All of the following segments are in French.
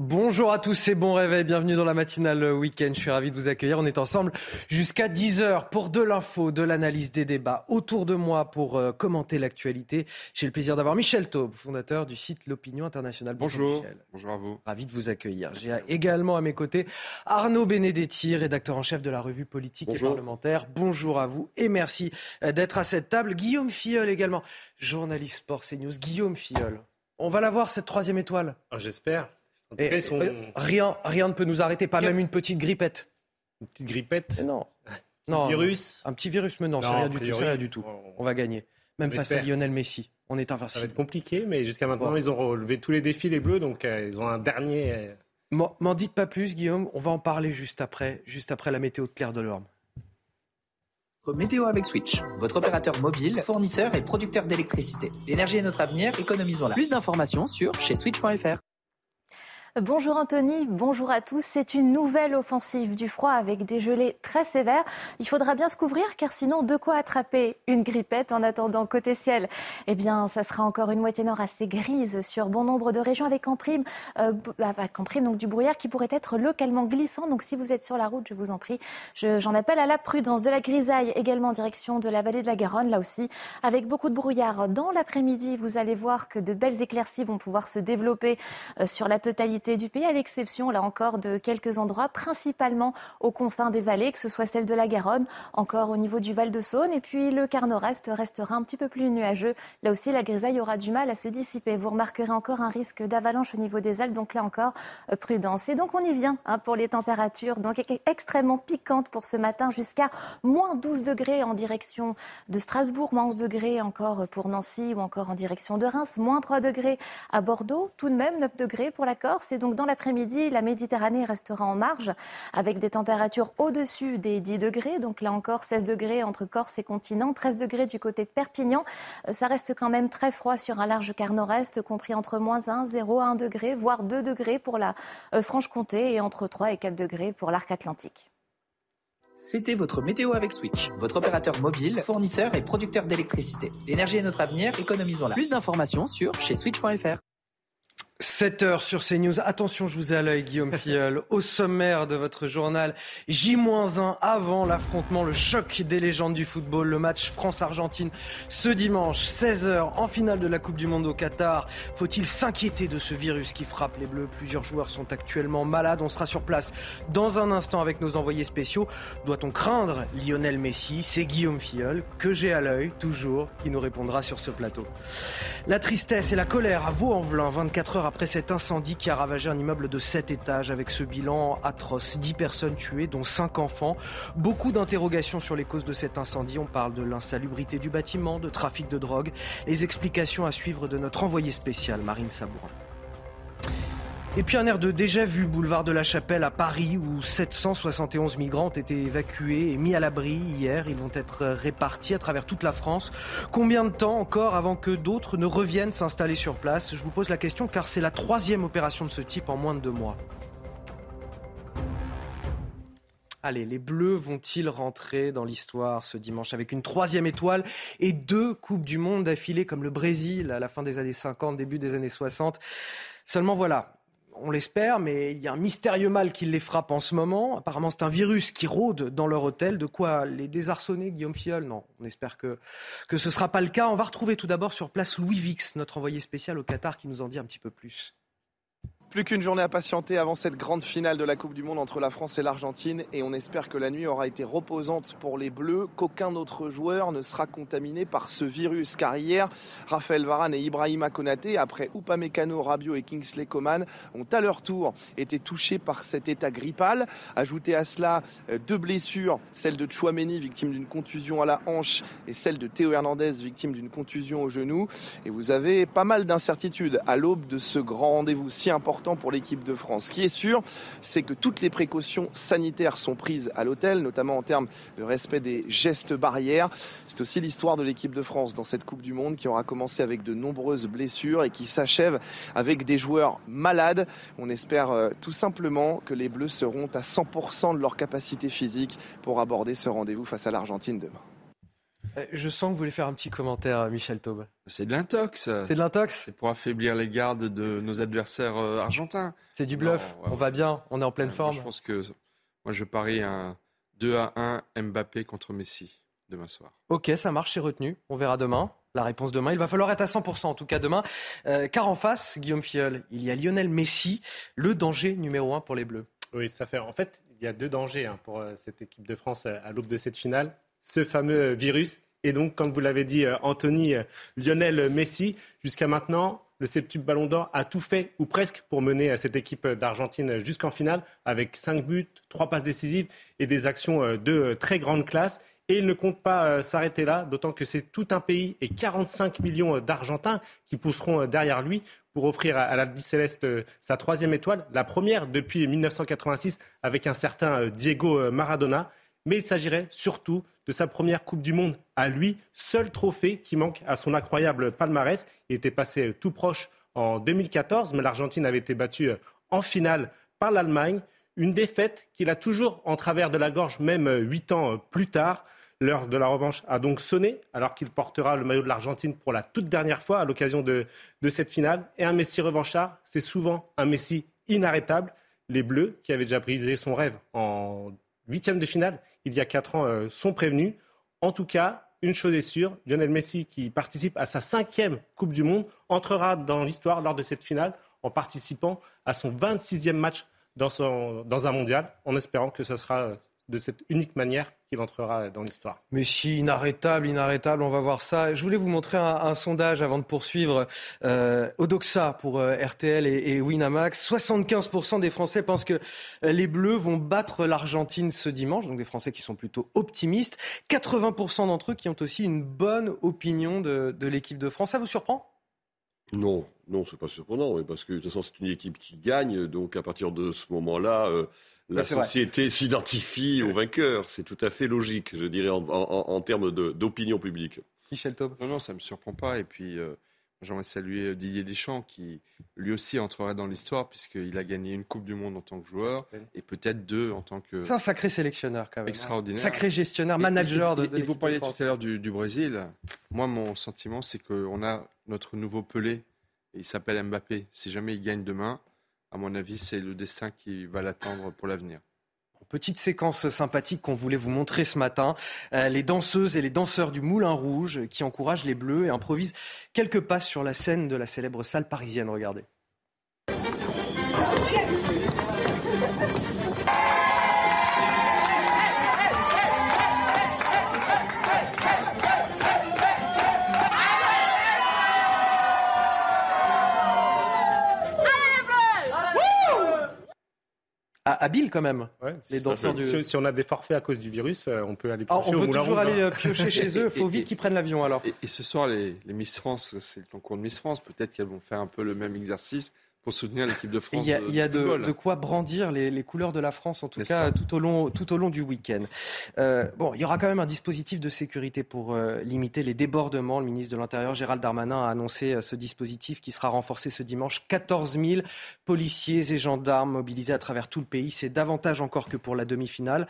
Bonjour à tous c'est bon réveil, bienvenue dans la matinale week-end. Je suis ravi de vous accueillir. On est ensemble jusqu'à 10h pour de l'info, de l'analyse des débats. Autour de moi pour euh, commenter l'actualité, j'ai le plaisir d'avoir Michel Taube, fondateur du site L'Opinion Internationale. Bonjour, Michel. bonjour à vous. Ravi de vous accueillir. J'ai également à mes côtés Arnaud Benedetti, rédacteur en chef de la revue politique et parlementaire. Bonjour à vous et merci euh, d'être à cette table. Guillaume Filleul également, journaliste sport CNews. Guillaume Filleul, on va la voir cette troisième étoile. Ah, j'espère. Euh, rien, rien ne peut nous arrêter, pas même une petite grippette. Une petite grippette Non. Un non, virus Un petit virus, mais non, c'est rien du tout. rien du tout. On va gagner. Même face à Lionel Messi. On est invincible. Ça va être compliqué, mais jusqu'à maintenant, ils ont relevé tous les défis, les Bleus, donc euh, ils ont un dernier. Euh, m'en dites pas plus, Guillaume. On va en parler juste après, juste après la météo de Claire Delorme. Météo avec Switch, votre opérateur mobile, fournisseur et producteur d'électricité. L'énergie est notre avenir, économisons-la. Plus d'informations sur chez switch.fr. Bonjour Anthony, bonjour à tous. C'est une nouvelle offensive du froid avec des gelées très sévères. Il faudra bien se couvrir car sinon de quoi attraper une grippette en attendant côté ciel? Eh bien, ça sera encore une moitié nord assez grise sur bon nombre de régions avec en prime, euh, en prime donc du brouillard qui pourrait être localement glissant. Donc si vous êtes sur la route, je vous en prie, j'en appelle à la prudence. De la grisaille également en direction de la vallée de la Garonne, là aussi avec beaucoup de brouillard. Dans l'après-midi, vous allez voir que de belles éclaircies vont pouvoir se développer euh, sur la totalité du pays, à l'exception, là encore, de quelques endroits, principalement aux confins des vallées, que ce soit celle de la Garonne, encore au niveau du Val-de-Saône. Et puis le quart nord-est restera un petit peu plus nuageux. Là aussi, la grisaille aura du mal à se dissiper. Vous remarquerez encore un risque d'avalanche au niveau des Alpes, donc là encore, euh, prudence. Et donc on y vient hein, pour les températures, donc extrêmement piquantes pour ce matin, jusqu'à moins 12 degrés en direction de Strasbourg, moins 11 degrés encore pour Nancy ou encore en direction de Reims, moins 3 degrés à Bordeaux, tout de même 9 degrés pour la Corse et donc dans l'après-midi, la Méditerranée restera en marge avec des températures au-dessus des 10 degrés. Donc là encore, 16 degrés entre Corse et continent, 13 degrés du côté de Perpignan. Euh, ça reste quand même très froid sur un large quart nord-est, compris entre moins 1, 0, 1 degré, voire 2 degrés pour la euh, Franche-Comté et entre 3 et 4 degrés pour l'arc atlantique. C'était votre météo avec Switch, votre opérateur mobile, fournisseur et producteur d'électricité. L'énergie est notre avenir, économisons-la. Plus d'informations sur chez switch.fr. 7 heures sur CNews. Attention, je vous ai à l'œil, Guillaume Filleul. Au sommaire de votre journal, J-1 avant l'affrontement, le choc des légendes du football, le match France-Argentine ce dimanche, 16 heures, en finale de la Coupe du Monde au Qatar. Faut-il s'inquiéter de ce virus qui frappe les Bleus? Plusieurs joueurs sont actuellement malades. On sera sur place dans un instant avec nos envoyés spéciaux. Doit-on craindre Lionel Messi? C'est Guillaume Filleul, que j'ai à l'œil, toujours, qui nous répondra sur ce plateau. La tristesse et la colère à Vaux-en-Velin, 24 heures après cet incendie qui a ravagé un immeuble de 7 étages avec ce bilan atroce. 10 personnes tuées, dont 5 enfants. Beaucoup d'interrogations sur les causes de cet incendie. On parle de l'insalubrité du bâtiment, de trafic de drogue. Les explications à suivre de notre envoyé spécial, Marine Sabourin. Et puis un air de déjà vu, boulevard de la Chapelle à Paris, où 771 migrants ont été évacués et mis à l'abri hier. Ils vont être répartis à travers toute la France. Combien de temps encore avant que d'autres ne reviennent s'installer sur place? Je vous pose la question car c'est la troisième opération de ce type en moins de deux mois. Allez, les Bleus vont-ils rentrer dans l'histoire ce dimanche avec une troisième étoile et deux Coupes du Monde d'affilée comme le Brésil à la fin des années 50, début des années 60 Seulement voilà, on l'espère, mais il y a un mystérieux mal qui les frappe en ce moment. Apparemment, c'est un virus qui rôde dans leur hôtel. De quoi les désarçonner, Guillaume Fiol Non, on espère que, que ce ne sera pas le cas. On va retrouver tout d'abord sur place Louis Vix, notre envoyé spécial au Qatar, qui nous en dit un petit peu plus. Plus qu'une journée à patienter avant cette grande finale de la Coupe du Monde entre la France et l'Argentine et on espère que la nuit aura été reposante pour les Bleus, qu'aucun autre joueur ne sera contaminé par ce virus. Car hier, Raphaël Varane et Ibrahima Konaté, après Upamecano, Rabiot et Kingsley Coman, ont à leur tour été touchés par cet état grippal. Ajoutez à cela euh, deux blessures, celle de Chouameni, victime d'une contusion à la hanche, et celle de Théo Hernandez, victime d'une contusion au genou. Et vous avez pas mal d'incertitudes à l'aube de ce grand rendez-vous si important pour l'équipe de France. Ce qui est sûr, c'est que toutes les précautions sanitaires sont prises à l'hôtel, notamment en termes de respect des gestes barrières. C'est aussi l'histoire de l'équipe de France dans cette Coupe du Monde qui aura commencé avec de nombreuses blessures et qui s'achève avec des joueurs malades. On espère euh, tout simplement que les Bleus seront à 100% de leur capacité physique pour aborder ce rendez-vous face à l'Argentine demain. Euh, je sens que vous voulez faire un petit commentaire, Michel Taube. C'est de l'intox. C'est de l'intox C'est pour affaiblir les gardes de nos adversaires euh, argentins. C'est du bluff. on va bien, on est en pleine forme. je pense que moi je parie un 2 à 1 Mbappé contre Messi demain soir. Ok, ça marche, c'est retenu. On verra demain. La réponse demain. Il va falloir être à 100% en tout cas demain. Euh, car en face, Guillaume Fiol, il y a Lionel Messi, le danger numéro un pour les Bleus. Oui, ça fait. En fait, il y a deux dangers hein, pour cette équipe de France à l'aube de cette finale ce fameux virus. Et donc, comme vous l'avez dit, euh, Anthony, euh, Lionel Messi, jusqu'à maintenant, le septuple Ballon d'Or a tout fait, ou presque, pour mener cette équipe d'Argentine jusqu'en finale, avec cinq buts, trois passes décisives et des actions euh, de très grande classe. Et il ne compte pas s'arrêter là, d'autant que c'est tout un pays et 45 millions d'Argentins qui pousseront derrière lui pour offrir à la Céleste sa troisième étoile, la première depuis 1986 avec un certain Diego Maradona mais il s'agirait surtout de sa première Coupe du Monde à lui, seul trophée qui manque à son incroyable palmarès. Il était passé tout proche en 2014, mais l'Argentine avait été battue en finale par l'Allemagne. Une défaite qu'il a toujours en travers de la gorge, même huit ans plus tard. L'heure de la revanche a donc sonné, alors qu'il portera le maillot de l'Argentine pour la toute dernière fois à l'occasion de, de cette finale. Et un Messi revanchard, c'est souvent un Messi inarrêtable. Les Bleus, qui avaient déjà brisé son rêve en huitième de finale, il y a quatre ans, euh, sont prévenus. En tout cas, une chose est sûre, Lionel Messi, qui participe à sa cinquième Coupe du Monde, entrera dans l'histoire lors de cette finale en participant à son 26e match dans, dans un mondial, en espérant que ce sera euh, de cette unique manière qu'il entrera dans l'histoire. Mais si, inarrêtable, inarrêtable, on va voir ça. Je voulais vous montrer un, sondage avant de poursuivre. Euh, Odoxa pour euh, RTL et, Winamax. 75% des Français pensent que euh, les Bleus vont battre l'Argentine ce dimanche, donc des Français qui sont plutôt optimistes. 80% d'entre eux qui ont aussi une bonne opinion de, de l'équipe de France. Ça vous surprend? Non, non, c'est pas surprenant, parce que de toute façon c'est une équipe qui gagne, donc à partir de ce moment-là, la société s'identifie au vainqueur. C'est tout à fait logique, je dirais, en, termes d'opinion publique. Michel Taub Non, non, ça ne me surprend pas. Et puis, euh, j'aimerais saluer Didier Deschamps, qui lui aussi entrera dans l'histoire, puisqu'il a gagné une Coupe du Monde en tant que joueur, et peut-être deux en tant que... C'est un sacré sélectionneur, quand même. Hein. Extraordinaire. Sacré gestionnaire, manager de, de, Vous parliez tout à l'heure du, du, Brésil. Moi, mon sentiment, c'est qu'on a notre nouveau Pelé, et il s'appelle Mbappé. Si jamais il gagne demain, à mon avis, c'est le dessin qui va l'attendre pour l'avenir. Petite séquence sympathique qu'on voulait vous montrer ce matin. Euh, les danseuses et les danseurs du Moulin Rouge qui encouragent les Bleus et improvisent quelques pas sur la scène de la célèbre salle parisienne. Regardez. Habile quand même. les danseurs du... si, on a des forfaits à cause du virus, euh, on peut aller ah, piocher On peut toujours aller euh, piocher chez eux. Il faut vite qu'ils prennent l'avion alors. Et, ce soir, les, les Miss France, c'est le concours de Miss France. Peut-être qu'elles vont faire un peu le même exercice pour soutenir l'équipe de France. Il y a, de, quoi brandir les, couleurs de la France, en tout cas, tout au, long, tout au long du week-end. Euh, bon, il y aura quand même un dispositif de sécurité pour euh, limiter les débordements. Le ministre de l'Intérieur, Gérald Darmanin, a annoncé euh, ce dispositif qui sera renforcé ce dimanche. 14 000 policiers et gendarmes mobilisés à travers tout le pays. C'est davantage encore que pour la demi-finale.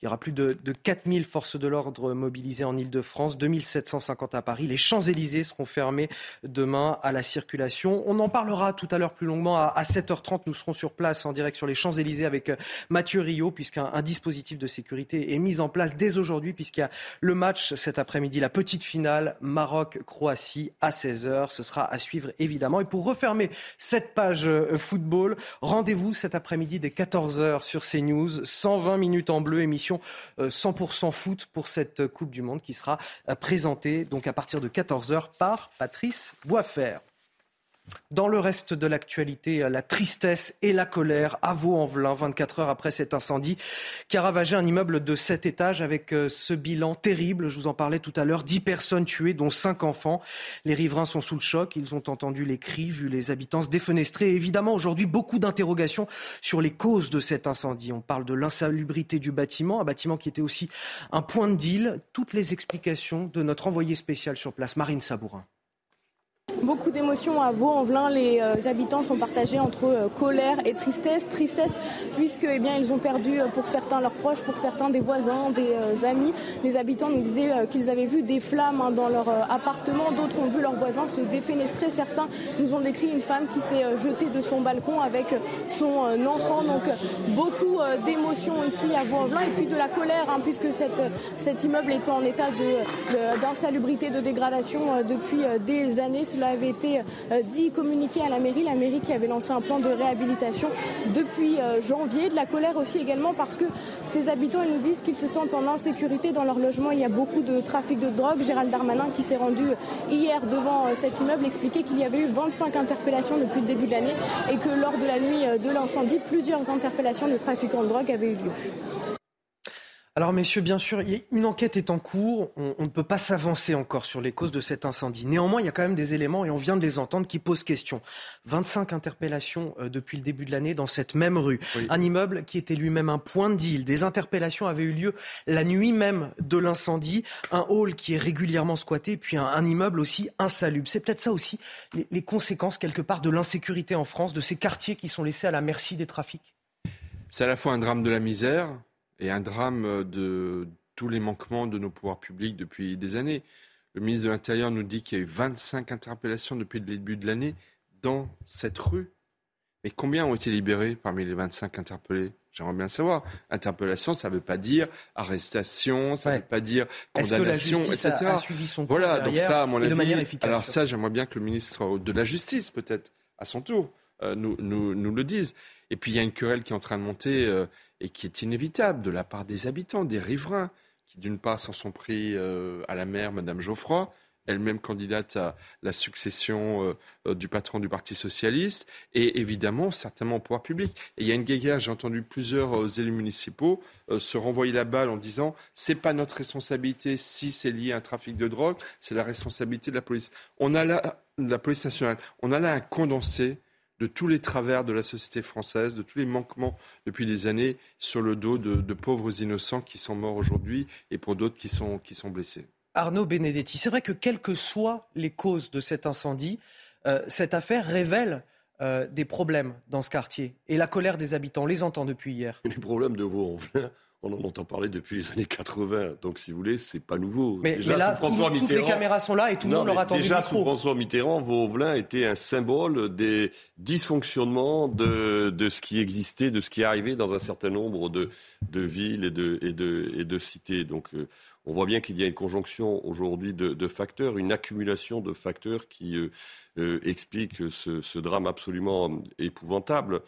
Il y aura plus de, de 4 000 forces de l'ordre mobilisées en Ile-de-France, 2 750 à Paris. Les Champs-Élysées seront fermés demain à la circulation. On en parlera tout à l'heure plus longtemps longuement à, 7h30. Nous serons sur place en direct sur les Champs-Élysées avec euh, Mathieu Rio, puisqu'un dispositif de sécurité est mis en place dès aujourd'hui, puisqu'il y a le match cet après-midi, la petite finale Maroc-Croatie à 16h. Ce sera à suivre évidemment. Et pour refermer cette page euh, football, rendez-vous cet après-midi dès 14h sur CNews. 120 minutes en bleu, émission 100% foot pour cette Coupe du Monde qui sera présentée donc à partir de 14h par Patrice Boisfer. Dans le reste de l'actualité, la tristesse et la colère à Vaux-en-Velin, 24 heures après cet incendie qui a ravagé un immeuble de 7 étages avec euh, ce bilan terrible. Je vous en parlais tout à l'heure, 10 personnes tuées, dont 5 enfants. Les riverains sont sous le choc. Ils ont entendu les cris, vu les habitants se défenestrer. Et évidemment, aujourd'hui, beaucoup d'interrogations sur les causes de cet incendie. On parle de l'insalubrité du bâtiment, un bâtiment qui était aussi un point de deal. Toutes les explications de notre envoyé spécial sur place, Marine Sabourin. Beaucoup d'émotions à Vaux-en-Velin. Les euh, habitants sont partagés entre euh, colère et tristesse. Tristesse puisque eh bien, ils ont perdu euh, pour certains leurs proches, pour certains des voisins, des amis. Les habitants nous disaient qu'ils avaient vu des flammes hein, dans leur appartement. D'autres ont vu leurs voisins se défenestrer. Certains nous ont décrit une femme qui s'est jetée de son balcon avec son enfant. Donc beaucoup d'émotions ici à Vaux-en-Velin et puis de la colère hein, puisque cet immeuble est en état d'insalubrité, de, de, dégradation depuis des années avait été euh, dit, communiqué à la mairie, la mairie qui avait lancé un plan de réhabilitation depuis euh, janvier. De la colère aussi également parce que ces habitants nous disent qu'ils se sentent en insécurité dans leur logement. Il y a beaucoup de trafic de drogue. Gérald Darmanin, qui s'est rendu hier devant euh, cet immeuble, expliquait qu'il y avait eu 25 interpellations depuis le début de l'année et que lors de la nuit de l'incendie, plusieurs interpellations de trafiquants de drogue avaient eu lieu. Alors messieurs, bien sûr, une enquête est en cours. On, ne peut pas s'avancer encore sur les causes de cet incendie. Néanmoins, il y a quand même des éléments, et on vient de les entendre, qui posent question. 25 interpellations euh, depuis le début de l'année dans cette même rue. Un immeuble qui était lui-même un point de deal. Des interpellations avaient eu lieu la nuit même de l'incendie. Un hall qui est régulièrement squatté, puis un, immeuble aussi insalubre. C'est peut-être ça aussi les, les conséquences quelque part de l'insécurité en France, de ces quartiers qui sont laissés à la merci des trafics? C'est à la fois un drame de la misère, et un drame de tous les manquements de nos pouvoirs publics depuis des années. Le ministre de l'Intérieur nous dit qu'il y a eu 25 interpellations depuis le début de l'année dans cette rue. Mais combien ont été libérés parmi les 25 interpellés? J'aimerais bien savoir. Interpellation, ça ne veut pas dire arrestation, ça ne veut pas dire condamnation, etc. A, suivi son voilà, donc ça, à mon avis, de manière efficace. Alors ça, j'aimerais bien que le ministre de la Justice, peut-être, à son tour, euh, nous, nous, nous, le dise. Et puis il y a une querelle qui est en train de monter. Euh, et qui est inévitable de la part des habitants, des riverains, qui d'une part s'en sont pris euh, à la maire, Madame Geoffroy, elle-même candidate à la succession euh, euh, du patron du Parti socialiste, et évidemment certainement au pouvoir public. Et il y a une guéguerre, j'ai entendu plusieurs élus municipaux se renvoyer la balle en disant c'est pas notre responsabilité si c'est lié à un trafic de drogue, c'est la responsabilité de la police. On a là, la police nationale, on a là un condensé de tous les travers de la société française, de tous les manquements depuis des années sur le dos de, pauvres innocents qui sont morts aujourd'hui et pour d'autres qui sont, qui sont blessés. Arnaud Benedetti, c'est vrai que quelles que soient les causes de cet incendie, euh, cette affaire révèle euh, des problèmes dans ce quartier et la colère des habitants. On les entend depuis hier. Les problèmes de vaux en on en entend parler depuis les années 80. Donc, si vous voulez, c'est pas nouveau. Mais, déjà, là, François toutes les caméras sont là et tout le monde leur attend Déjà, sous François Mitterrand, Vaux-en-Velin était un symbole des dysfonctionnements de, de ce qui existait, de ce qui arrivait dans un certain nombre de, de villes et de, et de, et de cités. Donc, euh, on voit bien qu'il y a une conjonction aujourd'hui de, facteurs, une accumulation de facteurs qui euh, euh explique ce, drame absolument épouvantable.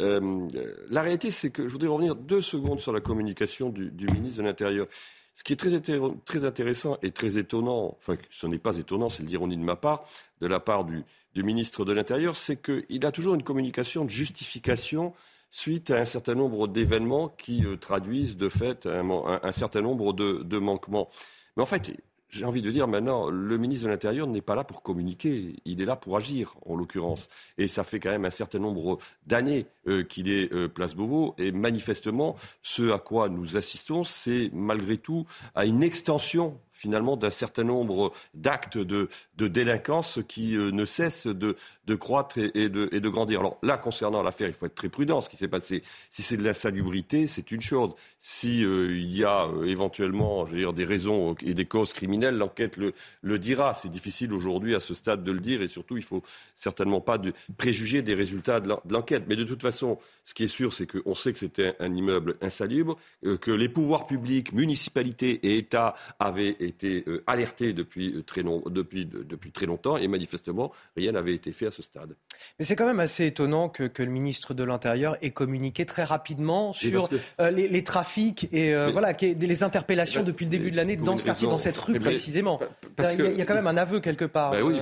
Euh, la réalité, c'est que je voudrais revenir deux secondes sur la communication du, ministre de l'Intérieur. Ce qui est très, très, intéressant et très étonnant, enfin ce n'est pas étonnant, c'est l'ironie de ma part, de la part du, ministre de l'Intérieur, c'est qu'il a toujours une communication de justification suite à un certain nombre d'événements qui euh, traduisent de fait un, certain nombre de, manquements. Mais en fait, j'ai envie de dire maintenant, le ministre de l'Intérieur n'est pas là pour communiquer, il est là pour agir, en l'occurrence. Et ça fait quand même un certain nombre d'années euh, qu'il est euh, place Beauvau. Et manifestement, ce à quoi nous assistons, c'est malgré tout à une extension finalement d'un certain nombre d'actes de, délinquance qui euh, ne cessent de, croître et, de, grandir. Alors là, concernant l'affaire, il faut être très prudent. Ce qui s'est passé, si c'est de l'insalubrité, c'est une chose. Si euh, y a euh, éventuellement, dire, des raisons et des causes criminelles, l'enquête le, le dira. C'est difficile aujourd'hui à ce stade de le dire et surtout, il faut certainement pas de préjuger des résultats de l'enquête. Mais de toute façon, ce qui est sûr, c'est qu'on sait que c'était un immeuble insalubre, que les pouvoirs publics, municipalités et États avaient été euh, alertés depuis euh, très, depuis, depuis très longtemps et manifestement, rien n'avait été fait à ce stade. Mais c'est quand même assez étonnant que, que, le ministre de l'Intérieur ait communiqué très rapidement sur euh, les, les, trafics et voilà, les interpellations depuis le début de l'année dans ce quartier, dans cette rue précisément. Parce il, y a, quand même un aveu quelque part. Ben oui,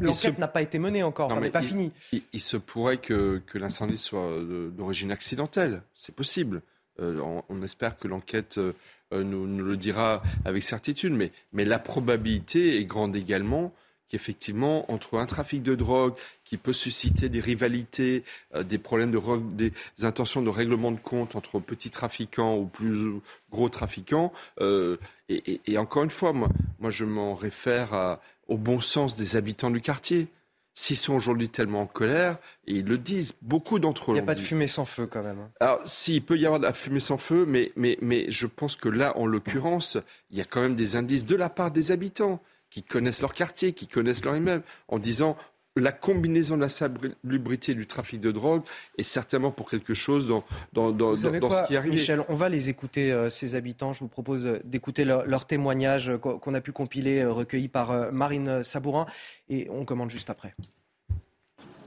L'enquête n'a pas été menée encore, elle n'est pas finie. Il, se pourrait que, que l'incendie soit d'origine accidentelle, c'est possible. On, on, espère que l'enquête euh, nous, le dira avec certitude, mais, mais la probabilité est grande également qu'effectivement, entre un trafic de drogue qui peut susciter des rivalités, euh, des problèmes de des intentions de règlement de compte entre petits trafiquants ou plus gros trafiquants, euh, et, encore une fois, moi je m'en réfère au bon sens des habitants du quartier s'ils sont aujourd'hui tellement en colère, et ils le disent, beaucoup d'entre eux. Il n'y a pas de fumée sans feu quand même. Hein. Alors, s'il peut y avoir de la fumée sans feu, mais, mais, mais je pense que là, en l'occurrence, il y a quand même des indices de la part des habitants qui connaissent leur quartier, qui connaissent leur immeuble, en disant la combinaison de la salubrité du trafic de drogue est certainement pour quelque chose dans, dans, dans, dans ce qui arrive. Michel, on va les écouter, euh, ces habitants. Je vous propose euh, d'écouter leurs leur témoignages euh, qu'on a pu compiler, recueillis par Marine Sabourin. Et on commande juste après.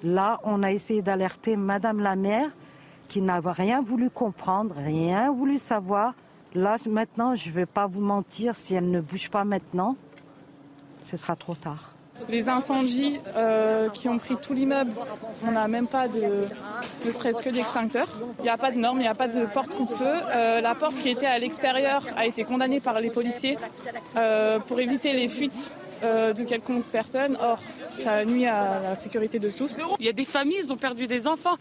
Là, on a essayé d'alerter Madame la maire qui n'avait rien voulu comprendre, rien voulu savoir. Là, maintenant, je ne vais pas vous mentir, si elle ne bouge pas maintenant, ce sera trop tard. Les incendies euh, qui ont pris tout l'immeuble, on n'a même pas de, ne serait-ce que d'extincteur. Il n'y a pas de normes, il n'y a pas de porte coupe-feu. Euh, la porte qui était à l'extérieur a été condamnée par les policiers euh, pour éviter les fuites de quelconque personne. Or, ça nuit à la sécurité de tous. Il y a des familles, ils ont perdu des enfants.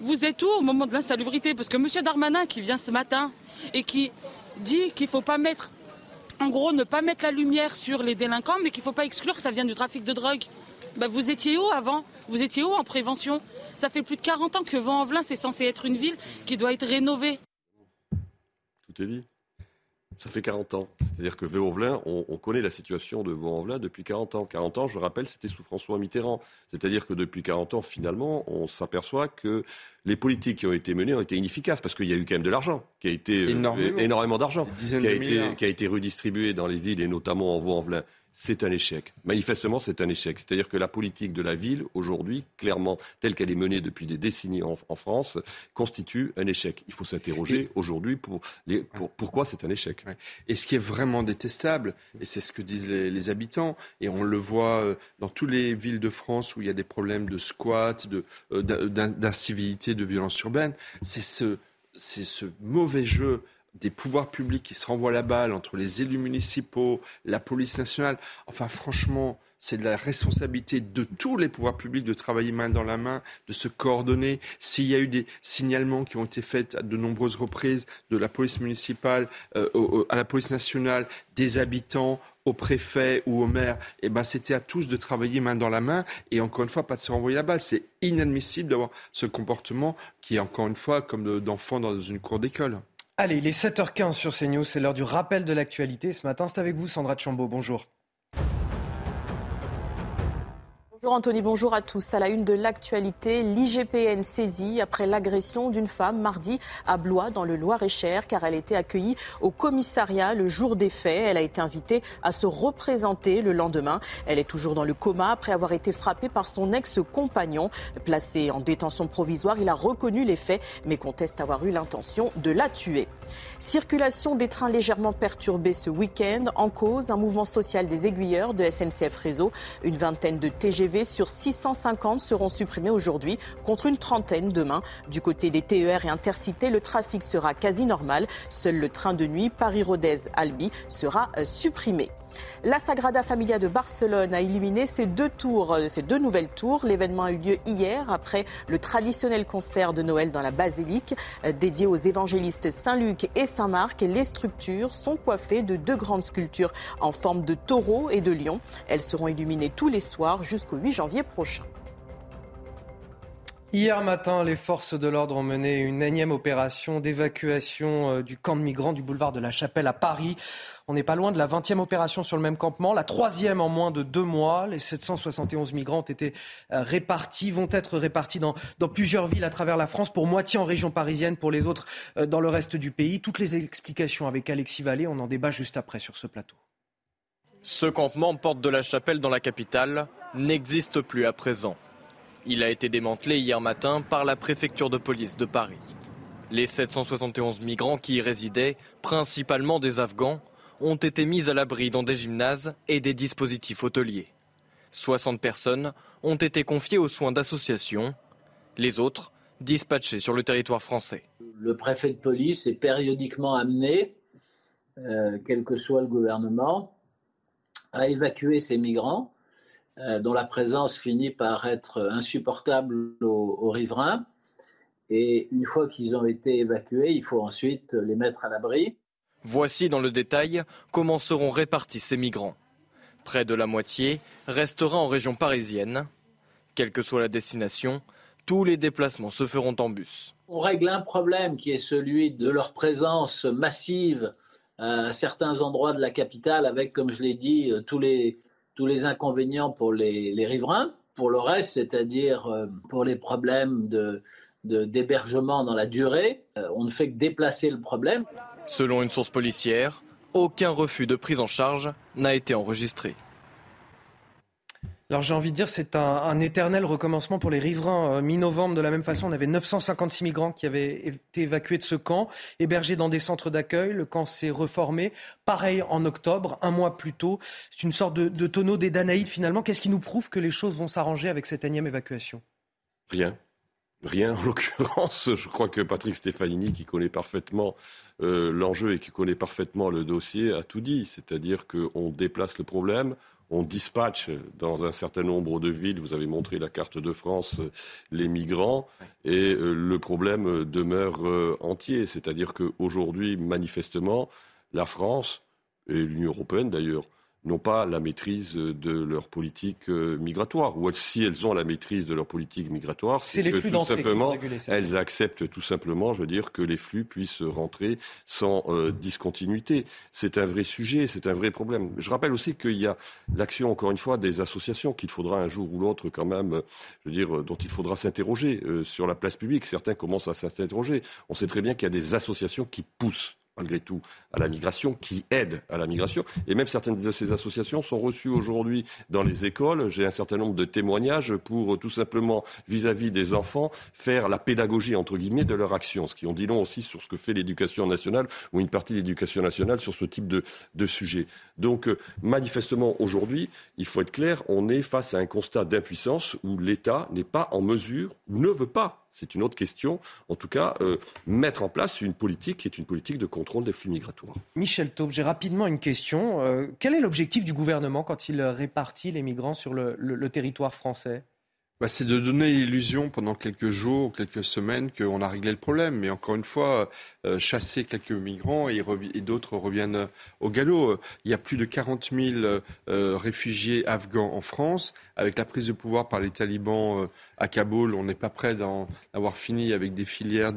Vous êtes où au moment de l'insalubrité? Parce que M. Darmanin qui vient ce matin et qui dit qu'il ne faut pas mettre en gros, ne pas mettre la lumière sur les délinquants, mais qu'il ne faut pas exclure que ça vient du trafic de drogue. Bah, vous étiez où avant? Vous étiez où en prévention? Ça fait plus de 40 ans que Vaux-en-Velin, c'est censé être une ville qui doit être rénovée. Tout est dit. Ça fait 40 ans. C'est-à-dire que Vaux-en-Velin, on, connaît la situation de Vaux-en-Velin depuis 40 ans. 40 ans, je rappelle, c'était sous François Mitterrand. C'est-à-dire que depuis 40 ans, finalement, on s'aperçoit que les politiques qui ont été menées ont été inefficaces parce qu'il y a eu quand même de l'argent, qui a été euh, énormément, d'argent, qui, qui, a été redistribué dans les villes et notamment en Vaux-en-Velin c'est un échec. Manifestement, c'est un échec. C'est-à-dire que la politique de la ville, aujourd'hui, clairement, telle qu'elle est menée depuis des décennies en, France, constitue un échec. Il faut s'interroger aujourd'hui pour, pourquoi c'est un échec. Et ce qui est vraiment détestable, et c'est ce que disent les, habitants, et on le voit euh, dans toutes les villes de France où il y a des problèmes de squat, euh, d'incivilité, de, de violence urbaine, c'est ce, ce mauvais jeu des pouvoirs publics qui se renvoient la balle entre les élus municipaux, la police nationale. Enfin, franchement, c'est de la responsabilité de tous les pouvoirs publics de travailler main dans la main, de se coordonner. S'il y a eu des signalements qui ont été faits à de nombreuses reprises de la police municipale euh, à la police nationale, des habitants, au préfet ou au maire, eh ben, c'était à tous de travailler main dans la main et encore une fois, pas de se renvoyer la balle. C'est inadmissible d'avoir ce comportement qui est encore une fois comme d'enfants dans une cour d'école. Allez, il est 7h15 sur CNews, c'est l'heure du rappel de l'actualité. Ce matin, c'est avec vous, Sandra Chambaud. Bonjour. Bonjour Anthony, bonjour à tous. À la une de l'actualité, l'IGPN saisie après l'agression d'une femme mardi à Blois dans le Loir-et-Cher car elle était accueillie au commissariat le jour des faits. Elle a été invitée à se représenter le lendemain. Elle est toujours dans le coma après avoir été frappée par son ex-compagnon. Placé en détention provisoire, il a reconnu les faits mais conteste avoir eu l'intention de la tuer. Circulation des trains légèrement perturbée ce week-end. En cause, un mouvement social des aiguilleurs de SNCF Réseau. Une vingtaine de TGV sur 650 seront supprimés aujourd'hui contre une trentaine demain. Du côté des TER et Intercités, le trafic sera quasi normal. Seul le train de nuit Paris-Rodez-Albi sera euh, supprimé. La Sagrada Familia de Barcelone a illuminé ses deux tours, euh, ses deux nouvelles tours. L'événement a eu lieu hier après le traditionnel concert de Noël dans la basilique euh, dédié aux évangélistes Saint-Luc et Saint-Marc. Les structures sont coiffées de deux grandes sculptures en forme de taureau et de lion. Elles seront illuminées tous les soirs jusqu'au 8 janvier prochain. Hier matin, les forces de l'ordre ont mené une énième opération d'évacuation euh, du camp de migrants du boulevard de la Chapelle à Paris. On n'est pas loin de la 20e opération sur le même campement, la troisième en moins de deux mois. Les 771 migrants ont été euh, répartis, vont être répartis dans, dans plusieurs villes à travers la France, pour moitié en région parisienne, pour les autres euh, dans le reste du pays. Toutes les explications avec Alexis Vallée, on en débat juste après sur ce plateau. Ce campement, porte de la Chapelle dans la capitale, n'existe plus à présent. Il a été démantelé hier matin par la préfecture de police de Paris. Les 771 migrants qui y résidaient, principalement des Afghans, ont été mis à l'abri dans des gymnases et des dispositifs hôteliers. 60 personnes ont été confiées aux soins d'associations, les autres dispatchées sur le territoire français. Le préfet de police est périodiquement amené, euh, quel que soit le gouvernement, à évacuer ces migrants euh, dont la présence finit par être insupportable aux, riverains. Et une fois qu'ils ont été évacués, il faut ensuite les mettre à l'abri. Voici dans le détail comment seront répartis ces migrants. Près de la moitié restera en région parisienne. Quelle que soit la destination, tous les déplacements se feront en bus. On règle un problème qui est celui de leur présence massive à certains endroits de la capitale avec, comme je l'ai dit, tous les, tous les inconvénients pour les, riverains. Pour le reste, c'est-à-dire euh, pour les problèmes de, d'hébergement dans la durée, euh, on ne fait que déplacer le problème. Selon une source policière, aucun refus de prise en charge n'a été enregistré. Alors j'ai envie de dire c'est un, éternel recommencement pour les riverains. Euh, mi-novembre, de la même façon, on avait 956 migrants qui avaient été évacués de ce camp, hébergés dans des centres d'accueil. Le camp s'est reformé. Pareil en octobre, un mois plus tôt. C'est une sorte de, tonneau des Danaïdes finalement. Qu'est-ce qui nous prouve que les choses vont s'arranger avec cette énième évacuation? Rien. Rien en l'occurrence. Je crois que Patrick Stefanini, qui connaît parfaitement euh, l'enjeu et qui connaît parfaitement le dossier, a tout dit. C'est-à-dire qu'on déplace le problème, on dispatche dans un certain nombre de villes, vous avez montré la carte de France, les migrants, et euh, le problème demeure euh, entier. C'est-à-dire qu'aujourd'hui, manifestement, la France, et l'Union européenne d'ailleurs, n'ont pas la maîtrise de leur politique euh, migratoire. Ou si elles ont la maîtrise de leur politique migratoire, c'est que tout simplement, elles acceptent tout simplement, je veux dire, que les flux puissent rentrer sans euh, discontinuité. C'est un vrai sujet, c'est un vrai problème. Je rappelle aussi qu'il y a l'action, encore une fois, des associations qu'il faudra un jour ou l'autre quand même, je veux dire, dont il faudra s'interroger euh, sur la place publique. Certains commencent à s'interroger. On sait très bien qu'il y a des associations qui poussent malgré tout, à la migration, qui aide à la migration. Et même certaines de ces associations sont reçues aujourd'hui dans les écoles. J'ai un certain nombre de témoignages pour euh, tout simplement, vis-à-vis des enfants, faire la pédagogie, entre guillemets, de leur action. Ce qui en dit long aussi sur ce que fait l'éducation nationale ou une partie de l'éducation nationale sur ce type de, sujet. Donc, euh, manifestement, aujourd'hui, il faut être clair, on est face à un constat d'impuissance où l'État n'est pas en mesure, ou ne veut pas c'est une autre question. En tout cas, euh, mettre en place une politique qui est une politique de contrôle des flux migratoires. Michel Taube, j'ai rapidement une question. Euh, quel est l'objectif du gouvernement quand il répartit les migrants sur le territoire français? Bah, c'est de donner l'illusion pendant quelques jours, quelques semaines qu'on a réglé le problème. Mais encore une fois, euh, chasser quelques migrants et, d'autres reviennent au galop. Il y a plus de 40 000 euh, réfugiés afghans en France. Avec la prise de pouvoir par les talibans euh, à Kaboul, on n'est pas prêt d'avoir fini avec des filières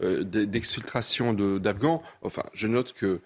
d'exfiltration d'Afghans. Enfin, je note que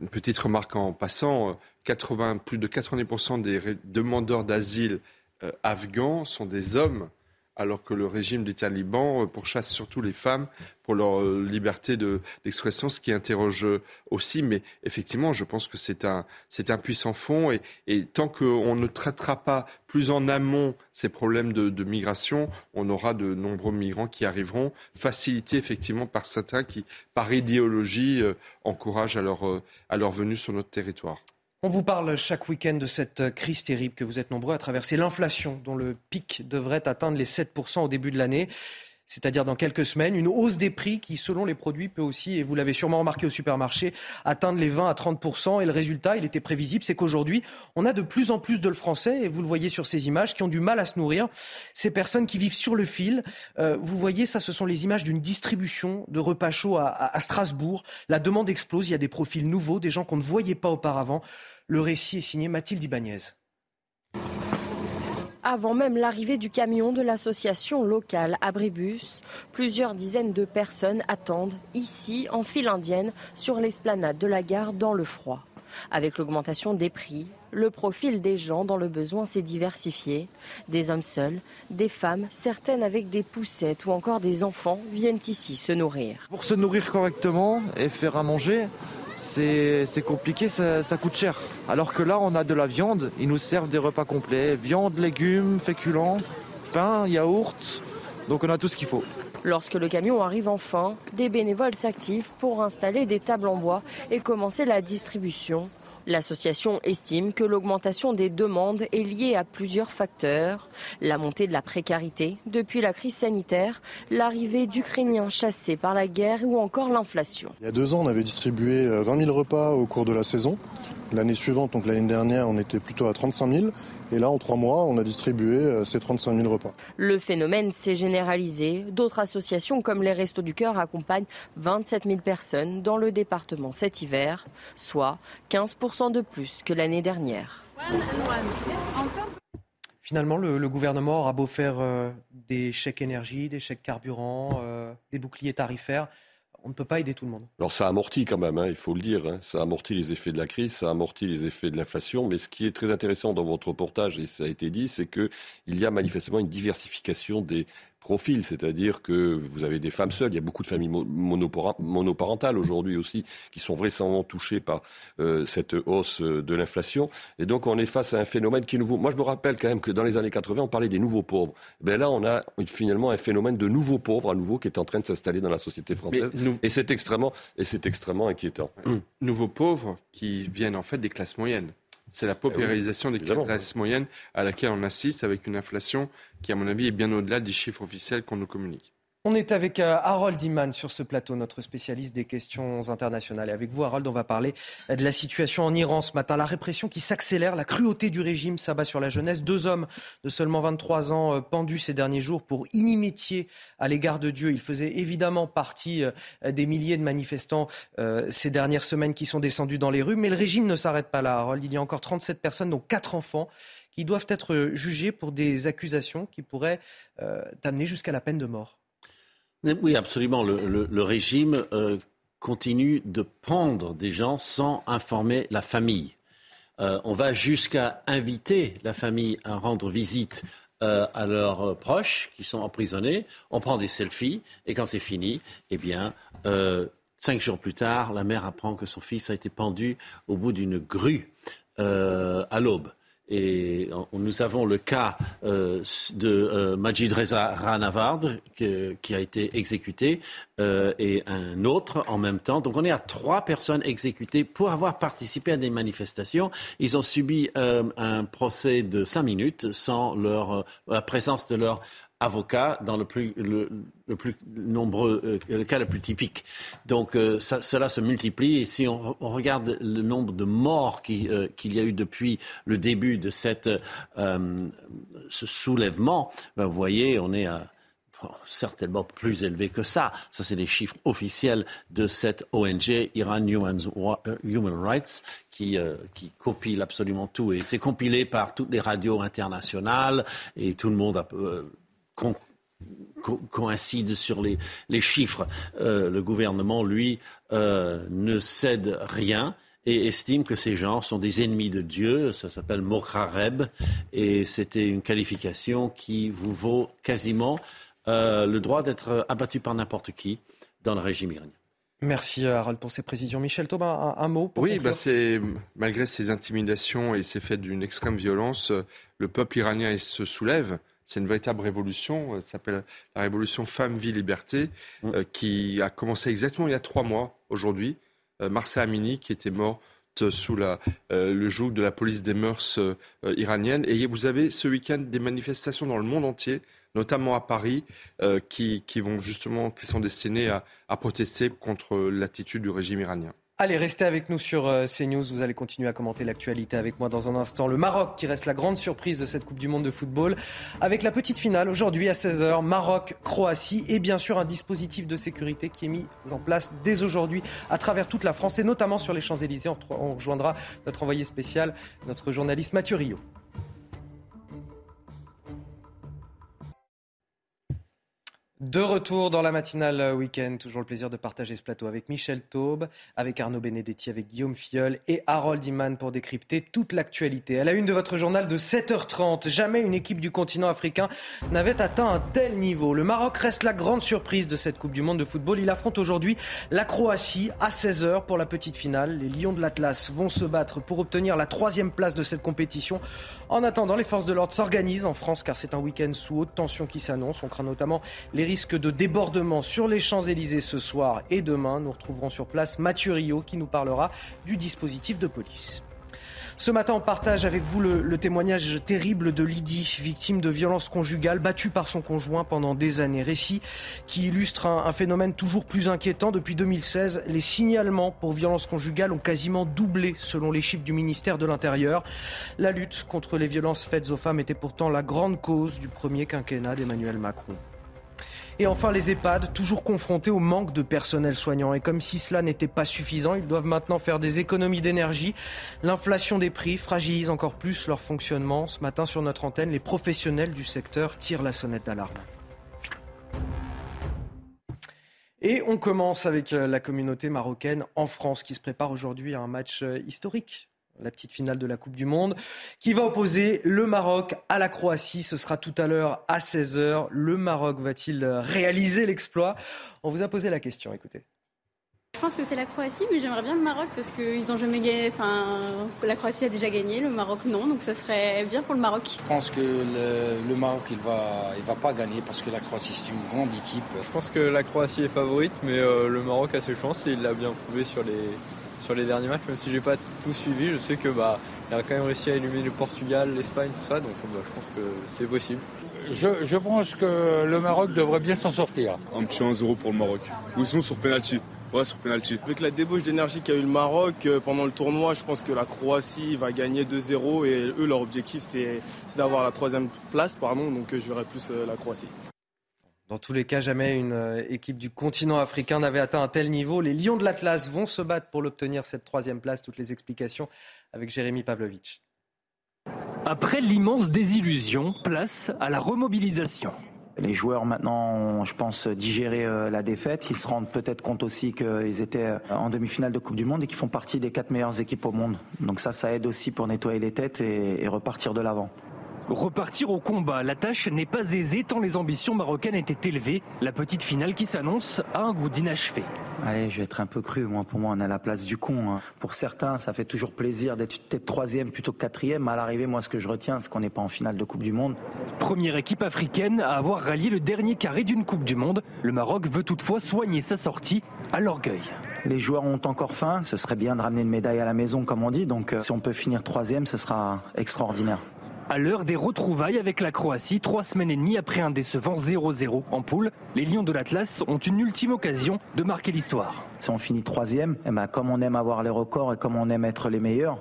une petite remarque en passant, 80, plus de 90% des demandeurs d'asile euh, afghans sont des hommes, alors que le régime des talibans euh, pourchasse surtout les femmes pour leur euh, liberté d'expression, ce qui interroge aussi. Mais effectivement, je pense que c'est un, un puissant fond. Et, et tant qu'on ne traitera pas plus en amont ces problèmes de, migration, on aura de nombreux migrants qui arriveront, facilités effectivement par certains qui, par idéologie, encouragent à leur, à leur venue sur notre territoire. On vous parle chaque week-end de cette crise terrible que vous êtes nombreux à traverser, l'inflation dont le pic devrait atteindre les 7% au début de l'année. c'est-à-dire dans quelques semaines, une hausse des prix qui, selon les produits, peut aussi, et vous l'avez sûrement remarqué au supermarché, atteindre les 20 à 30 Et le résultat, il était prévisible, c'est qu'aujourd'hui, on a de plus en plus de Français, et vous le voyez sur ces images, qui ont du mal à se nourrir. Ces personnes qui vivent sur le fil, euh, vous voyez, ça, ce sont les images d'une distribution de repas chauds à, à Strasbourg. La demande explose, il y a des profils nouveaux, des gens qu'on ne voyait pas auparavant. Le récit est signé Mathilde Ibanez avant même l'arrivée du camion de l'association locale Abribus. Plusieurs dizaines de personnes attendent ici, en file indienne, sur l'esplanade de la gare dans le froid. Avec l'augmentation des prix, le profil des gens dans le besoin s'est diversifié. Des hommes seuls, des femmes, certaines avec des poussettes ou encore des enfants viennent ici se nourrir. Pour se nourrir correctement et faire à manger, c'est compliqué, ça, coûte cher. Alors que là, on a de la viande, ils nous servent des repas complets, viande, légumes, féculents, pain, yaourt, donc on a tout ce qu'il faut. Lorsque le camion arrive enfin, des bénévoles s'activent pour installer des tables en bois et commencer la distribution. L'association estime que l'augmentation des demandes est liée à plusieurs facteurs. La montée de la précarité depuis la crise sanitaire, l'arrivée d'Ukrainiens chassés par la guerre ou encore l'inflation. Il y a deux ans, on avait distribué 20 euh, 000 repas au cours de la saison. L'année suivante, donc l'année dernière, on était plutôt à 35 000. Et là, en trois mois, on a distribué euh, ces 35 000 repas. Le phénomène s'est généralisé. D'autres associations comme les Restos du Cœur accompagnent 27 000 personnes dans le département cet hiver, soit 15% de plus que l'année dernière. Finalement, le, gouvernement aura beau faire euh, des chèques énergie, des chèques carburant, euh, des boucliers tarifaires on ne peut pas aider tout le monde. Alors ça amortit quand même, hein, il faut le dire. Hein. Ça amortit les effets de la crise, ça amortit les effets de l'inflation. Mais ce qui est très intéressant dans votre reportage, et ça a été dit, c'est qu'il y a manifestement une diversification des profil, c'est-à-dire que vous avez des femmes seules, il y a beaucoup de familles monoparentales aujourd'hui aussi qui sont vraisemblablement touchées par euh, cette hausse euh, de l'inflation. Et donc on est face à un phénomène qui est nouveau. Moi je me rappelle quand même que dans les années 80 on parlait des nouveaux pauvres. Ben là on a finalement un phénomène de nouveaux pauvres à nouveau qui est en train de s'installer dans la société française. Et c'est extrêmement, et c'est extrêmement inquiétant. Nouveaux pauvres qui viennent en fait des classes moyennes. C'est la eh paupérisation des classes moyennes à laquelle on assiste avec une inflation qui, à mon avis, est bien au-delà des chiffres officiels qu'on nous communique. On est avec euh, Harold Iman sur ce plateau, notre spécialiste des questions internationales. Et avec vous, Harold, on va parler euh, de la situation en Iran ce matin. La répression qui s'accélère, la cruauté du régime s'abat sur la jeunesse. Deux hommes de seulement 23 ans euh, pendus ces derniers jours pour inimitié à l'égard de Dieu. Ils faisaient évidemment partie des milliers de manifestants ces dernières semaines qui sont descendus dans les rues. Mais le régime ne s'arrête pas là, Harold. Il y a encore 37 personnes, dont quatre enfants, qui doivent être jugés pour des accusations qui pourraient amener jusqu'à la peine de mort. Oui, absolument. Le, régime euh, continue de pendre des gens sans informer la famille. Euh, on va jusqu'à inviter la famille à rendre visite euh, à leurs proches qui sont emprisonnés. On prend des selfies et quand c'est fini, eh bien, cinq jours plus tard, la mère apprend que son fils a été pendu au bout d'une grue à l'aube. Et nous avons le cas euh, de euh, Majid Reza Ranavard qui a été exécuté euh, et un autre en même temps. Donc on est à trois personnes exécutées pour avoir participé à des manifestations. Ils ont subi un procès de cinq minutes sans la présence de leur avocats dans le plus, le, plus nombreux, euh, le cas le plus typique. Donc euh, cela se multiplie et si on, regarde le nombre de morts euh, qu'il y a eu depuis le début de cette, ce soulèvement, ben, vous voyez, on est à certainement plus élevé que ça. Ça, c'est les chiffres officiels de cette ONG, Iran Human, Rights, qui, qui compile absolument tout. Et c'est compilé par toutes les radios internationales et tout le monde a coïncide sur les, chiffres. Euh, le gouvernement, lui, euh, ne cède rien et estime que ces gens sont des ennemis de Dieu. Ça s'appelle Mokhareb et c'était une qualification qui vous vaut quasiment euh, le droit d'être abattu par n'importe qui dans le régime iranien. Merci Harold pour ces précisions. Michel Taubin, un, mot pour Oui, bah c'est malgré ces intimidations et ces faits d'une extrême violence, le peuple iranien se soulève. C'est une véritable révolution. Euh, ça s'appelle la révolution Femmes, Vie, Liberté, mm. euh, qui a commencé exactement il y a trois mois aujourd'hui. Euh, Marsa Amini, qui était mort sous la, le joug de la police des mœurs iraniennes. Et vous avez ce week-end des manifestations dans le monde entier notamment à Paris, qui, vont justement, qui sont destinées à protester contre l'attitude du régime iranien. Allez, restez avec nous sur euh, CNews. Vous allez continuer à commenter l'actualité avec moi dans un instant. Le Maroc qui reste la grande surprise de cette Coupe du Monde de football. Avec la petite finale aujourd'hui à 16h, Maroc-Croatie. Et bien sûr un dispositif de sécurité qui est mis en place dès aujourd'hui à travers toute la France et notamment sur les Champs-Élysées. On rejoindra notre envoyé spécial, notre journaliste Mathieu Rio. De retour dans la matinale week-end, toujours le plaisir de partager ce plateau avec Michel Taube, avec Arnaud Benedetti, avec Guillaume Fiol et Harold Iman pour décrypter toute l'actualité. À la une de votre journal de 7h30, jamais une équipe du continent africain n'avait atteint un tel niveau. Le Maroc reste la grande surprise de cette Coupe du Monde de football. Il affronte aujourd'hui la Croatie à 16h pour la petite finale. Les Lions de l'Atlas vont se battre pour obtenir la troisième place de cette compétition. En attendant, les forces de l'ordre s'organisent en France car c'est un week-end sous haute tension qui s'annonce. On craint notamment les risque de débordement sur les Champs-Élysées ce soir et demain. Nous retrouverons sur place Mathieu Rio qui nous parlera du dispositif de police. Ce matin, on partage avec vous le, témoignage terrible de Lydie, victime de violences conjugales, battue par son conjoint pendant des années. Récit qui illustre un, un phénomène toujours plus inquiétant. Depuis 2016, les signalements pour violences conjugales ont quasiment doublé selon les chiffres du ministère de l'Intérieur. La lutte contre les violences faites aux femmes était pourtant la grande cause du premier quinquennat d'Emmanuel Macron. Et enfin, les EHPAD, toujours confrontés au manque de personnel soignant. Et comme si cela n'était pas suffisant, ils doivent maintenant faire des économies d'énergie. L'inflation des prix fragilise encore plus leur fonctionnement. Ce matin, sur notre antenne, les professionnels du secteur tirent la sonnette d'alarme. Et on commence avec euh, la communauté marocaine en France qui se prépare aujourd'hui à un match euh, historique la petite finale de la Coupe du Monde, qui va opposer le Maroc à la Croatie. Ce sera tout à l'heure à 16h. Le Maroc va-t-il réaliser l'exploit? On vous a posé la question, écoutez. Je pense que c'est la Croatie, mais j'aimerais bien le Maroc parce qu'ils ont jamais gagné. Enfin, la Croatie a déjà gagné, le Maroc non, donc ça serait bien pour le Maroc. Je pense que le, Maroc il va, il va pas gagner parce que la Croatie c'est une grande équipe. Je pense que la Croatie est favorite, mais euh, le Maroc a ses chances et il l'a bien prouvé sur les, sur les derniers matchs, même si j'ai pas tout suivi, je sais que bah il a quand même réussi à éliminer le Portugal, l'Espagne, tout ça, donc bah, je pense que c'est possible. Je, pense que le Maroc devrait bien s'en sortir. Un petit 1-0 pour le Maroc. Ou sinon sur penalty. Ouais, sur penalty. Avec la débauche d'énergie qu'a eu le Maroc euh, pendant le tournoi, je pense que la Croatie va gagner 2-0 et eux, leur objectif, c'est d'avoir la troisième place, pardon, donc euh, je verrai plus euh, la Croatie. Dans tous les cas, jamais une euh, équipe du continent africain n'avait atteint un tel niveau. Les Lions de l'Atlas vont se battre pour l'obtenir cette troisième place. Toutes les explications avec Jérémy Pavlovitch. Après l'immense désillusion, place à la remobilisation. Les joueurs maintenant ont, je pense, digéré euh, la défaite. Ils se rendent peut-être compte aussi qu'ils étaient euh, en demi-finale de Coupe du Monde et qu'ils font partie des quatre meilleures équipes au monde. Donc ça, ça aide aussi pour nettoyer les têtes et repartir de l'avant. Repartir au combat, la tâche n'est pas aisée tant les ambitions marocaines étaient élevées. La petite finale qui s'annonce a un goût d'inachevé. Allez, je vais être un peu cru. Moi, pour moi, on a la place du con. Hein. Pour certains, ça fait toujours plaisir d'être peut-être troisième plutôt que quatrième. À l'arrivée, moi, ce que je retiens, c'est qu'on n'est pas en finale de Coupe du Monde. Première équipe africaine à avoir rallié le dernier carré d'une Coupe du Monde. Le Maroc veut toutefois soigner sa sortie à l'orgueil. Les joueurs ont encore faim. Ce serait bien de ramener une médaille à la maison, comme on dit. Donc, euh, si on peut finir troisième, ce sera extraordinaire. À l'heure des retrouvailles avec la Croatie, trois semaines et demie après un décevant 0-0 en poule, les Lions de l'Atlas ont une ultime occasion de marquer l'histoire. Si on finit troisième, eh ben, comme on aime avoir les records et comme on aime être les meilleurs,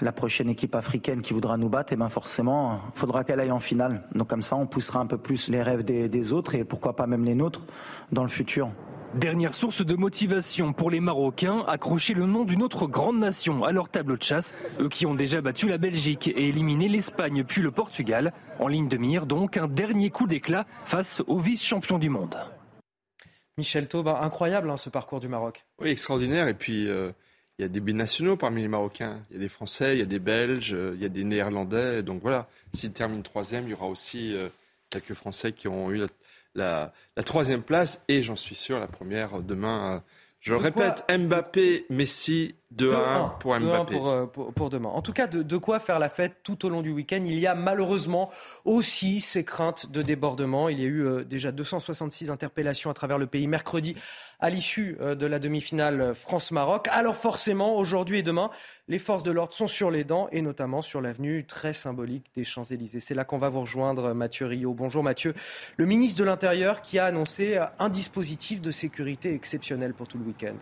la prochaine équipe africaine qui voudra nous battre, eh ben forcément, faudra qu'elle aille en finale. Donc comme ça, on poussera un peu plus les rêves des autres et pourquoi pas même les nôtres dans le futur. Dernière source de motivation pour les Marocains, accrocher le nom d'une autre grande nation à leur tableau de chasse, eux qui ont déjà battu la Belgique et éliminé l'Espagne puis le Portugal. En ligne de mire donc un dernier coup d'éclat face aux vice-champions du monde. Michel Taube, incroyable hein, ce parcours du Maroc. Oui, extraordinaire. Et puis, euh, il y a des binationaux parmi les Marocains. Il y a des Français, il y a des Belges, euh, il y a des Néerlandais. Donc voilà, s'ils terminent troisième, il y aura aussi euh, quelques Français qui ont eu la la, troisième place et j'en suis sûr la première demain. Je répète, Mbappé, Messi, 2 1 pour Mbappé. Euh, pour, demain. En tout cas, de, quoi faire la fête tout au long du week-end. Il y a malheureusement aussi ces craintes de débordement. Il y a eu euh, déjà 266 interpellations à travers le pays mercredi à l'issue euh, de la demi-finale France-Maroc. Alors forcément, aujourd'hui et demain, les forces de l'ordre sont sur les dents et notamment sur l'avenue très symbolique des Champs-Élysées. C'est là qu'on va vous rejoindre, Mathieu Rio. Bonjour Mathieu. Le ministre de l'Intérieur qui a annoncé un dispositif de sécurité exceptionnel pour tout le week-end.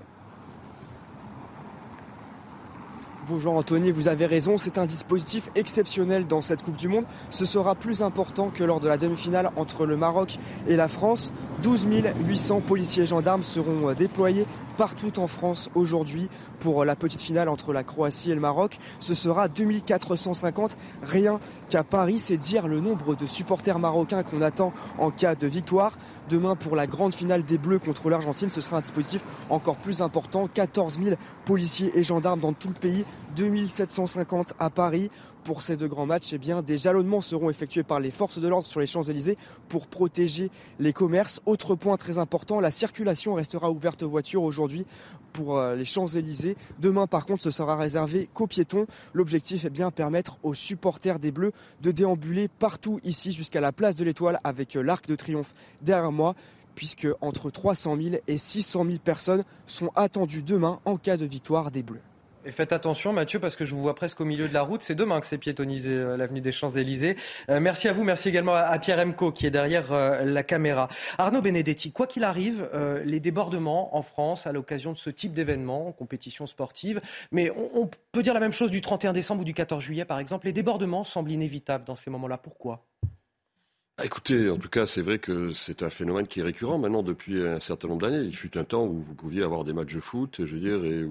Bonjour Anthony, vous avez raison, c'est un dispositif exceptionnel dans cette Coupe du Monde. Ce sera plus important que lors de la demi-finale entre le Maroc et la France. 12 800 policiers et gendarmes seront euh, déployés partout en France aujourd'hui pour la petite finale entre la Croatie et le Maroc. Ce sera 2450, rien qu'à Paris, c'est dire le nombre de supporters marocains qu'on attend en cas de victoire. Demain, pour la grande finale des Bleus contre l'Argentine, ce sera un dispositif encore plus important. 14 000 policiers et gendarmes dans tout le pays, 2750 à Paris pour ces deux grands matchs, eh bien, des jalonnements seront effectués par les forces de l'ordre sur les Champs-Élysées pour protéger les commerces. Autre point très important, la circulation restera ouverte aux voitures aujourd'hui pour euh, les Champs-Élysées. Demain, par contre, ce sera réservé qu'aux piétons. L'objectif est bien permettre aux supporters des Bleus de déambuler partout ici jusqu'à la place de l'Étoile avec euh, l'Arc de Triomphe derrière moi puisque entre 300 000 et 600 000 personnes sont attendues demain en cas de victoire des Bleus. Faites attention, Mathieu, parce que je vous vois presque au milieu de la route. C'est demain que c'est piétonisé euh, l'avenue des Champs-Élysées. Euh, merci à vous. Merci également à, Pierre Emco qui est derrière euh, la caméra. Arnaud Benedetti, quoi qu'il arrive, les débordements en France à l'occasion de ce type d'événement, compétition sportive, mais on, on peut dire la même chose du 31 décembre ou du 14 juillet, par exemple. Les débordements semblent inévitables dans ces moments-là. Pourquoi? Écoutez, en tout cas, c'est vrai que c'est un phénomène qui est récurrent maintenant depuis un certain nombre d'années. Il fut un temps où vous pouviez avoir des matchs de foot, je veux dire, et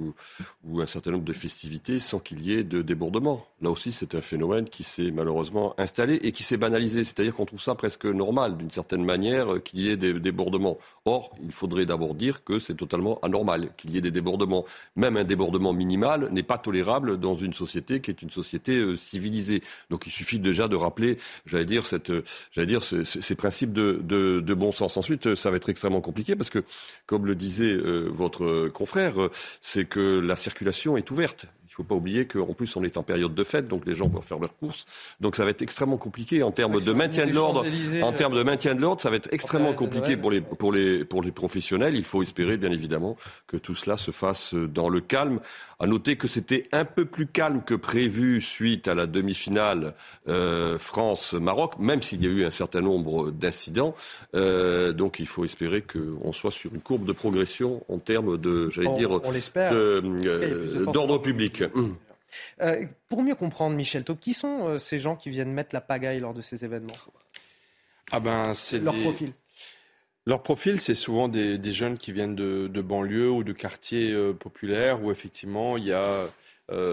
ou un certain nombre de festivités sans qu'il y ait de débordement. Là aussi, c'est un phénomène qui s'est malheureusement installé et qui s'est banalisé. C'est-à-dire qu'on trouve ça presque normal, d'une certaine manière, qu'il y ait des débordements. Or, il faudrait d'abord dire que c'est totalement anormal qu'il y ait des débordements. Même un débordement minimal n'est pas tolérable dans une société qui est une société euh, civilisée. Donc, il suffit déjà de rappeler, j'allais dire, cette, j'allais dire, ces principes de, bon sens. Ensuite, ça va être extrêmement compliqué parce que, comme le disait euh, votre confrère, euh, c'est que la circulation est ouverte. Il ne faut pas oublier qu'en plus, on est en période de fête, donc les gens vont faire leurs courses. Donc ça va être extrêmement compliqué en termes de maintien de l'ordre. En termes de maintien de l'ordre, ça va être extrêmement compliqué pour les, pour, les, pour les professionnels. Il faut espérer, bien évidemment, que tout cela se fasse dans le calme. À noter que c'était un peu plus calme que prévu suite à la demi-finale euh, France-Maroc, même s'il y a eu un certain nombre d'incidents. Euh, donc il faut espérer qu'on soit sur une courbe de progression en termes de, j'allais dire, euh, d'ordre public. Euh, pour mieux comprendre, Michel Taub, qui sont euh, ces gens qui viennent mettre la pagaille lors de ces événements? Ah ben, c'est leur profil. Leur profil, c'est souvent des, jeunes qui viennent de, de banlieues ou de quartiers euh, populaires où effectivement il y a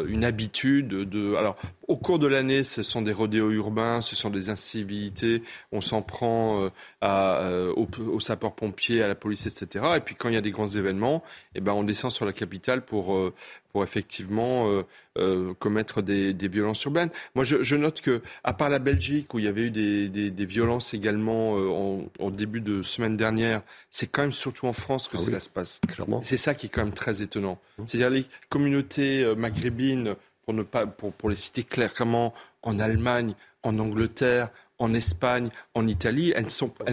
une habitude de. Alors, au cours de l'année, ce sont des rodéos urbains, ce sont des incivilités. On s'en prend à, aux, sapeurs-pompiers, à la police, etc. Et puis, quand il y a des grands événements, eh ben, on descend sur la capitale pour pour effectivement euh, euh, commettre des, violences urbaines. Moi, je, note que, à part la Belgique, où il y avait eu des, violences également euh, en, début de semaine dernière, c'est quand même surtout en France que ah cela se passe. Clairement. C'est ça qui est quand même très étonnant. Mmh. C'est-à-dire les communautés maghrébines, pour ne pas, pour, les citer clairement, en Allemagne, en Angleterre, en Espagne, en Italie, elles,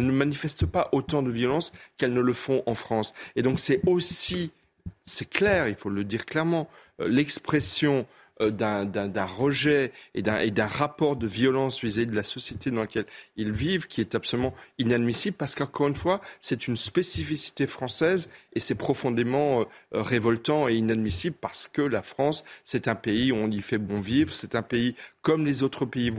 ne manifestent pas autant de violence qu'elles ne le font en France. Et donc c'est aussi c'est clair, il faut le dire clairement, euh, l'expression d'un rejet et d'un rapport de violence vis-à-vis de la société dans laquelle ils vivent qui est absolument inadmissible parce qu'encore une fois, c'est une spécificité française et c'est profondément euh, révoltant et inadmissible parce que la France, c'est un pays où on y fait bon vivre, c'est un pays comme les autres pays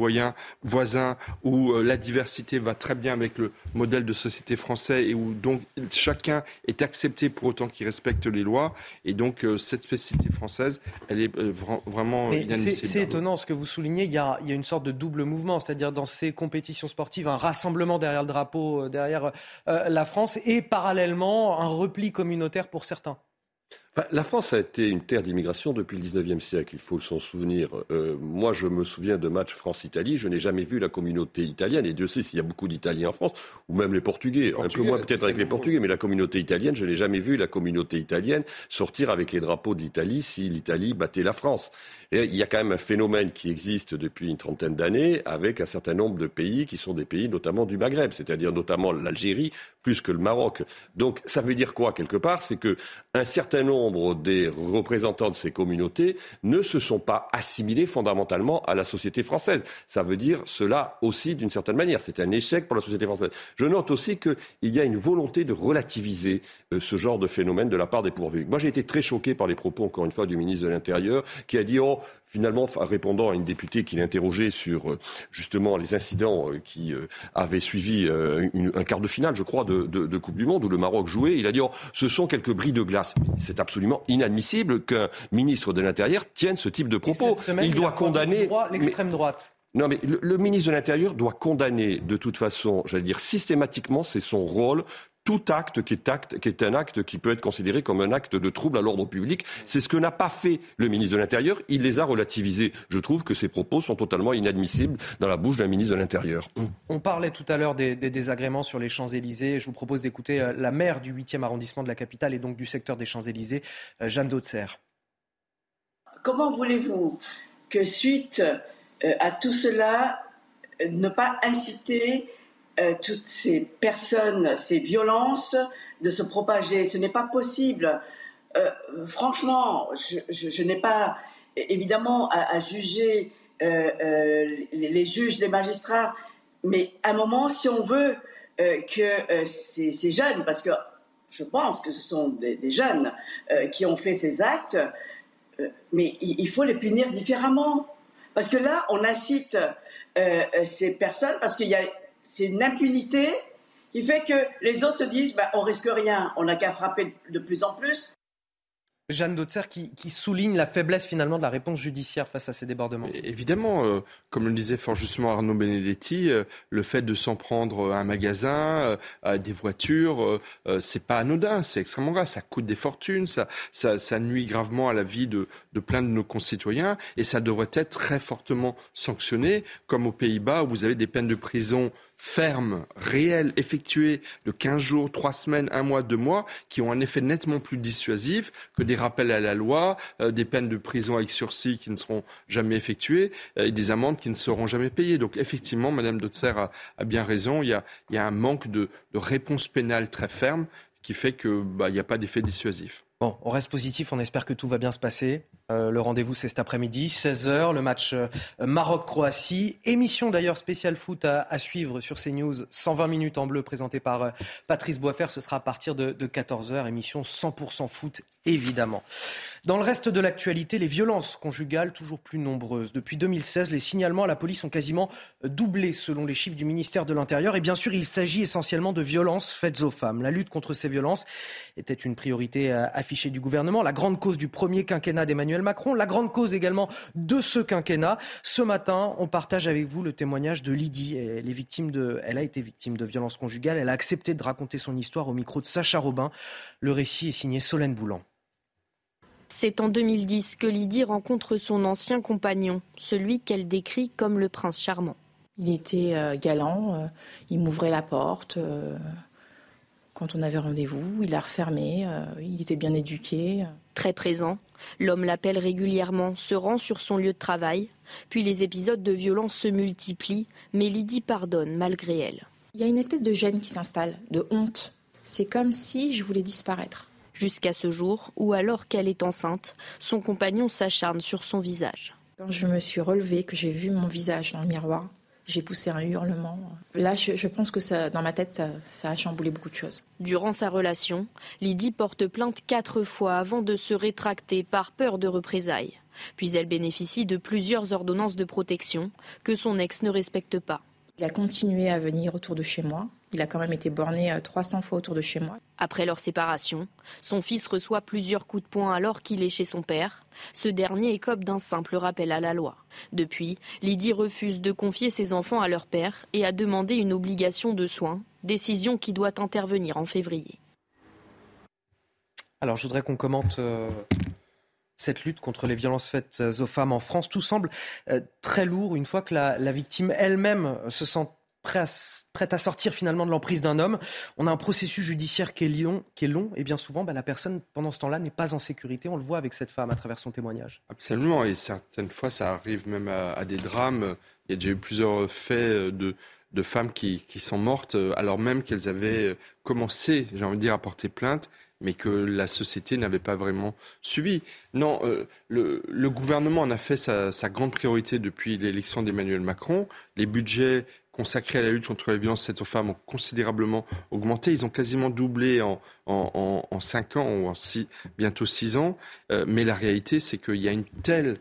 voisins, où euh, la diversité va très bien avec le modèle de société français et où donc chacun est accepté pour autant qu'il respecte les lois. Et donc euh, cette spécificité française, elle est euh, vraiment inadmissible. C'est étonnant ce que vous soulignez. Il y, a, il y a une sorte de double mouvement, c'est-à-dire dans ces compétitions sportives, un rassemblement derrière le drapeau, derrière la France, et parallèlement un repli communautaire pour certains. La France a été une terre d'immigration depuis le 19e siècle, il faut s'en souvenir. Euh, moi, je me souviens de matchs France-Italie, je n'ai jamais vu la communauté italienne, et Dieu sait s'il y a beaucoup d'Italiens en France, ou même les Portugais, un peu moins peut-être avec les Portugais, mais la communauté italienne, je n'ai jamais vu la communauté italienne sortir avec les drapeaux de l'Italie si l'Italie battait la France. Et il y a quand même un phénomène qui existe depuis une trentaine d'années avec un certain nombre de pays qui sont des pays notamment du Maghreb, c'est-à-dire notamment l'Algérie plus que le Maroc. Donc ça veut dire quoi quelque part? C'est que un certain nombre des représentants de ces communautés ne se sont pas assimilés fondamentalement à la société française. Ça veut dire cela aussi d'une certaine manière. C'est un échec pour la société française. Je note aussi qu'il y a une volonté de relativiser euh, ce genre de phénomène de la part des pouvoirs publics. Moi j'ai été très choqué par les propos, encore une fois, du ministre de l'Intérieur qui a dit oh, finalement, répondant à une députée qui l'interrogeait sur euh, justement les incidents euh, qui euh, avaient suivi un quart de finale, je crois, de, Coupe du Monde où le Maroc jouait, il a dit oh, ce sont quelques bris de glace. C'est absolument inadmissible qu'un ministre de l'Intérieur tienne ce type de propos. il doit condamner l'extrême droite. Non, mais le, ministre de l'Intérieur doit condamner de toute façon, j'allais dire systématiquement, c'est son rôle, tout acte qui est, qui est un acte qui peut être considéré comme un acte de trouble à l'ordre public. C'est ce que n'a pas fait le ministre de l'Intérieur. Il les a relativisés. Je trouve que ces propos sont totalement inadmissibles dans la bouche d'un ministre de l'Intérieur. On parlait tout à l'heure des, désagréments sur les Champs-Élysées. Je vous propose d'écouter euh, la maire du 8e arrondissement de la capitale et donc du secteur des Champs-Élysées, euh, Jeanne Dautzer. Comment voulez-vous que suite euh, à tout cela, ne pas inciter euh, toutes ces personnes, ces violences de se propager. Ce n'est pas possible. Euh, franchement, je, n'ai pas évidemment à, juger euh, les, juges, les magistrats, mais à un moment, si on veut que ces, jeunes, parce que je pense que ce sont des, jeunes qui ont fait ces actes, mais il, faut les punir différemment. Parce que là, on incite ces personnes, parce qu'il y a c'est une impunité qui fait que les autres se disent bah, on risque rien, on n'a qu'à frapper de plus en plus. Jeanne Dautzer qui, souligne la faiblesse finalement de la réponse judiciaire face à ces débordements. Évidemment, euh, comme le disait fort justement Arnaud Benedetti, euh, le fait de s'en prendre à un magasin, euh, à des voitures, c'est pas anodin, c'est extrêmement grave. Ça coûte des fortunes, ça, ça, nuit gravement à la vie de, de, plein de nos concitoyens et ça devrait être très fortement sanctionné, comme aux Pays-Bas où vous avez des peines de prison fermes, réelles, effectuées de 15 jours, 3 semaines, 1 mois, 2 mois, qui ont un effet nettement plus dissuasif que des rappels à la loi, euh, des peines de prison avec sursis qui ne seront jamais effectuées euh, et des amendes qui ne seront jamais payées. Donc effectivement, Madame Dotzer a, a bien raison, il y a, un manque de, de réponse pénale très ferme qui fait qu'il bah, n'y a pas d'effet dissuasif. Bon, on reste positif, on espère que tout va bien se passer. Euh, le rendez-vous, c'est cet après-midi, 16h, le match euh, Maroc-Croatie. Émission d'ailleurs spéciale foot à, suivre sur CNews, 120 minutes en bleu, présentée par euh, Patrice Boisfer. Ce sera à partir de, de 14h, émission 100% foot, évidemment. Dans le reste de l'actualité, les violences conjugales toujours plus nombreuses. Depuis 2016, les signalements à la police ont quasiment doublé selon les chiffres du ministère de l'Intérieur. Et bien sûr, il s'agit essentiellement de violences faites aux femmes. La lutte contre ces violences était une priorité euh, affichée du gouvernement, la grande cause du premier quinquennat d'Emmanuel Macron, la grande cause également de ce quinquennat. Ce matin, on partage avec vous le témoignage de Lydie. Elle, elle a été victime de violences conjugales. Elle a accepté de raconter son histoire au micro de Sacha Robin. Le récit est signé Solène Boulan. C'est en 2010 que Lydie rencontre son ancien compagnon, celui qu'elle décrit comme le prince charmant. Il était euh, galant, euh, il m'ouvrait la porte euh, quand on avait rendez-vous, il la refermé, il était bien éduqué. Très présent, l'homme l'appelle régulièrement, se rend sur son lieu de travail, puis les épisodes de violence se multiplient, mais Lydie pardonne malgré elle. Il y a une espèce de gêne qui s'installe, de honte. C'est comme si je voulais disparaître jusqu'à ce jour où, alors qu'elle est enceinte, son compagnon s'acharne sur son visage. Quand je me suis relevée, que j'ai vu mon visage dans le miroir, j'ai poussé un hurlement. Là, je, pense que ça, dans ma tête, ça, ça, a chamboulé beaucoup de choses. Durant sa relation, Lydie porte plainte quatre fois avant de se rétracter par peur de représailles. Puis elle bénéficie de plusieurs ordonnances de protection que son ex ne respecte pas. Il a continué à venir autour de chez moi. Il a quand même été borné 300 euh, fois autour de chez moi. Après leur séparation, son fils reçoit plusieurs coups de poing alors qu'il est chez son père. Ce dernier écope d'un simple rappel à la loi. Depuis, Lydie refuse de confier ses enfants à leur père et a demandé une obligation de soins, décision qui doit intervenir en février. Alors je voudrais qu'on commente cette lutte contre les violences faites aux femmes en France. Tout semble très lourd une fois que la, la victime elle-même se sent prête à, sortir finalement de l'emprise d'un homme. On a un processus judiciaire qui est long, qui est long et bien souvent, bah, la personne, pendant ce temps-là, n'est pas en sécurité. On le voit avec cette femme à travers son témoignage. Absolument, et certaines fois, ça arrive même à, des drames. Il y a déjà eu plusieurs faits de, de femmes qui, sont mortes alors même qu'elles avaient commencé, j'ai envie de dire, à porter plainte mais que la société n'avait pas vraiment suivi. Non, euh, le, gouvernement en a fait sa grande priorité depuis l'élection d'Emmanuel Macron. Les budgets consacrés à la lutte contre la violence faites aux femmes ont considérablement augmenté. Ils ont quasiment doublé en, en, en, 5 ans ou en six, bientôt 6 ans. Euh, mais la réalité, c'est qu'il y a une telle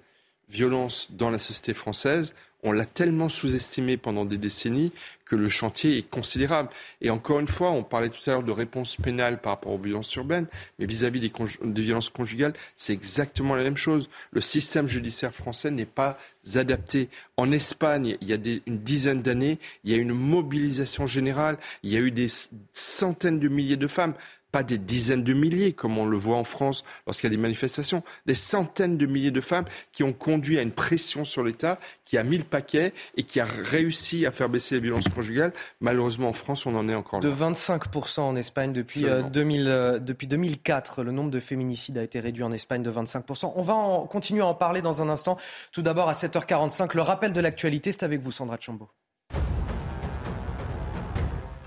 violence dans la société française on l'a tellement sous-estimé pendant des décennies que le chantier est considérable. Et encore une fois, on parlait tout à l'heure de réponse pénale par rapport aux violences urbaines, mais vis-à-vis des, violences conjugales, c'est exactement la même chose. Le système judiciaire français n'est pas adapté. En Espagne, il y a une dizaine d'années, il y a une mobilisation générale, il y a eu des centaines de milliers de femmes pas des dizaines de milliers comme on le voit en France lorsqu'il y a des manifestations, des centaines de milliers de femmes qui ont conduit à une pression sur l'État, qui a mis le paquet et qui a réussi à faire baisser les violences conjugales. Malheureusement, en France, on en est encore là. De 25% en Espagne depuis, 2000, euh, euh, depuis 2004. Le nombre de féminicides a été réduit en Espagne de 25%. On va en, continuer à en parler dans un instant. Tout d'abord, à 7h45, le rappel de l'actualité, c'est avec vous, Sandra Chambaud.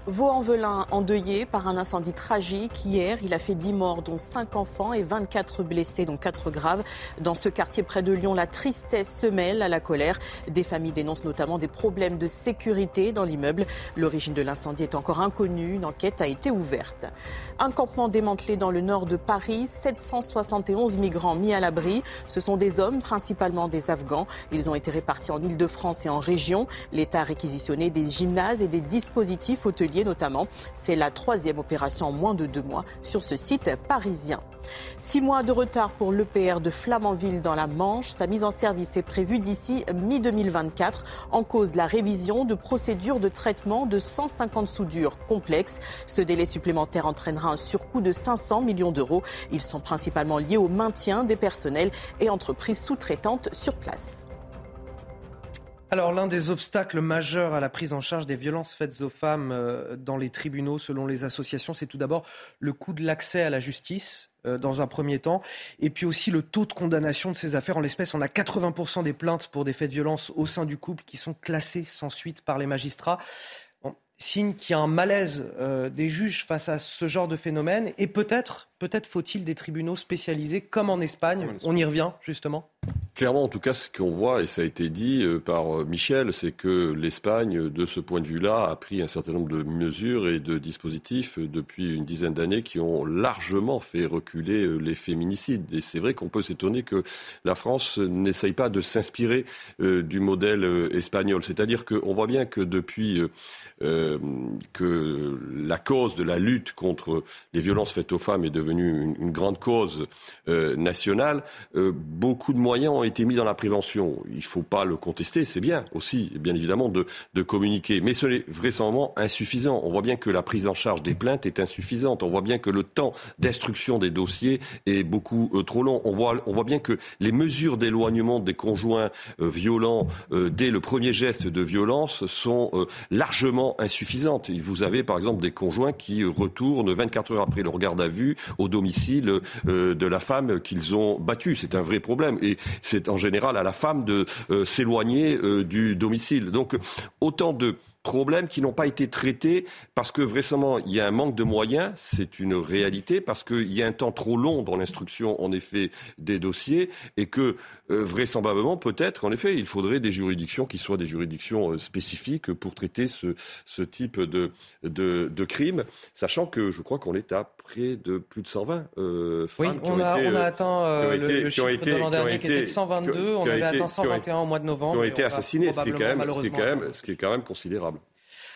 Vaux-en-Velin endeuillé par un incendie tragique. Hier, il a fait 10 morts, dont 5 enfants et 24 blessés, dont 4 graves. Dans ce quartier près de Lyon, la tristesse se mêle à la colère. Des familles dénoncent notamment des problèmes de sécurité dans l'immeuble. L'origine de l'incendie est encore inconnue. Une enquête a été ouverte. Un campement démantelé dans le nord de Paris. 771 migrants mis à l'abri. Ce sont des hommes, principalement des Afghans. Ils ont été répartis en Ile-de-France et en région. L'État a réquisitionné des gymnases et des dispositifs hôteliers notamment. C'est la troisième opération en moins de deux mois sur ce site parisien. Six mois de retard pour l'EPR de Flamanville dans la Manche. Sa mise en service est prévue d'ici mi-2024. En cause, la révision de procédures de traitement de 150 soudures complexes. Ce délai supplémentaire entraînera un surcoût de 500 millions d'euros. Ils sont principalement liés au maintien des personnels et entreprises sous-traitantes sur place. Alors l'un des obstacles majeurs à la prise en charge des violences faites aux femmes euh, dans les tribunaux, selon les associations, c'est tout d'abord le coût de l'accès à la justice euh, dans un premier temps, et puis aussi le taux de condamnation de ces affaires. En l'espèce, on a 80% des plaintes pour des faits de violence au sein du couple qui sont classées sans suite par les magistrats signe qu'il y a un malaise euh, des juges face à ce genre de phénomène et peut-être peut-être faut-il des tribunaux spécialisés comme en Espagne. On y revient justement. Clairement, en tout cas, ce qu'on voit, et ça a été dit euh, par euh, Michel, c'est que l'Espagne, de ce point de vue-là, a pris un certain nombre de mesures et de dispositifs depuis une dizaine d'années qui ont largement fait reculer les féminicides. Et c'est vrai qu'on peut s'étonner que la France n'essaye pas de s'inspirer du modèle espagnol. C'est-à-dire qu'on voit bien que depuis euh, que la cause de la lutte contre les violences faites aux femmes est devenue une, grande cause euh, nationale, euh, beaucoup de moyens ont été mis dans la prévention. Il ne faut pas le contester, c'est bien aussi, bien évidemment, de, communiquer. Mais ce n'est vraisemblablement insuffisant. On voit bien que la prise en charge des plaintes est insuffisante. On voit bien que le temps d'instruction des dossiers est beaucoup trop long. On voit, on voit bien que les mesures d'éloignement des conjoints violents dès le premier geste de violence sont largement insuffisante. Vous avez par exemple des conjoints qui retournent 24 heures après leur garde à vue au domicile euh, de la femme qu'ils ont battue. C'est un vrai problème. C'est en général à la femme de euh, s'éloigner euh, du domicile. Donc autant de problèmes qui n'ont pas été traités parce que vraisemblablement il y a un manque de moyens, c'est une réalité, parce qu'il y a un temps trop long dans l'instruction en effet des dossiers et que euh, vraisemblablement peut-être en effet il faudrait des juridictions qui soient des juridictions euh, spécifiques pour traiter ce, ce type de, de, de crimes, sachant que je crois qu'on est à près de plus de 120 euh, femmes oui, on, a, on a atteint euh, le, chiffre de l'an dernier qui, était de 122, on avait atteint 121 au mois de novembre. Qui ont été qui ce qui est quand même, ce qui est quand même considérable.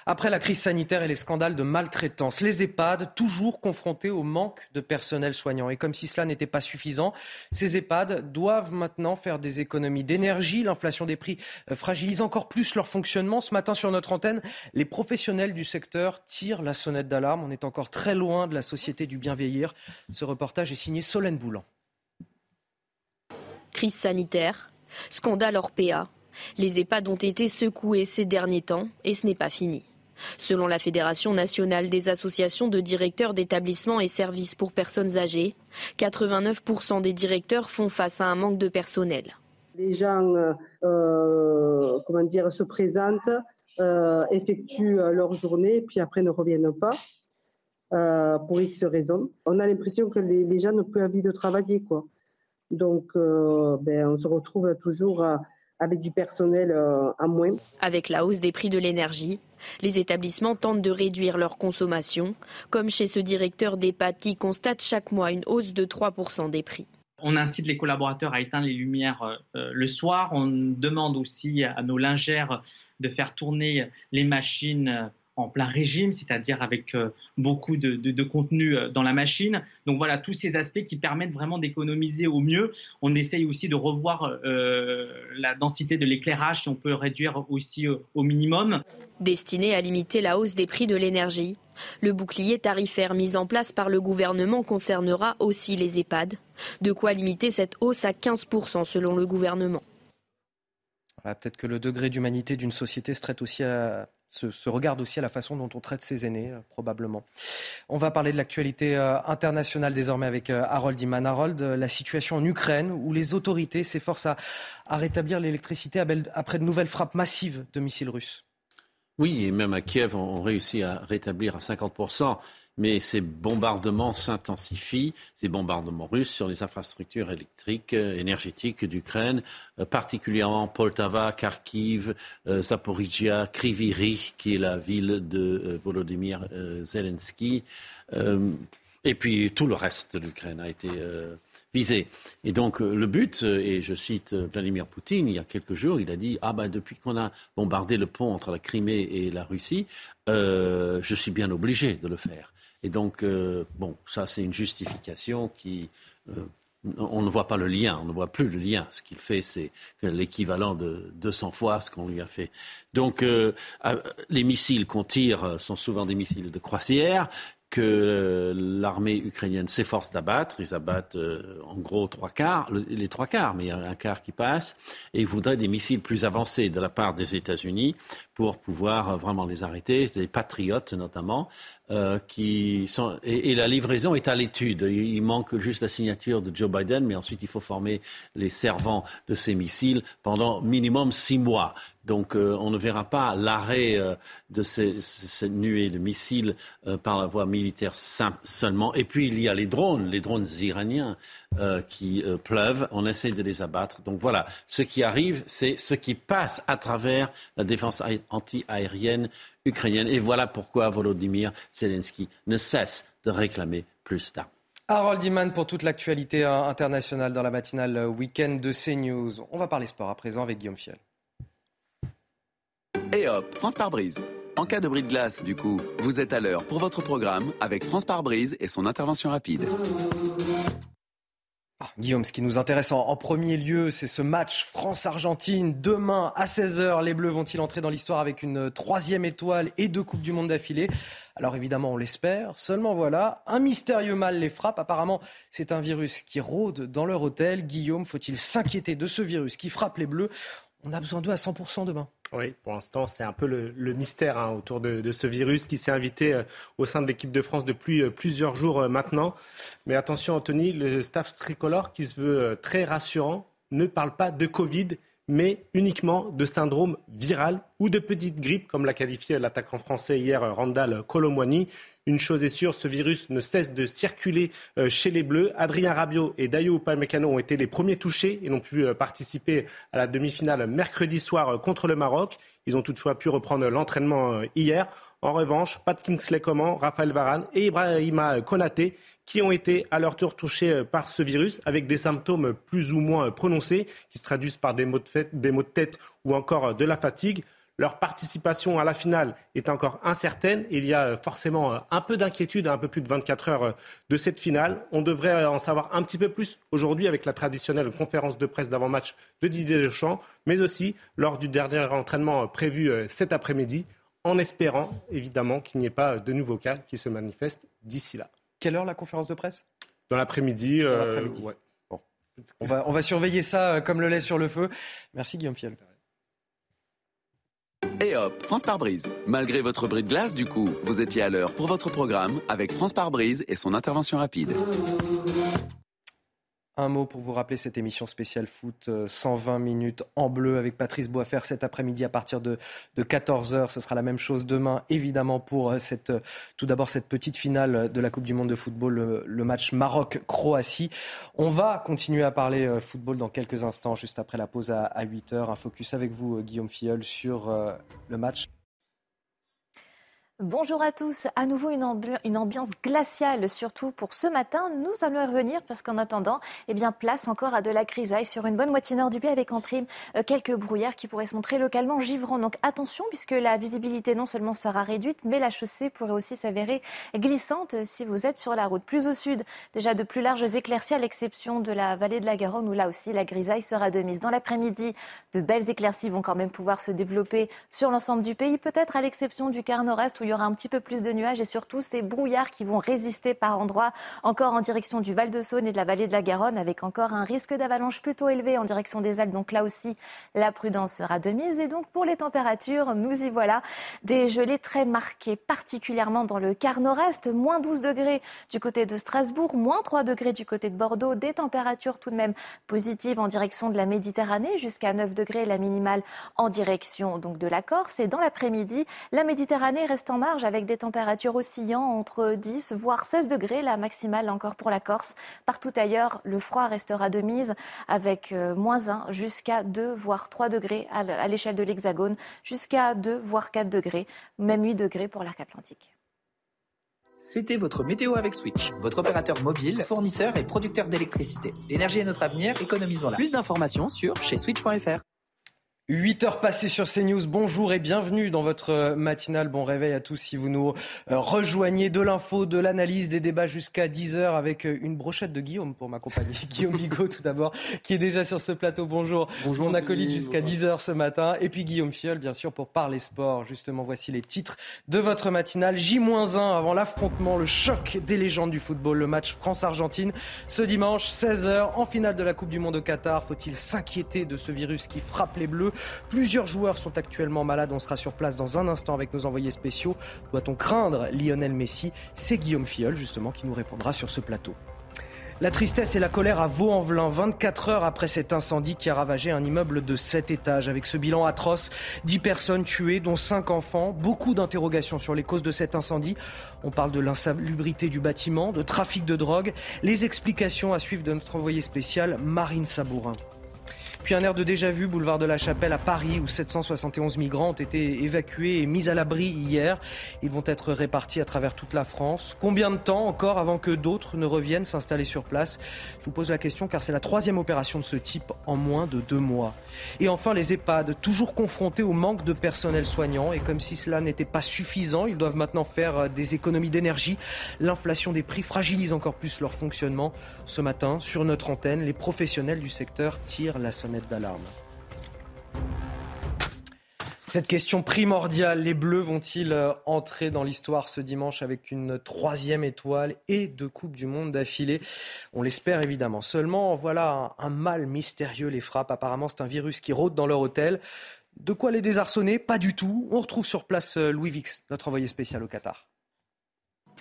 Après la crise sanitaire et les scandales de maltraitance, les EHPAD toujours confrontés au manque de personnel soignant. Et comme si cela n'était pas suffisant, ces EHPAD doivent maintenant faire des économies d'énergie. L'inflation des prix euh, fragilise encore plus leur fonctionnement. Ce matin sur notre antenne, les professionnels du secteur tirent la sonnette d'alarme. On est encore très loin de la société du bien vieillir. Ce reportage est signé Solène Boulan. Crise sanitaire, scandale hors PA. Les EHPAD ont été secoués ces derniers temps et ce n'est pas fini. Selon la Fédération nationale des associations de directeurs d'établissements et services pour personnes âgées, 89% des directeurs font face à un manque de personnel. Les gens euh, euh, comment dire, se présentent, euh, effectuent leur journée, puis après ne reviennent pas pour X raisons. On a l'impression que les, gens n'ont plus envie de travailler. Quoi. Donc, ben, on se retrouve toujours à avec du personnel euh, à moins. Avec la hausse des prix de l'énergie, les établissements tentent de réduire leur consommation, comme chez ce directeur d'EHPAD qui constate chaque mois une hausse de 3% des prix. On incite les collaborateurs à éteindre les lumières euh, le soir. On demande aussi à nos lingères de faire tourner les machines en plein régime, c'est-à-dire avec euh, beaucoup de, contenu euh, dans la machine. Donc voilà, tous ces aspects qui permettent vraiment d'économiser au mieux. On essaye aussi de revoir euh, la densité de l'éclairage, si on peut réduire aussi au minimum. Destiné à limiter la hausse des prix de l'énergie, le bouclier tarifaire mis en place par le gouvernement concernera aussi les EHPAD. De quoi limiter cette hausse à 15% selon le gouvernement. Peut-être que le degré d'humanité d'une société se traite aussi à se, regarde aussi à la façon dont on traite ses aînés, euh, probablement. On va parler de l'actualité euh, internationale désormais avec euh, Harold Iman. Harold, la situation en Ukraine où les autorités s'efforcent à, à rétablir l'électricité après de nouvelles frappes massives de missiles russes. Oui, et même à Kiev, on réussit à rétablir à 50 mais ces bombardements s'intensifient, ces bombardements russes sur les infrastructures électriques, euh, énergétiques d'Ukraine, euh, particulièrement Poltava, Kharkiv, euh, Zaporizhia, Kriviri, qui est la ville de Volodymyr Zelensky, et puis tout le reste de l'Ukraine a été visé. Et donc le but, et je cite Vladimir Poutine, il y a quelques jours, il a dit Ah ben depuis qu'on a bombardé le pont entre la Crimée et la Russie, je suis bien obligé de le faire. Et donc, euh, bon, ça c'est une justification qui... Euh, on ne voit pas le lien, on ne voit plus le lien. Ce qu'il fait, c'est l'équivalent de 200 fois ce qu'on lui a fait. Donc, euh, les missiles qu'on tire sont souvent des missiles de croisière que l'armée ukrainienne s'efforce d'abattre. Ils abattent en gros trois quarts, les trois quarts, mais il y a un quart qui passe. Et ils voudraient des missiles plus avancés de la part des États-Unis pour pouvoir vraiment les arrêter, des patriotes notamment. Euh, et, la livraison est à l'étude. Il manque juste la signature de Joe Biden, mais ensuite il faut former les servants de ces missiles pendant minimum six mois. Donc euh, on ne verra pas l'arrêt euh, de cette nuée de missiles par la voie militaire seulement. Et puis il y a les drones, les drones iraniens qui pleuvent. On essaie de les abattre. Donc voilà, ce qui arrive, c'est ce qui passe à travers la défense anti-aérienne ukrainienne. Et voilà pourquoi Volodymyr Zelensky ne cesse de réclamer plus d'armes. Harold Iman pour toute l'actualité euh, internationale dans la matinale euh, week-end de CNews. On va parler sport à présent avec Guillaume Fiel. Et hop, France par brise. En cas de bris de glace, du coup, vous êtes à l'heure pour votre programme avec France par brise et son intervention rapide. Ah, Guillaume, ce qui nous intéresse en, premier lieu, c'est ce match France-Argentine. Demain à 16h, les Bleus vont-ils entrer dans l'histoire avec une troisième étoile et deux Coupes du Monde d'affilée? Alors évidemment, on l'espère. Seulement voilà, un mystérieux mal les frappe. Apparemment, c'est un virus qui rôde dans leur hôtel. Guillaume, faut-il s'inquiéter de ce virus qui frappe les Bleus? On a besoin d'eux à 100% demain. Oui, pour l'instant, c'est un peu le, mystère hein, autour de, ce virus qui s'est invité euh, au sein de l'équipe de France depuis euh, plusieurs jours euh, maintenant. Mais attention, Anthony, le staff tricolore qui se veut très rassurant ne parle pas de Covid, mais uniquement de syndrome viral ou de petite grippe, comme l'a qualifié l'attaquant français hier Randall Colomwani. Une chose est sûre, ce virus ne cesse de circuler euh, chez les Bleus. Adrien Rabiot et Dayo Upamecano ont été les premiers touchés et n'ont pu euh, participer à la demi-finale mercredi soir euh, contre le Maroc. Ils ont toutefois pu reprendre l'entraînement hier. En revanche, pas de Kingsley Coman, Raphaël Varane et Ibrahima Konaté qui ont été à leur tour touchés par ce virus avec des symptômes plus ou moins prononcés qui se traduisent par des maux de, tête ou encore de la fatigue. leur participation à la finale est encore incertaine. Il y a forcément un peu d'inquiétude à un peu plus de 24 heures de cette finale. On devrait en savoir un petit peu plus aujourd'hui avec la traditionnelle conférence de presse d'avant-match de Didier Deschamps, mais aussi lors du dernier entraînement prévu cet après-midi, en espérant évidemment qu'il n'y ait pas de nouveaux cas qui se manifestent d'ici là. Quelle heure la conférence de presse? Dans l'après-midi. On, va, on va surveiller ça comme le lait sur le feu. Merci Guillaume Fiel. Et hop, France par brise. Malgré votre bris de glace, du coup, vous étiez à l'heure pour votre programme avec France par brise et son intervention rapide. Un mot pour vous rappeler cette émission spéciale foot 120 euh, minutes en bleu avec Patrice Boisfer cet après-midi à partir de, 14h. Ce sera la même chose demain, évidemment, pour euh, cette, euh, tout d'abord cette petite finale de la Coupe du Monde de football, le, match Maroc-Croatie. On va continuer à parler football dans quelques instants, juste après la pause à, 8h. Un focus avec vous, Guillaume Filleul, sur le match Bonjour à tous. À nouveau une, ambiance glaciale, surtout pour ce matin. Nous allons y revenir parce qu'en attendant, eh bien, place encore à de la grisaille sur une bonne moitié nord du pays avec en prime euh, quelques brouillards qui pourraient se montrer localement givrants. Donc attention puisque la visibilité non seulement sera réduite, mais la chaussée pourrait aussi s'avérer glissante si vous êtes sur la route. Plus au sud, déjà de plus larges éclaircies à l'exception de la vallée de la Garonne où là aussi la grisaille sera de mise. Dans l'après-midi, de belles éclaircies vont quand même pouvoir se développer sur l'ensemble du pays, peut-être à l'exception du quart nord-est où il y aura un petit peu plus de nuages et surtout ces brouillards qui vont résister par endroits encore en direction du Val-de-Saône et de la vallée de la Garonne avec encore un risque d'avalanche plutôt élevé en direction des Alpes. Donc là aussi, la prudence sera de mise. Et donc pour les températures, nous y voilà. Des gelées très marquées, particulièrement dans le quart nord-est. Moins 12 degrés du côté de Strasbourg, moins 3 degrés du côté de Bordeaux. Des températures tout de même positives en direction de la Méditerranée, jusqu'à 9 degrés la minimale en direction donc de la Corse. Et dans l'après-midi, la Méditerranée reste en marge avec des températures oscillant entre 10 voire 16 degrés, la maximale encore pour la Corse. Partout ailleurs, le froid restera de mise avec euh, moins 1 jusqu'à 2 voire 3 degrés à l'échelle de l'Hexagone, jusqu'à 2 voire 4 degrés, même 8 degrés pour l'arc atlantique. C'était votre météo avec Switch, votre opérateur mobile, fournisseur et producteur d'électricité. L'énergie est notre avenir, économisons-la. Plus d'informations sur chez switch.fr. 8 heures passées sur CNews. Bonjour et bienvenue dans votre matinale. Bon réveil à tous si vous nous euh, rejoignez de l'info, de l'analyse, des débats jusqu'à 10 heures avec euh, une brochette de Guillaume pour m'accompagner. Guillaume Bigot tout d'abord qui est déjà sur ce plateau. Bonjour. Bonjour. Mon acolyte jusqu'à 10 heures ce matin. Et puis Guillaume Fiol bien sûr pour parler sport. Justement voici les titres de votre matinale. J-1 avant l'affrontement, le choc des légendes du football, le match France-Argentine ce dimanche 16h en finale de la Coupe du Monde au Qatar. Faut-il s'inquiéter de ce virus qui frappe les Bleus? Plusieurs joueurs sont actuellement malades. On sera sur place dans un instant avec nos envoyés spéciaux. Doit-on craindre Lionel Messi? C'est Guillaume Fiol, justement, qui nous répondra sur ce plateau. La tristesse et la colère à Vaux-en-Velin, 24 heures après cet incendie qui a ravagé un immeuble de 7 étages. Avec ce bilan atroce, 10 personnes tuées, dont 5 enfants. Beaucoup d'interrogations sur les causes de cet incendie. On parle de l'insalubrité du bâtiment, de trafic de drogue. Les explications à suivre de notre envoyé spécial, Marine Sabourin. Puis un air de déjà-vu, boulevard de la Chapelle à Paris, où 771 migrants ont été évacués et mis à l'abri hier. Ils vont être répartis à travers toute la France. Combien de temps encore avant que d'autres ne reviennent s'installer sur place? Je vous pose la question car c'est la troisième opération de ce type en moins de deux mois. Et enfin, les EHPAD, toujours confrontés au manque de personnel soignant. Et comme si cela n'était pas suffisant, ils doivent maintenant faire des économies d'énergie. L'inflation des prix fragilise encore plus leur fonctionnement. Ce matin, sur notre antenne, les professionnels du secteur tirent la sonnette d'alarme. Cette question primordiale, les Bleus vont-ils euh, entrer dans l'histoire ce dimanche avec une troisième étoile et deux Coupes du Monde d'affilée? On l'espère évidemment. Seulement, voilà, un, mal mystérieux les frappe. Apparemment, c'est un virus qui rôde dans leur hôtel. De quoi les désarçonner? Pas du tout. On retrouve sur place euh, Louis Vix, notre envoyé spécial au Qatar.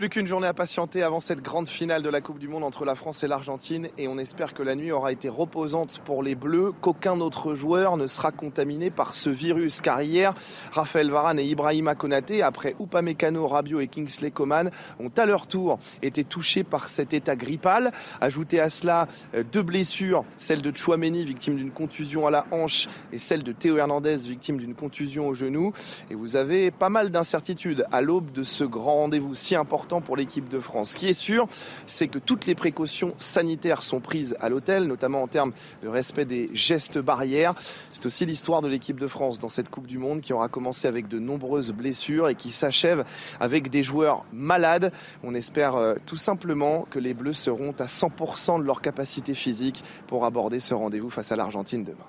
Plus qu'une journée à patienter avant cette grande finale de la Coupe du Monde entre la France et l'Argentine et on espère que la nuit aura été reposante pour les Bleus, qu'aucun autre joueur ne sera contaminé par ce virus. Car hier, Raphaël Varane et Ibrahima Konaté, après Upamecano, Rabiot et Kingsley Coman, ont à leur tour été touchés par cet état grippal. Ajoutez à cela euh, deux blessures, celle de Chouameni, victime d'une contusion à la hanche, et celle de Théo Hernandez, victime d'une contusion au genou. Et vous avez pas mal d'incertitudes à l'aube de ce grand rendez-vous si important important pour l'équipe de France. Ce qui est sûr, c'est que toutes les précautions sanitaires sont prises à l'hôtel, notamment en termes de respect des gestes barrières. C'est aussi l'histoire de l'équipe de France dans cette Coupe du Monde qui aura commencé avec de nombreuses blessures et qui s'achève avec des joueurs malades. On espère euh, tout simplement que les Bleus seront à 100% de leur capacité physique pour aborder ce rendez-vous face à l'Argentine demain.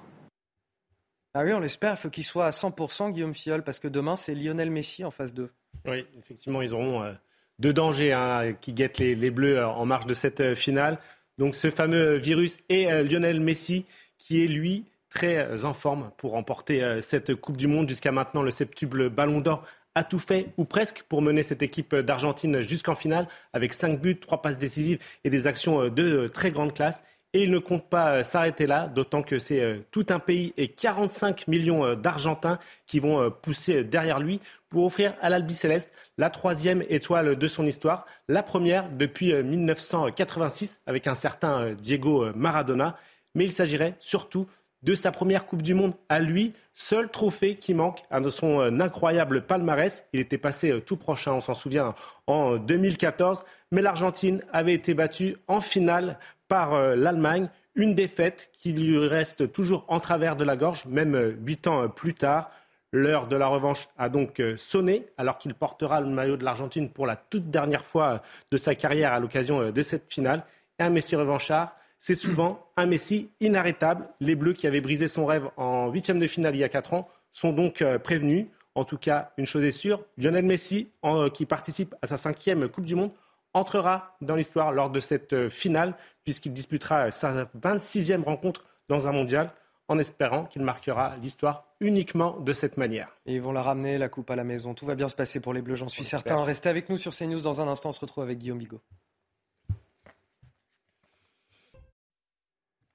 Ah oui, on l'espère. Il faut qu'il soit à 100%, Guillaume Fiol, parce que demain, c'est Lionel Messi en phase 2. Oui, effectivement, ils auront euh, deux dangers hein, qui guettent les, Bleus euh, en marge de cette euh, finale. Donc ce fameux virus et Lionel Messi, qui est lui très en forme pour remporter cette Coupe du Monde. Jusqu'à maintenant, le septuple Ballon d'Or a tout fait, ou presque, pour mener cette équipe d'Argentine jusqu'en finale, avec cinq buts, trois passes décisives et des actions de très grande classe. Et il ne compte pas euh, s'arrêter là, d'autant que c'est euh, tout un pays et 45 millions euh, d'Argentins qui vont pousser derrière lui pour offrir à l'Albi Céleste la troisième étoile de son histoire, la première depuis 1986 avec un certain Diego Maradona. Mais il s'agirait surtout de sa première Coupe du Monde à lui, seul trophée qui manque à son incroyable palmarès. Il était passé tout prochain, on s'en souvient, en 2014, mais l'Argentine avait été battue en finale par euh, l'Allemagne. Une défaite qui lui reste toujours en travers de la gorge, même euh, huit ans euh, plus tard. L'heure de la revanche a donc sonné, alors qu'il portera le maillot de l'Argentine pour la toute dernière fois de sa carrière à l'occasion de cette finale. Et un Messi revanchard, c'est souvent un Messi inarrêtable. Les Bleus qui avaient brisé son rêve en huitième de finale il y a quatre ans sont donc prévenus. En tout cas, une chose est sûre, Lionel Messi, qui participe à sa cinquième Coupe du Monde, entrera dans l'histoire lors de cette euh, finale, puisqu'il disputera sa 26e rencontre dans un mondial, en espérant qu'il marquera l'histoire uniquement de cette manière. Et ils vont la ramener, la coupe à la maison. Tout va bien se passer pour les Bleus, j'en suis certain. Restez avec nous sur CNews dans un instant. On se retrouve avec Guillaume Bigot.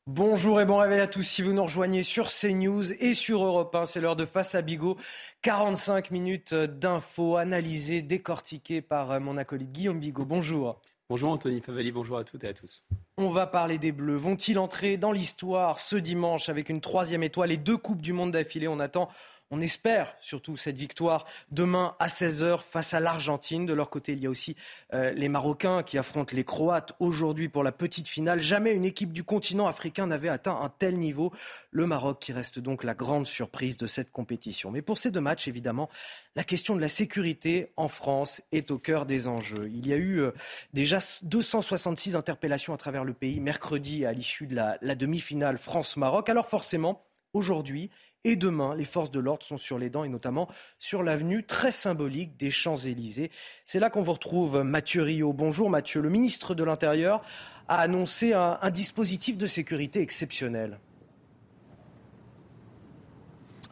Bonjour et bon réveil à tous. Si vous nous rejoignez sur CNews et sur Europe 1, c'est l'heure de Face à Bigot. 45 minutes d'infos analysées, décortiquées par mon acolyte Guillaume Bigot. Bonjour. Bonjour Anthony Favali, bonjour à toutes et à tous. On va parler des Bleus. Vont-ils entrer dans l'histoire ce dimanche avec une troisième étoile et deux Coupes du Monde d'affilée? On attend on espère surtout cette victoire demain à 16h face à l'Argentine. De leur côté, il y a aussi euh, les Marocains qui affrontent les Croates aujourd'hui pour la petite finale. Jamais une équipe du continent africain n'avait atteint un tel niveau. Le Maroc qui reste donc la grande surprise de cette compétition. Mais pour ces deux matchs, évidemment, la question de la sécurité en France est au cœur des enjeux. Il y a eu euh, déjà 266 interpellations à travers le pays mercredi à l'issue de la demi-finale France-Maroc. Alors forcément, aujourd'hui, et demain, les forces de l'ordre sont sur les dents et notamment sur l'avenue très symbolique des Champs-Élysées. C'est là qu'on vous retrouve Mathieu Rio. Bonjour Mathieu. Le ministre de l'Intérieur a annoncé un, un dispositif de sécurité exceptionnel.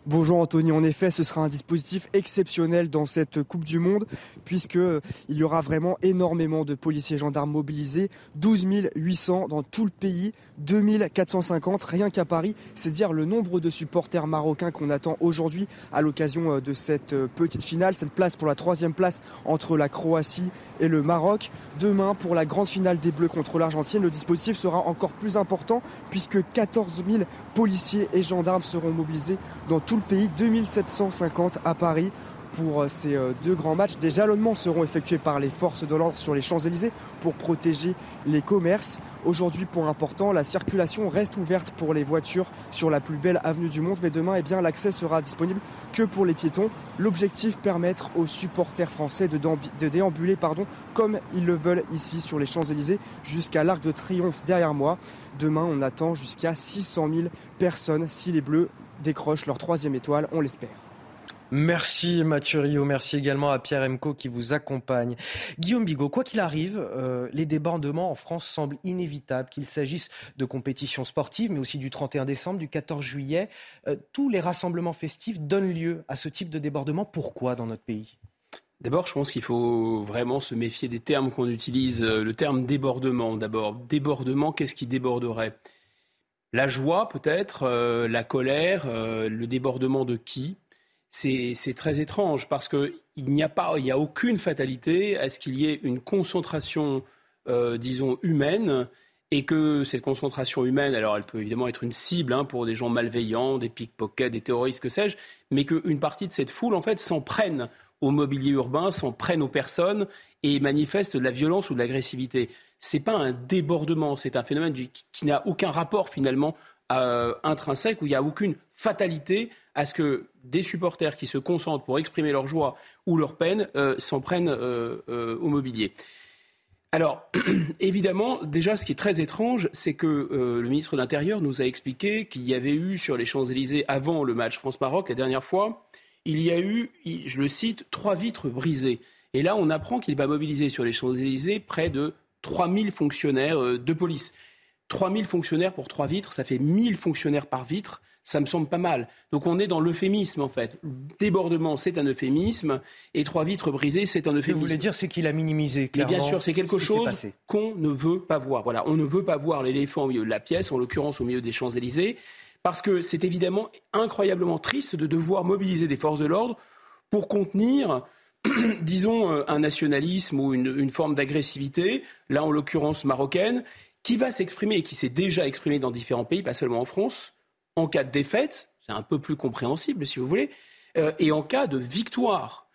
Bonjour Anthony, en effet ce sera un dispositif exceptionnel dans cette Coupe du Monde puisqu'il y aura vraiment énormément de policiers et gendarmes mobilisés, 12 800 dans tout le pays, 2450 rien qu'à Paris, c'est dire le nombre de supporters marocains qu'on attend aujourd'hui à l'occasion euh, de cette euh, petite finale, cette place pour la troisième place entre la Croatie et le Maroc. Demain pour la grande finale des Bleus contre l'Argentine, le dispositif sera encore plus important puisque 14 000 policiers et gendarmes seront mobilisés dans tout le pays, 2750 à Paris pour euh, ces euh, deux grands matchs. Des jalonnements seront effectués par les forces de l'ordre sur les Champs-Élysées pour protéger les commerces. Aujourd'hui, point important, la circulation reste ouverte pour les voitures sur la plus belle avenue du monde, mais demain, eh bien, l'accès sera disponible que pour les piétons. L'objectif, permettre aux supporters français de, déambuler pardon, comme ils le veulent ici sur les Champs-Élysées jusqu'à l'Arc de Triomphe derrière moi. Demain, on attend jusqu'à 600 000 personnes si les Bleus décrochent leur troisième étoile, on l'espère. Merci Mathieu Rio, merci également à Pierre Emco qui vous accompagne. Guillaume Bigot, quoi qu'il arrive, euh, les débordements en France semblent inévitables, qu'il s'agisse de compétitions sportives, mais aussi du 31 décembre, du 14 juillet. Euh, tous les rassemblements festifs donnent lieu à ce type de débordement. Pourquoi dans notre pays? D'abord, je pense qu'il faut vraiment se méfier des termes qu'on utilise. Euh, le terme débordement, d'abord. Débordement, qu'est-ce qui déborderait? La joie, peut-être, la colère, le débordement de qui c'est très étrange parce qu'il n'y a pas, il a aucune fatalité à ce qu'il y ait une concentration, euh, disons, humaine et que cette concentration humaine, alors elle peut évidemment être une cible hein, pour des gens malveillants, des pickpockets, des terroristes, que sais-je, mais qu'une partie de cette foule, en fait, s'en prenne au mobilier urbain, s'en prennent aux personnes et manifestent de la violence ou de l'agressivité. Ce n'est pas un débordement, c'est un phénomène qui, n'a aucun rapport finalement euh, intrinsèque, où il n'y a aucune fatalité à ce que des supporters qui se concentrent pour exprimer leur joie ou leur peine euh, s'en prennent euh, au mobilier. Alors, évidemment, déjà, ce qui est très étrange, c'est que le ministre de l'Intérieur nous a expliqué qu'il y avait eu sur les Champs-Élysées, avant le match France-Maroc, la dernière fois, il y a eu, je le cite, trois vitres brisées. Et là, on apprend qu'il va mobiliser sur les Champs-Élysées près de 3000 fonctionnaires euh, de police. 3000 fonctionnaires pour trois vitres, ça fait 1000 fonctionnaires par vitre. Ça me semble pas mal. Donc on est dans l'euphémisme en fait. Débordement, c'est un euphémisme, et trois vitres brisées, c'est un euphémisme. Ce que vous voulez dire, c'est qu'il a minimisé. Clairement, bien sûr, c'est quelque chose qu'on ne veut pas voir. Voilà, on ne veut pas voir l'éléphant au milieu de la pièce, en l'occurrence au milieu des Champs Élysées parce que c'est évidemment incroyablement triste de devoir mobiliser des forces de l'ordre pour contenir, disons, euh, un nationalisme ou une, forme d'agressivité, là en l'occurrence marocaine, qui va s'exprimer et qui s'est déjà exprimé dans différents pays, pas seulement en France, en cas de défaite, c'est un peu plus compréhensible si vous voulez, euh, et en cas de victoire.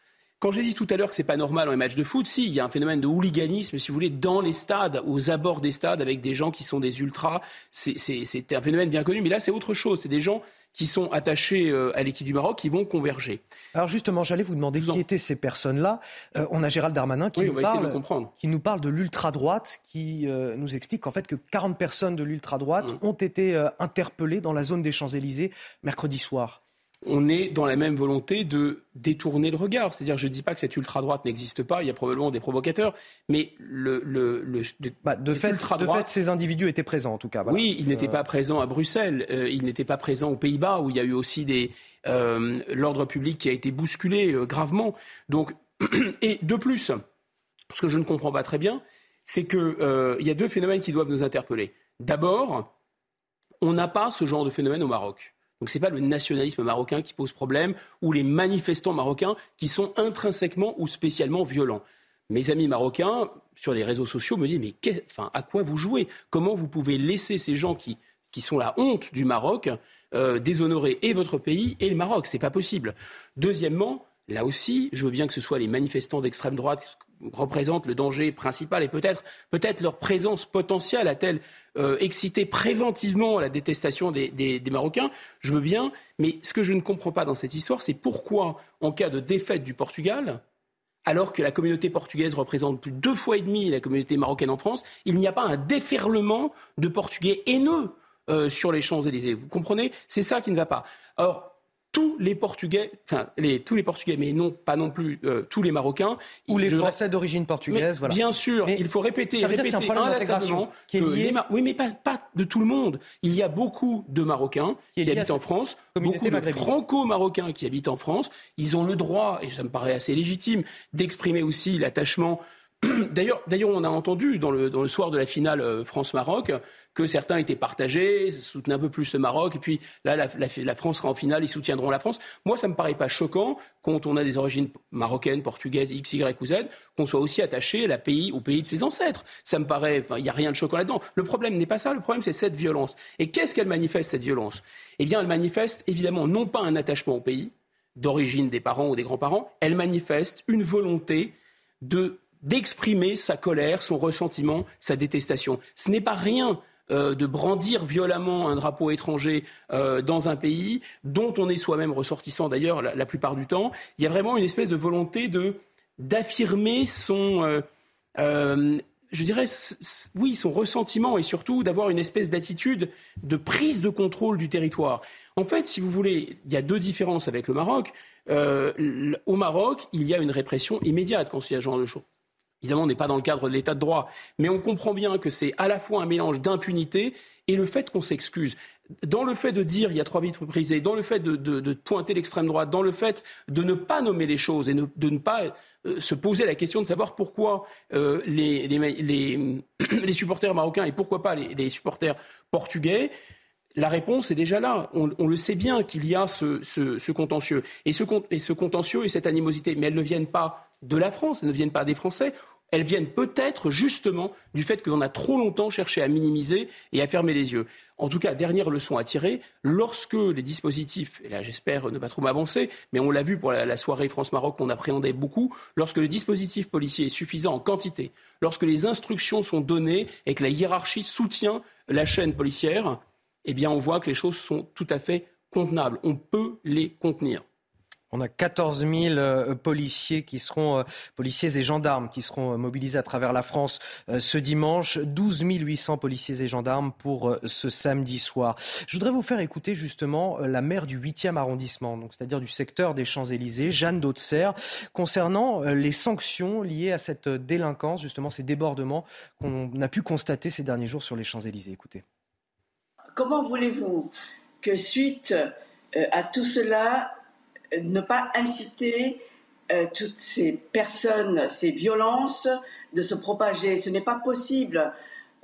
Quand j'ai dit tout à l'heure que c'est pas normal dans les matchs de foot, si, il y a un phénomène de hooliganisme, si vous voulez, dans les stades, aux abords des stades, avec des gens qui sont des ultras. C'est un phénomène bien connu, mais là, c'est autre chose. C'est des gens qui sont attachés euh, à l'équipe du Maroc, qui vont converger. Alors justement, j'allais vous demander qui étaient ces personnes-là. Euh, on a Gérald Darmanin qui, nous, parle, qui nous parle de l'ultra-droite, qui euh, nous explique qu'en fait que 40 personnes de l'ultra-droite mmh. ont été interpellées dans la zone des Champs-Élysées mercredi soir on est dans la même volonté de détourner le regard. C'est-à-dire, je ne dis pas que cette ultra-droite n'existe pas, il y a probablement des provocateurs, mais le... le, bah, de, fait, de fait, ces individus étaient présents, en tout cas. Oui, ils n'étaient euh, pas présents à Bruxelles, euh, ils n'étaient pas présents aux Pays-Bas, où il y a eu aussi des... Euh, l'ordre public qui a été bousculé gravement. Donc, et de plus, ce que je ne comprends pas très bien, c'est qu'il il y a deux phénomènes qui doivent nous interpeller. D'abord, on n'a pas ce genre de phénomène au Maroc. Donc ce n'est pas le nationalisme marocain qui pose problème ou les manifestants marocains qui sont intrinsèquement ou spécialement violents. Mes amis marocains sur les réseaux sociaux me disent mais à quoi vous jouez? Comment vous pouvez laisser ces gens qui, sont la honte du Maroc euh, déshonorer et votre pays et le Maroc? C'est pas possible. Deuxièmement, là aussi, je veux bien que ce soit les manifestants d'extrême droite représentent le danger principal et peut-être peut-être leur présence potentielle a-t-elle euh, excité préventivement la détestation des, Marocains Je veux bien, mais ce que je ne comprends pas dans cette histoire, c'est pourquoi, en cas de défaite du Portugal, alors que la communauté portugaise représente plus de deux fois et demi la communauté marocaine en France, il n'y a pas un déferlement de Portugais haineux euh, sur les Champs-Élysées. Vous comprenez? C'est ça qui ne va pas. Alors, tous les Portugais, enfin les, tous les Portugais, mais non pas non plus euh, tous les Marocains ou les Français d'origine portugaise. voilà. Bien sûr, il faut répéter, répéter inlassablement qui est lié... oui, mais pas, de tout le monde. Il y a beaucoup de Marocains qui, habitent en France, beaucoup de Franco-Marocains qui habitent en France. Ils ont le droit, et ça me paraît assez légitime, d'exprimer aussi l'attachement D'ailleurs, on a entendu dans le, dans le soir de la finale euh, France-Maroc que certains étaient partagés, soutenaient un peu plus le Maroc, et puis là, la, France sera en finale, ils soutiendront la France. Moi, ça me paraît pas choquant, quand on a des origines marocaines, portugaises, X, Y ou Z, qu'on soit aussi attaché à pays, au pays de ses ancêtres. Ça me paraît, il n'y a rien de choquant là-dedans. Le problème n'est pas ça, le problème c'est cette violence. Et qu'est-ce qu'elle manifeste, cette violence? Eh bien, elle manifeste évidemment non pas un attachement au pays, d'origine des parents ou des grands-parents, elle manifeste une volonté de d'exprimer sa colère, son ressentiment, sa détestation. Ce n'est pas rien euh, de brandir violemment un drapeau étranger euh, dans un pays dont on est soi-même ressortissant d'ailleurs la, plupart du temps. Il y a vraiment une espèce de volonté de d'affirmer son euh, je dirais, oui, son ressentiment et surtout d'avoir une espèce d'attitude de prise de contrôle du territoire. En fait, si vous voulez, il y a deux différences avec le Maroc. au Maroc, il y a une répression immédiate quand il y a ce genre de choses. Évidemment, on n'est pas dans le cadre de l'état de droit, mais on comprend bien que c'est à la fois un mélange d'impunité et le fait qu'on s'excuse. Dans le fait de dire il y a trois vitres brisées, dans le fait de, pointer l'extrême droite, dans le fait de ne pas nommer les choses et de ne pas euh, se poser la question de savoir pourquoi euh, les, supporters marocains et pourquoi pas les, supporters portugais, la réponse est déjà là. On, le sait bien qu'il y a ce, contentieux. Et ce, et ce contentieux et cette animosité, mais elles ne viennent pas de la France, elles ne viennent pas des Français, elles viennent peut-être justement du fait qu'on a trop longtemps cherché à minimiser et à fermer les yeux. En tout cas, dernière leçon à tirer, lorsque les dispositifs, et là j'espère ne pas trop m'avancer, mais on l'a vu pour la, soirée France-Maroc qu'on appréhendait beaucoup, lorsque le dispositif policier est suffisant en quantité, lorsque les instructions sont données et que la hiérarchie soutient la chaîne policière, eh bien on voit que les choses sont tout à fait contenables. On peut les contenir. On a 14 000 euh, policiers qui seront euh, policiers et gendarmes qui seront euh, mobilisés à travers la France ce dimanche. 12 800 policiers et gendarmes pour ce samedi soir. Je voudrais vous faire écouter justement la maire du 8e arrondissement, donc c'est-à-dire du secteur des Champs-Élysées, Jeanne Dauxerre, concernant les sanctions liées à cette délinquance, justement ces débordements qu'on a pu constater ces derniers jours sur les Champs-Élysées. Écoutez. Comment voulez-vous que suite à tout cela, ne pas inciter euh, toutes ces personnes, ces violences de se propager. Ce n'est pas possible.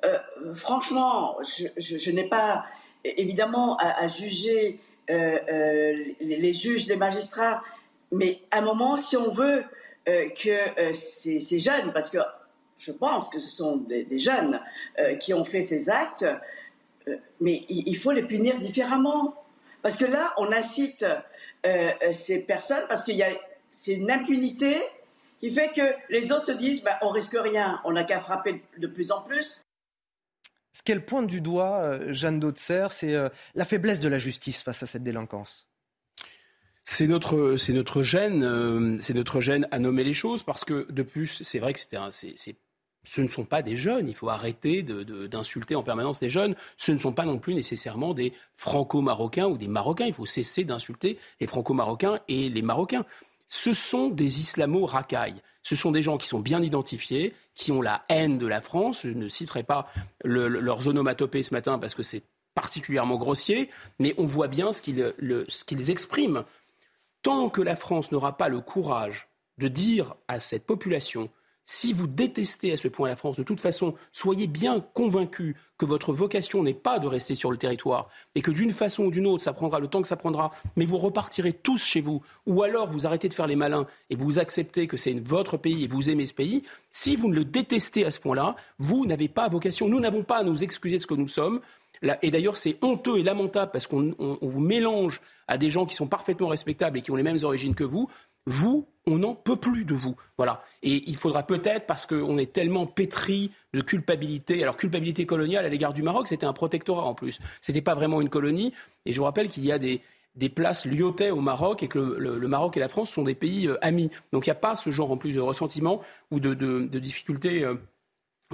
Euh, franchement, je, n'ai pas évidemment à, juger euh, les, juges, les magistrats, mais à un moment, si on veut que ces, jeunes, parce que je pense que ce sont des, jeunes qui ont fait ces actes, mais il faut les punir différemment. Parce que là, on incite euh, euh, ces personnes parce qu'il y a c'est une impunité qui fait que les autres se disent bah, on risque rien, on n'a qu'à frapper de plus en plus. Ce qu'elle pointe du doigt, euh, Jeanne Dautzer, c'est la faiblesse de la justice face à cette délinquance. C'est notre, c'est notre gêne, c'est notre gêne à nommer les choses parce que de plus, c'est vrai que c'était, c'est ce ne sont pas des jeunes. Il faut arrêter d'insulter en permanence les jeunes. Ce ne sont pas non plus nécessairement des franco-marocains ou des marocains. Il faut cesser d'insulter les franco-marocains et les marocains. Ce sont des islamo-racailles. Ce sont des gens qui sont bien identifiés, qui ont la haine de la France. Je ne citerai pas leurs onomatopées ce matin parce que c'est particulièrement grossier, mais on voit bien ce qu'ils expriment. Tant que la France n'aura pas le courage de dire à cette population si vous détestez à ce point la France, de toute façon, soyez bien convaincus que votre vocation n'est pas de rester sur le territoire et que d'une façon ou d'une autre, ça prendra le temps que ça prendra, mais vous repartirez tous chez vous, ou alors vous arrêtez de faire les malins et vous acceptez que c'est votre pays et vous aimez ce pays. Si vous ne le détestez à ce point-là, vous n'avez pas vocation. Nous n'avons pas à nous excuser de ce que nous sommes. Et d'ailleurs, c'est honteux et lamentable parce qu'on vous mélange à des gens qui sont parfaitement respectables et qui ont les mêmes origines que vous. Vous, on n'en peut plus de vous. Voilà. Et il faudra peut-être, parce qu'on est tellement pétri de culpabilité, alors culpabilité coloniale à l'égard du Maroc, c'était un protectorat en plus. Ce n'était pas vraiment une colonie. Et je vous rappelle qu'il y a des, places liotées au Maroc et que le, Maroc et la France sont des pays euh, amis. Donc il n'y a pas ce genre en plus de ressentiment ou de, de, difficultés euh,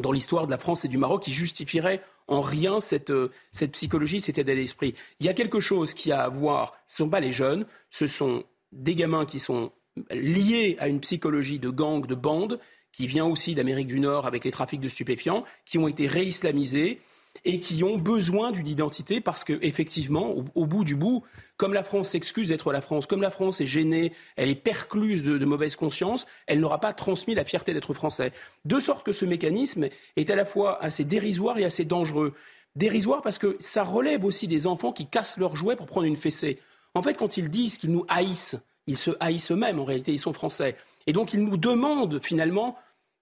dans l'histoire de la France et du Maroc qui justifierait en rien cette, euh, cette psychologie, cet état d'esprit. Il y a quelque chose qui a à voir, ce ne sont pas les jeunes, ce sont des gamins qui sont liés à une psychologie de gang, de bande, qui vient aussi d'Amérique du Nord avec les trafics de stupéfiants, qui ont été réislamisés et qui ont besoin d'une identité parce qu'effectivement, au, au, bout du bout, comme la France s'excuse d'être la France, comme la France est gênée, elle est percluse de, de mauvaise conscience, elle n'aura pas transmis la fierté d'être français. De sorte que ce mécanisme est à la fois assez dérisoire et assez dangereux. Dérisoire parce que ça relève aussi des enfants qui cassent leurs jouets pour prendre une fessée. En fait, quand ils disent qu'ils nous haïssent, ils se haïssent eux-mêmes, en réalité, ils sont français. Et donc, ils nous demandent finalement,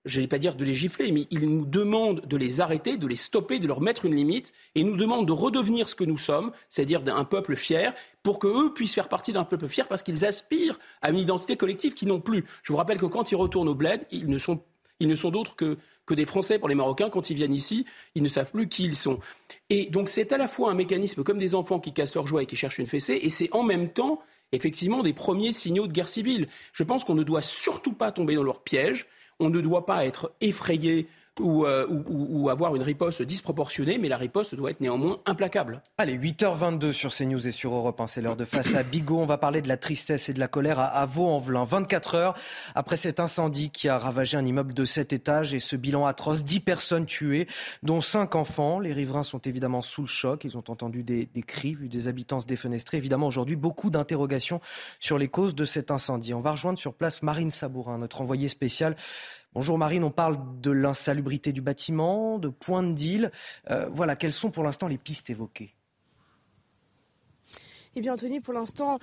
je ne vais pas dire de les gifler, mais ils nous demandent de les arrêter, de les stopper, de leur mettre une limite, et nous demandent de redevenir ce que nous sommes, c'est-à-dire un peuple fier, pour qu'eux puissent faire partie d'un peuple fier, parce qu'ils aspirent à une identité collective qu'ils n'ont plus. Je vous rappelle que quand ils retournent au bled, ils ne sont, ils ne sont d'autres que, que des Français pour les Marocains. Quand ils viennent ici, ils ne savent plus qui ils sont. Et donc c'est à la fois un mécanisme comme des enfants qui cassent leur joie et qui cherchent une fessée, et c'est en même temps effectivement des premiers signaux de guerre civile. Je pense qu'on ne doit surtout pas tomber dans leur piège, on ne doit pas être effrayé euh, ou, avoir une riposte disproportionnée, mais la riposte doit être néanmoins implacable. Allez, 8h22 sur CNews et sur Europe 1, c'est l'heure de face à Bigot. On va parler de la tristesse et de la colère à, Vaux-en-Velin. 24 heures après cet incendie qui a ravagé un immeuble de 7 étages et ce bilan atroce, 10 personnes tuées, dont 5 enfants. Les riverains sont évidemment sous le choc. Ils ont entendu des, des cris, vu des habitants se défenestrer. Évidemment, aujourd'hui, beaucoup d'interrogations sur les causes de cet incendie. On va rejoindre sur place Marine Sabourin, notre envoyée spéciale Bonjour Marine, on parle de l'insalubrité du bâtiment, de points de deal. Euh, voilà, quelles sont pour l'instant les pistes évoquées? Eh bien, Anthony, pour l'instant,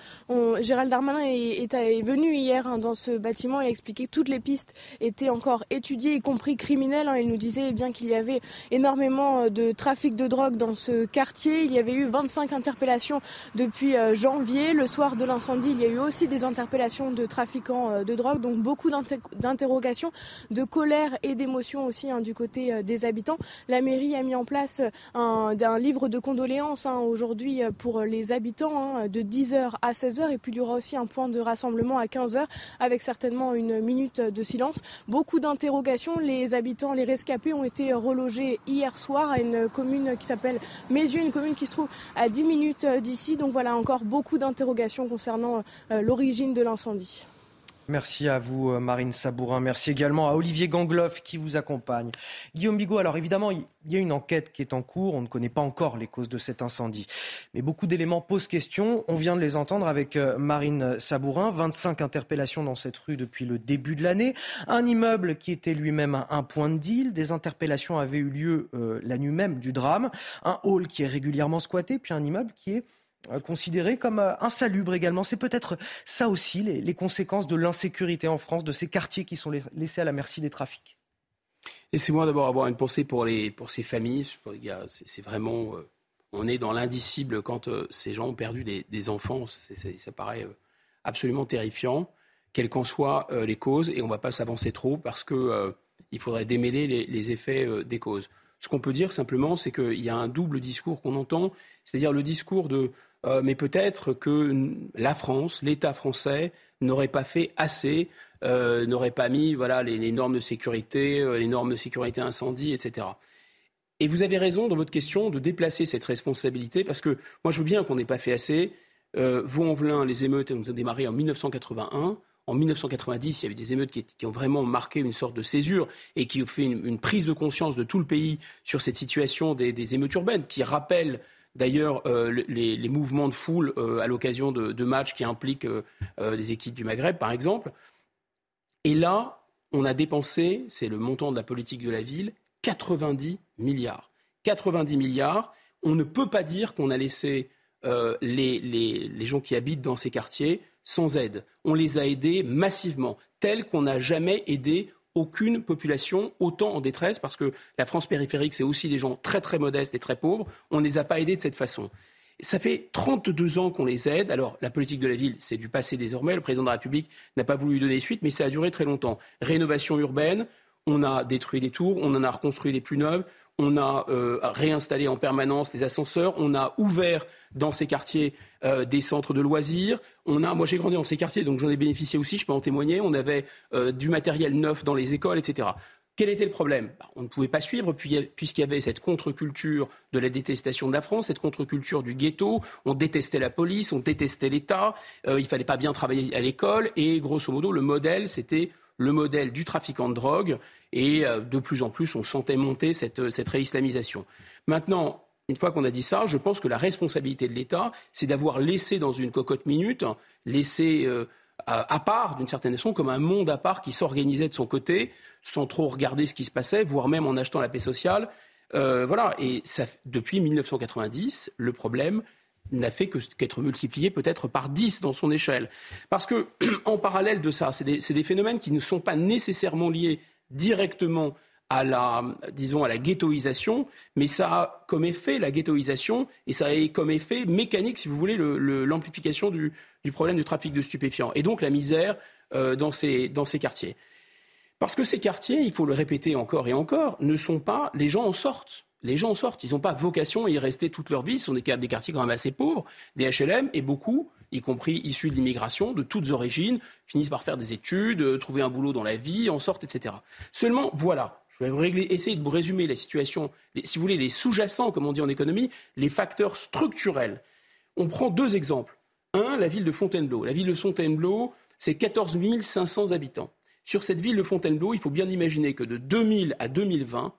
Gérald Darmanin est, venu hier hein, dans ce bâtiment. Il a expliqué que toutes les pistes étaient encore étudiées, y compris criminelles. Hein. Il nous disait eh bien qu'il y avait énormément euh, de trafic de drogue dans ce quartier. Il y avait eu 25 interpellations depuis euh, janvier. Le soir de l'incendie, il y a eu aussi des interpellations de trafiquants euh, de drogue. Donc beaucoup d'interrogations, de colère et d'émotion aussi hein, du côté des habitants. La mairie a mis en place un, livre de condoléances aujourd'hui pour les habitants de 10h à 16h. Et puis il y aura aussi un point de rassemblement à 15h avec certainement une minute de silence. Beaucoup d'interrogations. Les habitants, les rescapés ont été relogés hier soir à une commune qui s'appelle Mézieux, une commune qui se trouve à 10 minutes d'ici. Donc voilà encore beaucoup d'interrogations concernant euh, l'origine de l'incendie. Merci à vous, euh, Marine Sabourin. Merci également à Olivier Gangloff qui vous accompagne. Guillaume Bigot, alors évidemment, il y a une enquête qui est en cours. On ne connaît pas encore les causes de cet incendie. Mais beaucoup d'éléments posent question. On vient de les entendre avec euh, Marine Sabourin. 25 interpellations dans cette rue depuis le début de l'année. Un immeuble qui était lui-même un point de deal. Des interpellations avaient eu lieu euh, la nuit même du drame. Un hall qui est régulièrement squatté. Puis un immeuble qui est considéré comme euh, insalubre également. C'est peut-être ça aussi les, conséquences de l'insécurité en France, de ces quartiers qui sont laissés à la merci des trafics. Laissez-moi d'abord avoir une pensée pour, les, pour ces familles. C'est vraiment. Euh, on est dans l'indicible quand ces gens ont perdu des, enfants. ça paraît absolument terrifiant, quelles qu'en soient les causes. Et on ne va pas s'avancer trop parce qu'il faudrait démêler les effets des causes. Ce qu'on peut dire simplement, c'est qu'il y a un double discours qu'on entend, c'est-à-dire le discours de euh, mais peut-être que la France, l'État français, n'aurait pas fait assez, euh, n'aurait pas mis voilà, les, normes de sécurité, euh, les normes de sécurité incendie, etc. Et vous avez raison dans votre question de déplacer cette responsabilité, parce que moi je veux bien qu'on n'ait pas fait assez. Vaux-en-Velin, les émeutes ont démarré en 1981. En 1990, il y a eu des émeutes qui, ont vraiment marqué une sorte de césure et qui ont fait une, prise de conscience de tout le pays sur cette situation des, des émeutes urbaines, qui rappellent D'ailleurs, euh, les, mouvements de foule euh, à l'occasion de, matchs qui impliquent euh, des équipes du Maghreb, par exemple. Et là, on a dépensé, c'est le montant de la politique de la ville, 90 milliards. 90 milliards. On ne peut pas dire qu'on a laissé les, les, gens qui habitent dans ces quartiers sans aide. On les a aidés massivement, tels qu'on n'a jamais aidé aucune population autant en détresse, parce que la France périphérique, c'est aussi des gens très très modestes et très pauvres. On ne les a pas aidés de cette façon. Ça fait 32 ans qu'on les aide. Alors, la politique de la ville, c'est du passé désormais. Le président de la République n'a pas voulu lui donner suite, mais ça a duré très longtemps. Rénovation urbaine, on a détruit des tours, on en a reconstruit les plus neuves, on a euh, réinstallé en permanence les ascenseurs, on a ouvert dans ces quartiers euh, des centres de loisirs. On a, moi j'ai grandi dans ces quartiers, donc j'en ai bénéficié aussi, je peux en témoigner. On avait euh, du matériel neuf dans les écoles, etc. Quel était le problème? Bah, On ne pouvait pas suivre puisqu'il y avait cette contre-culture de la détestation de la France, cette contre-culture du ghetto. On détestait la police, on détestait l'État, il fallait pas bien travailler à l'école et grosso modo le modèle c'était le modèle du trafiquant de drogue et euh, de plus en plus, on sentait monter cette, cette réislamisation. Maintenant, une fois qu'on a dit ça, je pense que la responsabilité de l'État, c'est d'avoir laissé dans une cocotte minute, laissé euh, à, part, d'une certaine façon, comme un monde à part qui s'organisait de son côté, sans trop regarder ce qui se passait, voire même en achetant la paix sociale. Euh, voilà. Et ça, depuis 1990, le problème n'a fait qu'être multiplié peut-être par 10 dans son échelle. Parce que, en parallèle de ça, c'est des, des, phénomènes qui ne sont pas nécessairement liés directement à la, disons, ghettoisation, mais ça a comme effet la ghettoisation et ça a comme effet mécanique, si vous voulez, l'amplification du, du, problème du trafic de stupéfiants et donc la misère euh, dans, ces, dans ces quartiers. Parce que ces quartiers, il faut le répéter encore et encore, ne sont pas, les gens en sortent. Les gens en sortent, ils n'ont pas vocation à y rester toute leur vie. Ce sont des, quartiers quand même assez pauvres, des HLM, et beaucoup y compris issus de l'immigration, de toutes origines, finissent par faire des études, euh, trouver un boulot dans la vie, en sortent, etc. Seulement, voilà, je vais essayer de vous résumer la situation, si vous voulez, les sous-jacents, comme on dit en économie, les facteurs structurels. On prend deux exemples. Un, la ville de Fontainebleau. La ville de Fontainebleau, c'est 14 500 habitants. Sur cette ville de Fontainebleau, il faut bien imaginer que de 2000 à 2020,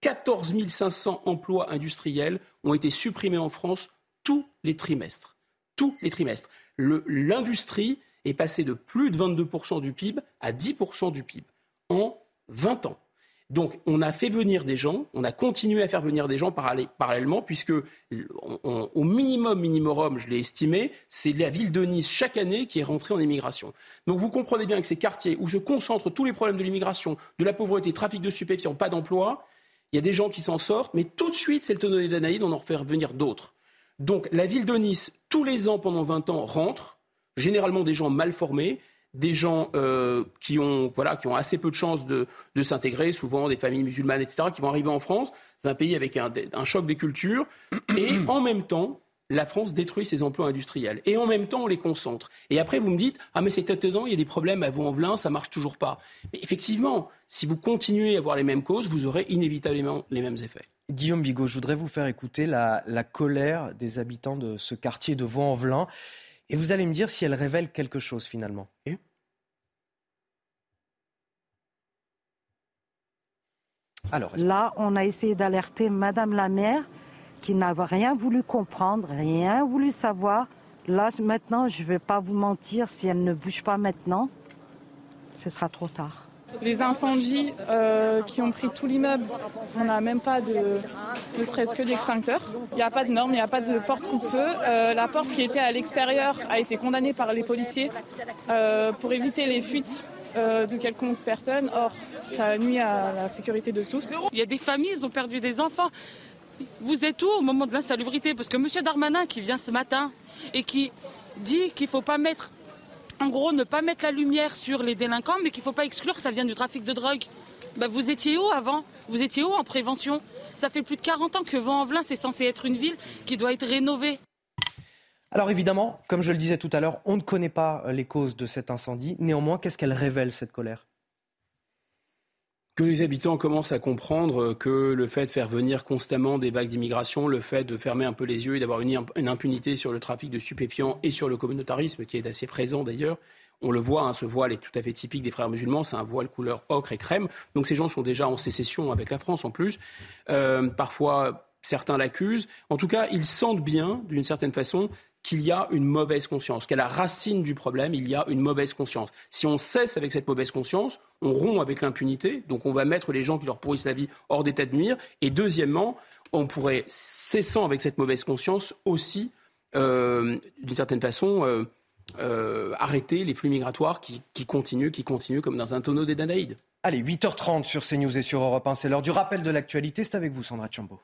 14 500 emplois industriels ont été supprimés en France tous les trimestres tous les trimestres. L'industrie est passée de plus de 22% du PIB à 10% du PIB en 20 ans. Donc, on a fait venir des gens, on a continué à faire venir des gens parallèlement, puisque au minimum, minimum, je l'ai estimé, c'est la ville de Nice chaque année qui est rentrée en immigration. Donc, vous comprenez bien que ces quartiers où je concentre tous les problèmes de l'immigration, de la pauvreté, trafic de stupéfiants, pas d'emploi, il y a des gens qui s'en sortent, mais tout de suite, c'est le tonneau des Danaïdes, on en fait venir d'autres. Donc, la ville de Nice, tous les ans, pendant 20 ans, rentre, généralement des gens mal formés, des gens euh, qui, ont, voilà, qui ont assez peu de chances de, s'intégrer, souvent des familles musulmanes, etc., qui vont arriver en France, c'est un pays avec un, choc des cultures, et en même temps, la France détruit ses emplois industriels. Et en même temps, on les concentre. Et après, vous me dites, ah mais c'est étonnant, il y a des problèmes à Vaux-en-Velin, ça marche toujours pas. Mais effectivement, si vous continuez à avoir les mêmes causes, vous aurez inévitablement les mêmes effets. Guillaume Bigot, je voudrais vous faire écouter la, colère des habitants de ce quartier de Vaux-en-Velin. Et vous allez me dire si elle révèle quelque chose finalement. Là, on a essayé d'alerter Madame la maire qui n'avait rien voulu comprendre, rien voulu savoir. Là, maintenant, je ne vais pas vous mentir, si elle ne bouge pas maintenant, ce sera trop tard. Les incendies euh, qui ont pris tout l'immeuble, on n'a même pas de, ne serait-ce que d'extincteur. Il n'y a pas de normes, il n'y a pas de porte coupe-feu. Euh, la porte qui était à l'extérieur a été condamnée par les policiers euh, pour éviter les fuites de quelconque personne. Or, ça nuit à la sécurité de tous. Il y a des familles, ils ont perdu des enfants. Vous êtes où au moment de l'insalubrité? Parce que M. Darmanin qui vient ce matin et qui dit qu'il ne faut pas mettre, en gros, ne pas mettre la lumière sur les délinquants, mais qu'il ne faut pas exclure que ça vient du trafic de drogue. Ben, vous étiez où avant? Vous étiez où en prévention? Ça fait plus de 40 ans que Vent-en-Velin, c'est censé être une ville qui doit être rénovée. Alors évidemment, comme je le disais tout à l'heure, on ne connaît pas les causes de cet incendie. Néanmoins, qu'est-ce qu'elle révèle, cette colère? Que les habitants commencent à comprendre que le fait de faire venir constamment des vagues d'immigration, le fait de fermer un peu les yeux et d'avoir une, impunité sur le trafic de stupéfiants et sur le communautarisme, qui est assez présent d'ailleurs, on le voit, hein, ce voile est tout à fait typique des frères musulmans, c'est un voile couleur ocre et crème. Donc ces gens sont déjà en sécession avec la France en plus. Euh, parfois, certains l'accusent. En tout cas, ils sentent bien, d'une certaine façon, qu'il y a une mauvaise conscience, qu'à la racine du problème, il y a une mauvaise conscience. Si on cesse avec cette mauvaise conscience, on rompt avec l'impunité, donc on va mettre les gens qui leur pourrissent la vie hors d'état de mire. Et deuxièmement, on pourrait, cessant avec cette mauvaise conscience, aussi, euh, d'une certaine façon, euh, euh, arrêter les flux migratoires qui, continuent, qui continuent comme dans un tonneau des Danaïdes. Allez, 8h30 sur CNews et sur Europe 1, c'est l'heure du rappel de l'actualité. C'est avec vous, Sandra Chambaud.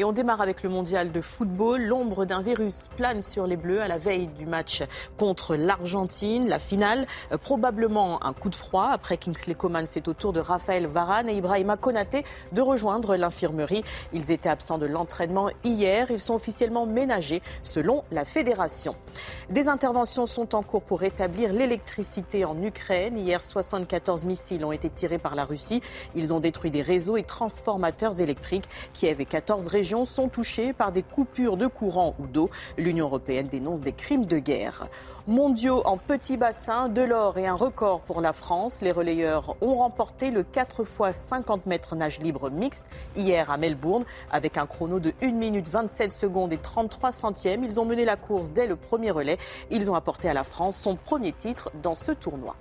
Et on démarre avec le mondial de football. L'ombre d'un virus plane sur les Bleus à la veille du match contre l'Argentine. La finale, euh, probablement un coup de froid. Après Kingsley Coman, c'est au tour de Raphaël Varane et Ibrahima Konaté de rejoindre l'infirmerie. Ils étaient absents de l'entraînement hier. Ils sont officiellement ménagés selon la fédération. Des interventions sont en cours pour rétablir l'électricité en Ukraine. Hier, 74 missiles ont été tirés par la Russie. Ils ont détruit des réseaux et transformateurs électriques. Kiev et 14 sont touchées par des coupures de courant ou d'eau. L'Union européenne dénonce des crimes de guerre. Mondiaux en petit bassin, de l'or et un record pour la France. Les relayeurs ont remporté le 4 x 50 mètres nage libre mixte hier à Melbourne avec un chrono de 1 minute 27 secondes et 33 centièmes. Ils ont mené la course dès le premier relais. Ils ont apporté à la France son premier titre dans ce tournoi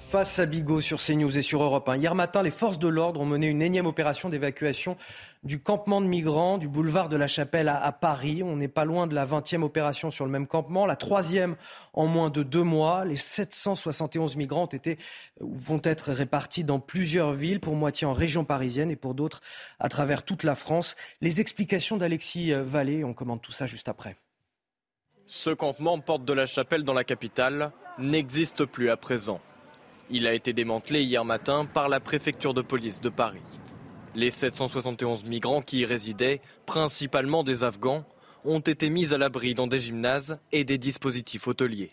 face à Bigot sur CNews et sur Europe 1. Hier matin, les forces de l'ordre ont mené une énième opération d'évacuation du campement de migrants du boulevard de la Chapelle à, Paris. On n'est pas loin de la 20e opération sur le même campement, la troisième en moins de deux mois. Les 771 migrants ont été, vont être répartis dans plusieurs villes, pour moitié en région parisienne et pour d'autres à travers toute la France. Les explications d'Alexis Vallée, on commande tout ça juste après. Ce campement, porte de la Chapelle dans la capitale, n'existe plus à présent. Il a été démantelé hier matin par la préfecture de police de Paris. Les 771 migrants qui y résidaient, principalement des Afghans, ont été mis à l'abri dans des gymnases et des dispositifs hôteliers.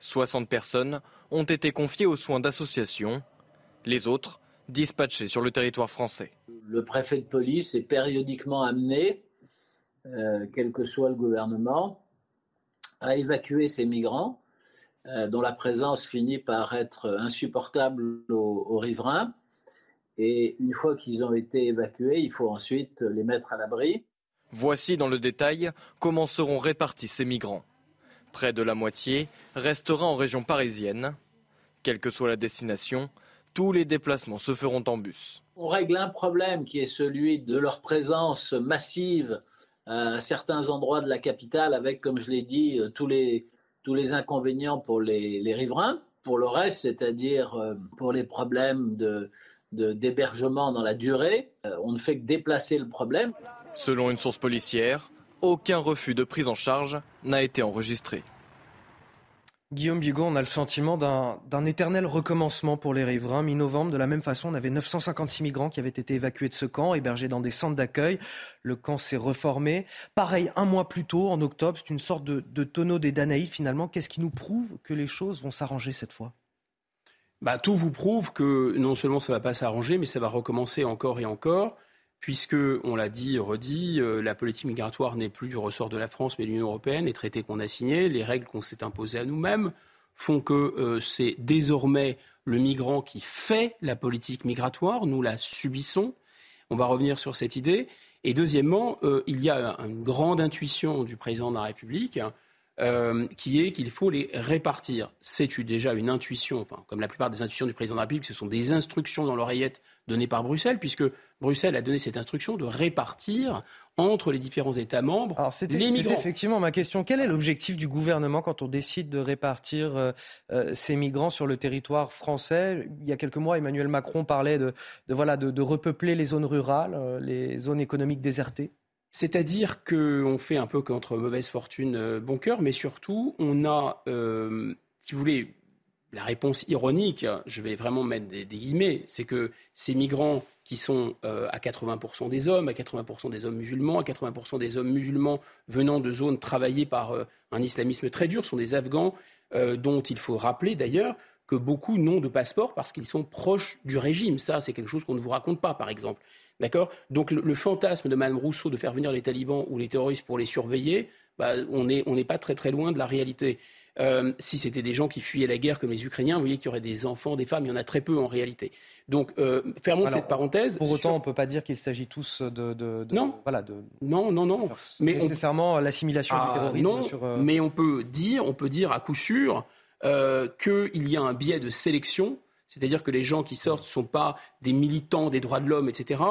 60 personnes ont été confiées aux soins d'associations, les autres dispatchées sur le territoire français. Le préfet de police est périodiquement amené, euh, quel que soit le gouvernement, à évacuer ces migrants dont la présence finit par être insupportable aux, riverains. Et une fois qu'ils ont été évacués, il faut ensuite les mettre à l'abri. Voici dans le détail comment seront répartis ces migrants. Près de la moitié restera en région parisienne, Quelle que soit la destination, tous les déplacements se feront en bus. On règle un problème qui est celui de leur présence massive à certains endroits de la capitale avec, comme je l'ai dit, euh, tous les, tous les inconvénients pour les, riverains. Pour le reste, c'est-à-dire euh, pour les problèmes de, d'hébergement dans la durée, euh, on ne fait que déplacer le problème. Selon une source policière, aucun refus de prise en charge n'a été enregistré. Guillaume Bigot, on a le sentiment d'un éternel recommencement pour les riverains. Mi-novembre, de la même façon, on avait 956 migrants qui avaient été évacués de ce camp, hébergés dans des centres d'accueil. Le camp s'est reformé. Pareil, un mois plus tôt, en octobre, c'est une sorte de, tonneau des Danaïdes finalement. Qu'est-ce qui nous prouve que les choses vont s'arranger cette fois? Bah, Tout vous prouve que non seulement ça ne va pas s'arranger, mais ça va recommencer encore et encore puisque, on l'a dit, redit, euh, la politique migratoire n'est plus du ressort de la France, mais de l'Union européenne, les traités qu'on a signés, les règles qu'on s'est imposées à nous-mêmes font que euh, c'est désormais le migrant qui fait la politique migratoire, nous la subissons. On va revenir sur cette idée. Et deuxièmement, euh, il y a une grande intuition du président de la République qui est qu'il faut les répartir. C'est déjà une intuition, enfin, comme la plupart des intuitions du président de la République, ce sont des instructions dans l'oreillette données par Bruxelles, puisque Bruxelles a donné cette instruction de répartir entre les différents États membres Alors les migrants. effectivement ma question. Quel est l'objectif du gouvernement quand on décide de répartir euh, euh, ces migrants sur le territoire français? Il y a quelques mois, Emmanuel Macron parlait de, voilà, de, repeupler les zones rurales, euh, les zones économiques désertées. C'est-à-dire qu'on fait un peu contre mauvaise fortune bon cœur, mais surtout, on a, si vous voulez, la réponse ironique, je vais vraiment mettre des, guillemets, c'est que ces migrants qui sont euh, à 80% des hommes, à 80% des hommes musulmans, à 80% des hommes musulmans venant de zones travaillées par euh, un islamisme très dur, sont des Afghans euh, dont il faut rappeler d'ailleurs que beaucoup n'ont de passeport parce qu'ils sont proches du régime. Ça, c'est quelque chose qu'on ne vous raconte pas, par exemple. D'accord? Donc le, fantasme de Mme Rousseau de faire venir les talibans ou les terroristes pour les surveiller, bah, on n'est pas très très loin de la réalité. Euh, si c'était des gens qui fuyaient la guerre comme les Ukrainiens, vous voyez qu'il y aurait des enfants, des femmes, il y en a très peu en réalité. Donc, euh, fermons cette parenthèse. Pour autant, on ne peut pas dire qu'il s'agit tous de, non. voilà, de, non, non, non. Mais nécessairement l'assimilation du ah, terrorisme. Non, euh, mais on peut dire, on peut dire à coup sûr qu'il y a un biais de sélection c'est-à-dire que les gens qui sortent ne sont pas des militants des droits de l'homme, etc.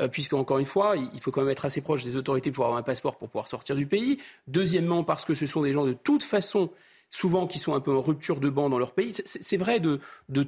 Euh, puisque, encore une fois, il faut quand même être assez proche des autorités pour avoir un passeport pour pouvoir sortir du pays. Deuxièmement, parce que ce sont des gens de toute façon souvent qui sont un peu en rupture de banc dans leur pays. C'est vrai euh, de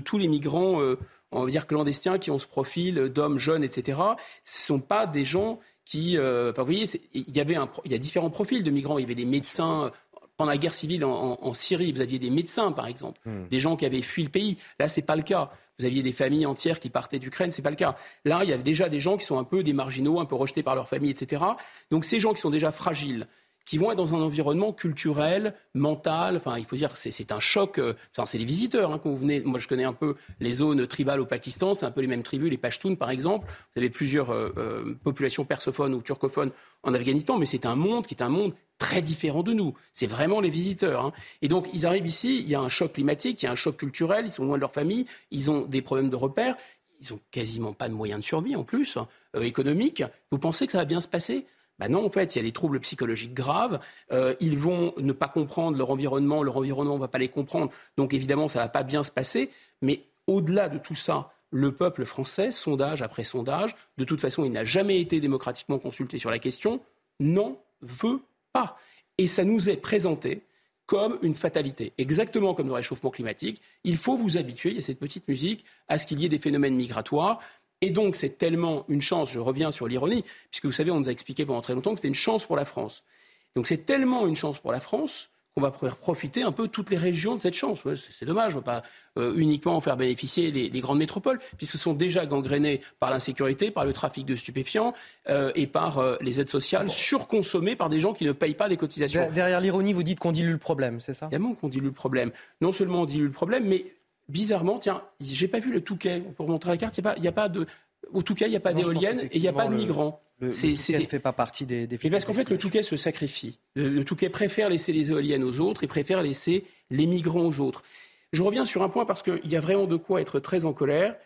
tous les migrants, euh, on va dire clandestins, qui ont ce profil d'hommes jeunes, etc. Ce ne sont pas des gens qui... Euh, vous voyez, il y, avait il y a différents profils de migrants. Il y avait des médecins pendant la guerre civile en, Syrie, vous aviez des médecins, par exemple, hmm. des gens qui avaient fui le pays. Là, c'est pas le cas. Vous aviez des familles entières qui partaient d'Ukraine, c'est pas le cas. Là, il y a déjà des gens qui sont un peu des marginaux, un peu rejetés par leur famille, etc. Donc, ces gens qui sont déjà fragiles, qui vont être dans un environnement culturel, mental. Enfin, il faut dire que c'est un choc. Euh, enfin, c'est les visiteurs hein, quand vous venez. Moi, je connais un peu les zones tribales au Pakistan. C'est un peu les mêmes tribus, les Pashtuns, par exemple. Vous avez plusieurs euh, euh, populations persophones ou turcophones en Afghanistan, mais c'est un monde qui est un monde très différent de nous. C'est vraiment les visiteurs. Hein. Et donc, ils arrivent ici, il y a un choc climatique, il y a un choc culturel, ils sont loin de leur famille, ils ont des problèmes de repères, ils ont quasiment pas de moyens de survie en plus, hein, économiques. Vous pensez que ça va bien se passer? Ben non, en fait, il y a des troubles psychologiques graves. Euh, ils vont ne pas comprendre leur environnement, leur environnement ne va pas les comprendre. Donc évidemment, ça ne va pas bien se passer. Mais au-delà de tout ça, le peuple français, sondage après sondage, de toute façon, il n'a jamais été démocratiquement consulté sur la question, n'en veut pas. Et ça nous est présenté comme une fatalité, exactement comme le réchauffement climatique. Il faut vous habituer, il y a cette petite musique, à ce qu'il y ait des phénomènes migratoires. Et donc, c'est tellement une chance, je reviens sur l'ironie, puisque vous savez, on nous a expliqué pendant très longtemps que c'était une chance pour la France. Donc, c'est tellement une chance pour la France qu'on va pouvoir profiter un peu toutes les régions de cette chance. c'est dommage, on ne va pas euh, uniquement en faire bénéficier les, grandes métropoles, puisqu'elles sont déjà gangrénées par l'insécurité, par le trafic de stupéfiants euh, et par euh, les aides sociales surconsommées par des gens qui ne payent pas des cotisations. Derrière l'ironie, vous dites qu'on dilue le problème, c'est ça? Évidemment qu'on dilue le problème. Non seulement on dilue le problème, mais bizarrement, tiens, j'ai pas vu le Touquet. Pour montrer la carte, il n'y a, pas de. Au Touquet, il n'y a pas d'éoliennes et il n'y a pas de migrants. Le, Touquet ne fait pas partie des, des parce qu'en fait, le Touquet se sacrifie. Le, Touquet préfère laisser les éoliennes aux autres et préfère laisser les migrants aux autres. Je reviens sur un point parce qu'il y a vraiment de quoi être très en colère.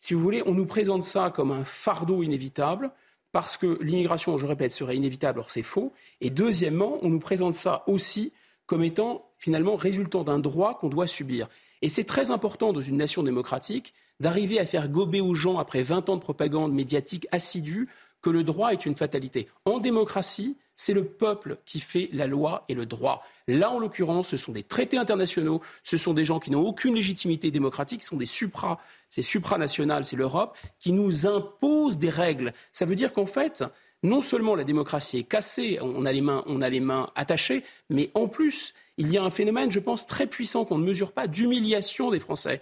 Si vous voulez, on nous présente ça comme un fardeau inévitable parce que l'immigration, je répète, serait inévitable, or c'est faux. Et deuxièmement, on nous présente ça aussi comme étant finalement résultant d'un droit qu'on doit subir. Et c'est très important dans une nation démocratique d'arriver à faire gober aux gens, après 20 ans de propagande médiatique assidue, que le droit est une fatalité. En démocratie, c'est le peuple qui fait la loi et le droit. Là, en l'occurrence, ce sont des traités internationaux, ce sont des gens qui n'ont aucune légitimité démocratique, ce sont des supra, c'est supranational, c'est l'Europe, qui nous imposent des règles. Ça veut dire qu'en fait, non seulement la démocratie est cassée, on a les mains, on a les mains attachées, mais en plus, il y a un phénomène, je pense, très puissant qu'on ne mesure pas d'humiliation des Français.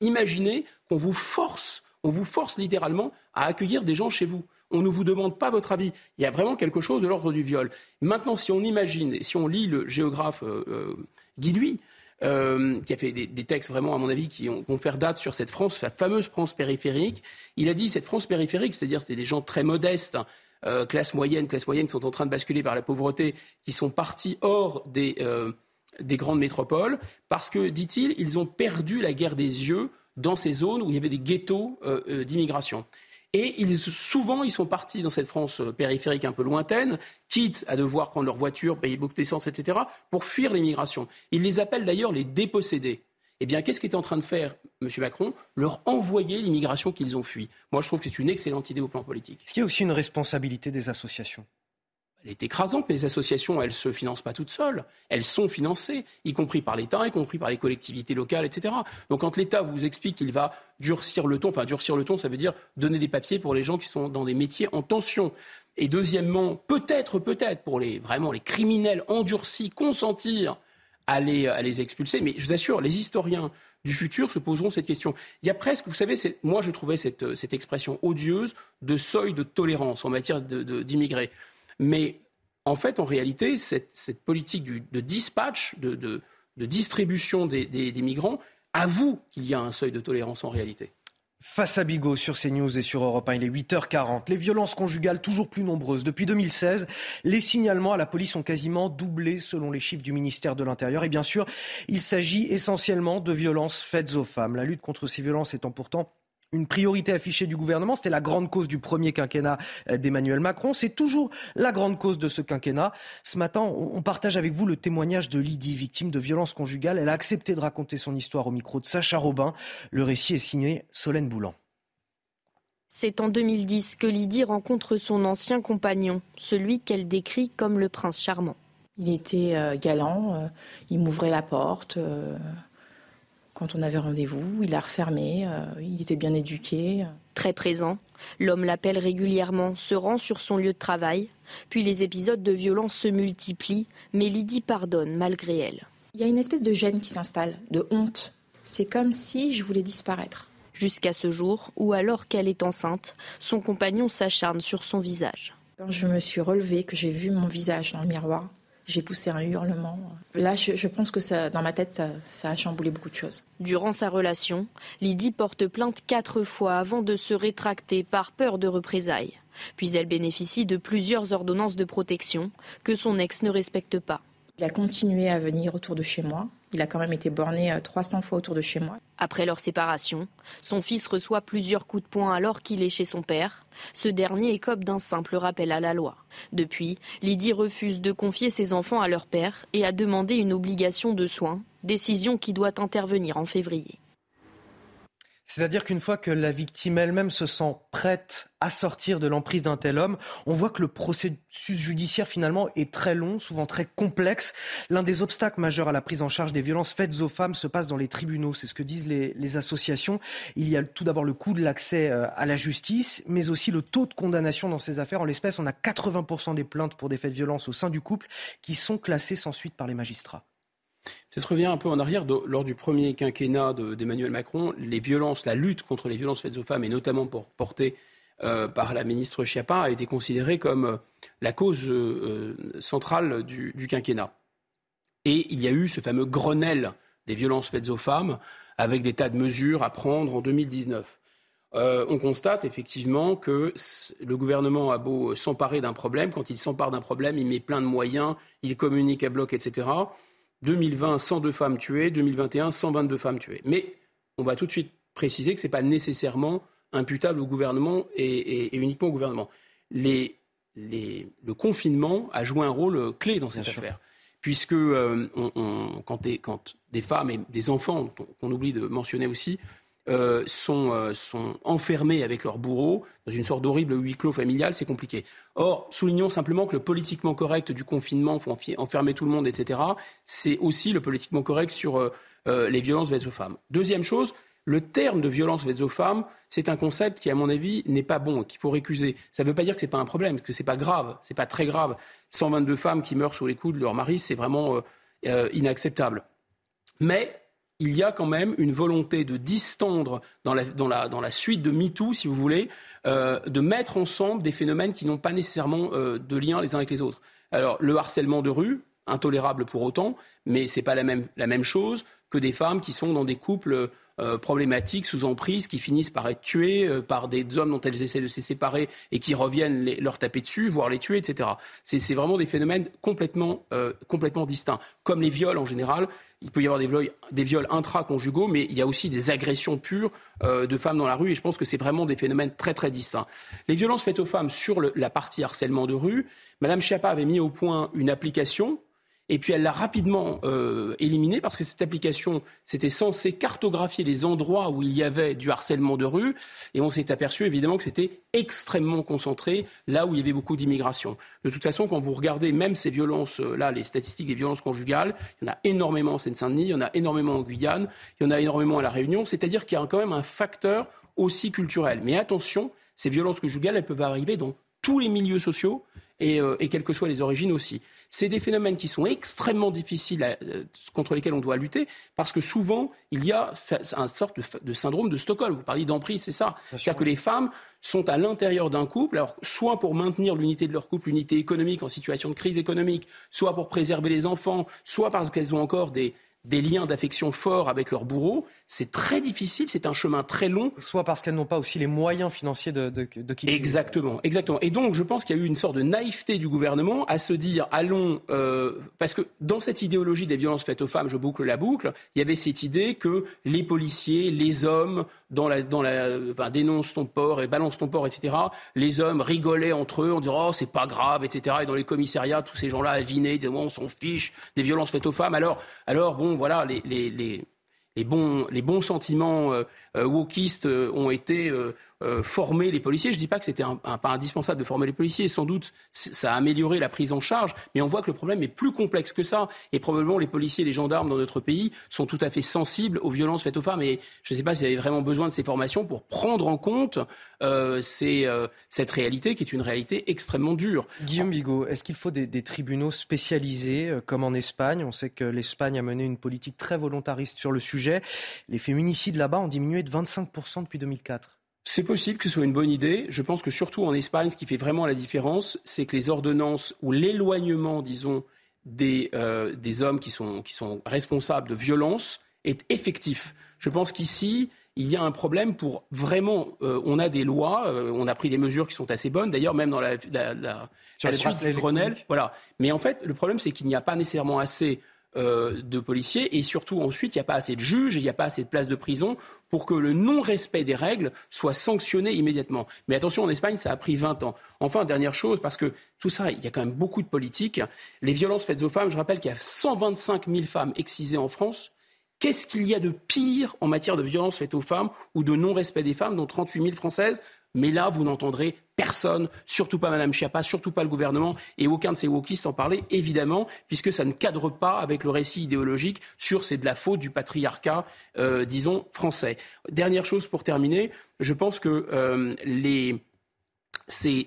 Imaginez qu'on vous force, on vous force littéralement à accueillir des gens chez vous on ne vous demande pas votre avis. Il y a vraiment quelque chose de l'ordre du viol. Maintenant, si on imagine, si on lit le géographe euh, euh Guy euh, qui a fait des, textes vraiment, à mon avis, qui ont, vont faire date sur cette France, cette fameuse France périphérique. Il a dit cette France périphérique, c'est-à-dire c'était des gens très modestes, euh, classe moyenne, qui sont en train de basculer vers la pauvreté, qui sont partis hors des, des grandes métropoles, parce que, dit-il, ils ont perdu la guerre des yeux dans ces zones où il y avait des ghettos d'immigration. Et souvent, ils sont partis dans cette France euh, périphérique un peu lointaine, quitte à devoir prendre leur voiture, payer beaucoup d'essence, etc., pour fuir l'immigration. Ils les appellent d'ailleurs les dépossédés. Eh bien, qu'est-ce qu'est en train de faire M. Macron? Leur envoyer l'immigration qu'ils ont fui. Moi, je trouve que c'est une excellente idée au plan politique. Est-ce qu'il y a aussi une responsabilité des associations? Elle est écrasante, mais les associations, elles ne se financent pas toutes seules. Elles sont financées, y compris par l'État, y compris par les collectivités locales, etc. Donc quand l'État vous explique qu'il va durcir le ton, enfin durcir le ton, ça veut dire donner des papiers pour les gens qui sont dans des métiers en tension. Et deuxièmement, peut-être, peut-être, pour les, vraiment les criminels endurcis, consentir à les, à les expulser. Mais je vous assure, les historiens du futur se poseront cette question. Il y a presque, vous savez, moi je trouvais cette, cette expression odieuse de seuil de tolérance en matière d'immigrés. Mais en fait, en réalité, cette, politique de dispatch, de, distribution des, migrants, avoue qu'il y a un seuil de tolérance en réalité. Face à Bigot sur CNews et sur Europe 1, il est 8h40. Les violences conjugales toujours plus nombreuses. Depuis 2016, les signalements à la police ont quasiment doublé selon les chiffres du ministère de l'Intérieur. Et bien sûr, il s'agit essentiellement de violences faites aux femmes. La lutte contre ces violences étant pourtant une priorité affichée du gouvernement. C'était la grande cause du premier quinquennat euh, d'Emmanuel Macron. C'est toujours la grande cause de ce quinquennat. Ce matin, on partage avec vous le témoignage de Lydie, victime de violences conjugales. Elle a accepté de raconter son histoire au micro de Sacha Robin. Le récit est signé Solène Boulan. C'est en 2010 que Lydie rencontre son ancien compagnon, celui qu'elle décrit comme le prince charmant. Il était euh, galant, euh, il m'ouvrait la porte quand on avait rendez-vous. Il a refermé, euh, il était bien éduqué. Très présent, l'homme l'appelle régulièrement, se rend sur son lieu de travail. Puis les épisodes de violence se multiplient, mais Lydie pardonne malgré elle. Il y a une espèce de gêne qui s'installe, de honte. C'est comme si je voulais disparaître. Jusqu'à ce jour où, alors qu'elle est enceinte, son compagnon s'acharne sur son visage. Quand je me suis relevée, que j'ai vu mon visage dans le miroir, j'ai poussé un hurlement. Là, je, pense que ça, dans ma tête, ça, ça, a chamboulé beaucoup de choses. Durant sa relation, Lydie porte plainte quatre fois avant de se rétracter par peur de représailles. Puis elle bénéficie de plusieurs ordonnances de protection que son ex ne respecte pas. Il a continué à venir autour de chez moi. Il a quand même été borné 300 euh, fois autour de chez moi. Après leur séparation, son fils reçoit plusieurs coups de poing alors qu'il est chez son père. Ce dernier écope d'un simple rappel à la loi. Depuis, Lydie refuse de confier ses enfants à leur père et a demandé une obligation de soins, décision qui doit intervenir en février. C'est-à-dire qu'une fois que la victime elle-même se sent prête à sortir de l'emprise d'un tel homme, on voit que le processus judiciaire finalement est très long, souvent très complexe. L'un des obstacles majeurs à la prise en charge des violences faites aux femmes se passe dans les tribunaux. C'est ce que disent les, les associations. Il y a tout d'abord le coût de l'accès euh, à la justice, mais aussi le taux de condamnation dans ces affaires. En l'espèce, on a 80% des plaintes pour des faits de violence au sein du couple qui sont classées sans suite par les magistrats. Peut-être revenir un peu en arrière. lors du premier quinquennat d'Emmanuel Macron, les violences, la lutte contre les violences faites aux femmes, et notamment portée euh, par la ministre Schiappa, a été considérée comme euh, la cause euh, centrale du, quinquennat. Et il y a eu ce fameux Grenelle des violences faites aux femmes, avec des tas de mesures à prendre en 2019. on constate effectivement que le gouvernement a beau s'emparer d'un problème, quand il s'empare d'un problème, il met plein de moyens, il communique à bloc, etc. 2020, 102 femmes tuées, 2021, 122 femmes tuées. Mais on va tout de suite préciser que ce n'est pas nécessairement imputable au gouvernement et, uniquement au gouvernement. le confinement a joué un rôle clé dans cette affaire puisque euh, quand, des, femmes et des enfants, qu'on oublie de mentionner aussi, euh, sont, sont, enfermés avec leur bourreau dans une sorte d'horrible huis clos familial, c'est compliqué. Or, soulignons simplement que le politiquement correct du confinement, faut enfermer tout le monde, etc., c'est aussi le politiquement correct sur les violences faites aux femmes. Deuxième chose, le terme de violence faite aux femmes, c'est un concept qui, à mon avis, n'est pas bon, qu'il faut récuser. Ça ne veut pas dire que ce n'est pas un problème, que ce n'est pas grave, ce n'est pas très grave. 122 femmes qui meurent sous les coups de leur mari, c'est vraiment euh, euh, inacceptable. Mais il y a quand même une volonté de distendre dans la, suite de MeToo, si vous voulez, euh, de mettre ensemble des phénomènes qui n'ont pas nécessairement de lien les uns avec les autres. Alors, le harcèlement de rue, intolérable pour autant, mais ce n'est pas la même, la même chose que des femmes qui sont dans des couples euh, problématiques sous emprise qui finissent par être tuées euh, par des hommes dont elles essaient de se séparer et qui reviennent leur taper dessus, voire les tuer, etc. C'est vraiment des phénomènes complètement, euh, complètement distincts. Comme les viols en général, il peut y avoir des viols, des viols intraconjugaux, mais il y a aussi des agressions pures de femmes dans la rue, et je pense que c'est vraiment des phénomènes très très distincts. Les violences faites aux femmes sur la partie harcèlement de rue, Madame Schiappa avait mis au point une application et puis elle l'a rapidement euh, éliminée parce que cette application, c'était censé cartographier les endroits où il y avait du harcèlement de rue. Et on s'est aperçu évidemment que c'était extrêmement concentré là où il y avait beaucoup d'immigration. De toute façon, quand vous regardez même ces violences-là, les statistiques des violences conjugales, il y en a énormément en Seine-Saint-Denis, il y en a énormément en Guyane, il y en a énormément à La Réunion. C'est-à-dire qu'il y a quand même un facteur aussi culturel. Mais attention, ces violences conjugales, elles peuvent arriver dans tous les milieux sociaux et, euh, et quelles que soient les origines aussi. C'est des phénomènes qui sont extrêmement difficiles euh, contre lesquels on doit lutter parce que souvent, il y a un sorte de, syndrome de Stockholm. Vous parliez d'emprise, c'est ça. C'est-à-dire que les femmes sont à l'intérieur d'un couple, alors soit pour maintenir l'unité de leur couple, l'unité économique en situation de crise économique, soit pour préserver les enfants, soit parce qu'elles ont encore des, des liens d'affection forts avec leur bourreau, c'est très difficile, c'est un chemin très long. Soit parce qu'elles n'ont pas aussi les moyens financiers de, de, de quitter. Exactement, exactement. Et donc, je pense qu'il y a eu une sorte de naïveté du gouvernement à se dire, allons, euh, parce que dans cette idéologie des violences faites aux femmes, je boucle la boucle, il y avait cette idée que les policiers, les hommes, dans la, dans la, enfin, dénonce ton port et balance ton port, etc. Les hommes rigolaient entre eux en disant, oh, c'est pas grave, etc. Et dans les commissariats, tous ces gens-là avinaient, disaient, on s'en fiche des violences faites aux femmes. Alors, alors bon, voilà, les, les, les les bons, les bons sentiments euh, wokistes euh, ont été euh, former les policiers. Je ne dis pas que c'était un, pas indispensable de former les policiers. Sans doute, ça a amélioré la prise en charge, mais on voit que le problème est plus complexe que ça. Et probablement, les policiers et les gendarmes dans notre pays sont tout à fait sensibles aux violences faites aux femmes. Et je ne sais pas s'ils avaient vraiment besoin de ces formations pour prendre en compte euh, euh, cette réalité qui est une réalité extrêmement dure. Guillaume Bigot, est-ce qu'il faut des, tribunaux spécialisés euh, comme en Espagne? On sait que l'Espagne a mené une politique très volontariste sur le sujet. Les féminicides là-bas ont diminué de 25% depuis 2004. C'est possible que ce soit une bonne idée. Je pense que surtout en Espagne, ce qui fait vraiment la différence, c'est que les ordonnances ou l'éloignement, disons, des, euh, des hommes qui sont, qui sont responsables de violences est effectif. Je pense qu'ici, il y a un problème pour vraiment. Euh, on a des lois, euh, on a pris des mesures qui sont assez bonnes. D'ailleurs, même dans la, la, la, la suite du Grenelle, voilà. Mais en fait, le problème, c'est qu'il n'y a pas nécessairement assez euh, de policiers et surtout ensuite il n'y a pas assez de juges, il n'y a pas assez de places de prison pour que le non-respect des règles soit sanctionné immédiatement. Mais attention, en Espagne, ça a pris 20 ans. Enfin, dernière chose, parce que tout ça, il y a quand même beaucoup de politique. Les violences faites aux femmes, je rappelle qu'il y a 125 000 femmes excisées en France. Qu'est-ce qu'il y a de pire en matière de violences faites aux femmes ou de non-respect des femmes, dont 38 000 françaises? Mais là, vous n'entendrez personne, surtout pas Mme Schiappa, surtout pas le gouvernement, et aucun de ces wokistes en parler, évidemment, puisque ça ne cadre pas avec le récit idéologique sur c'est de la faute du patriarcat, euh, disons, français. Dernière chose pour terminer, je pense que euh, les, c'est,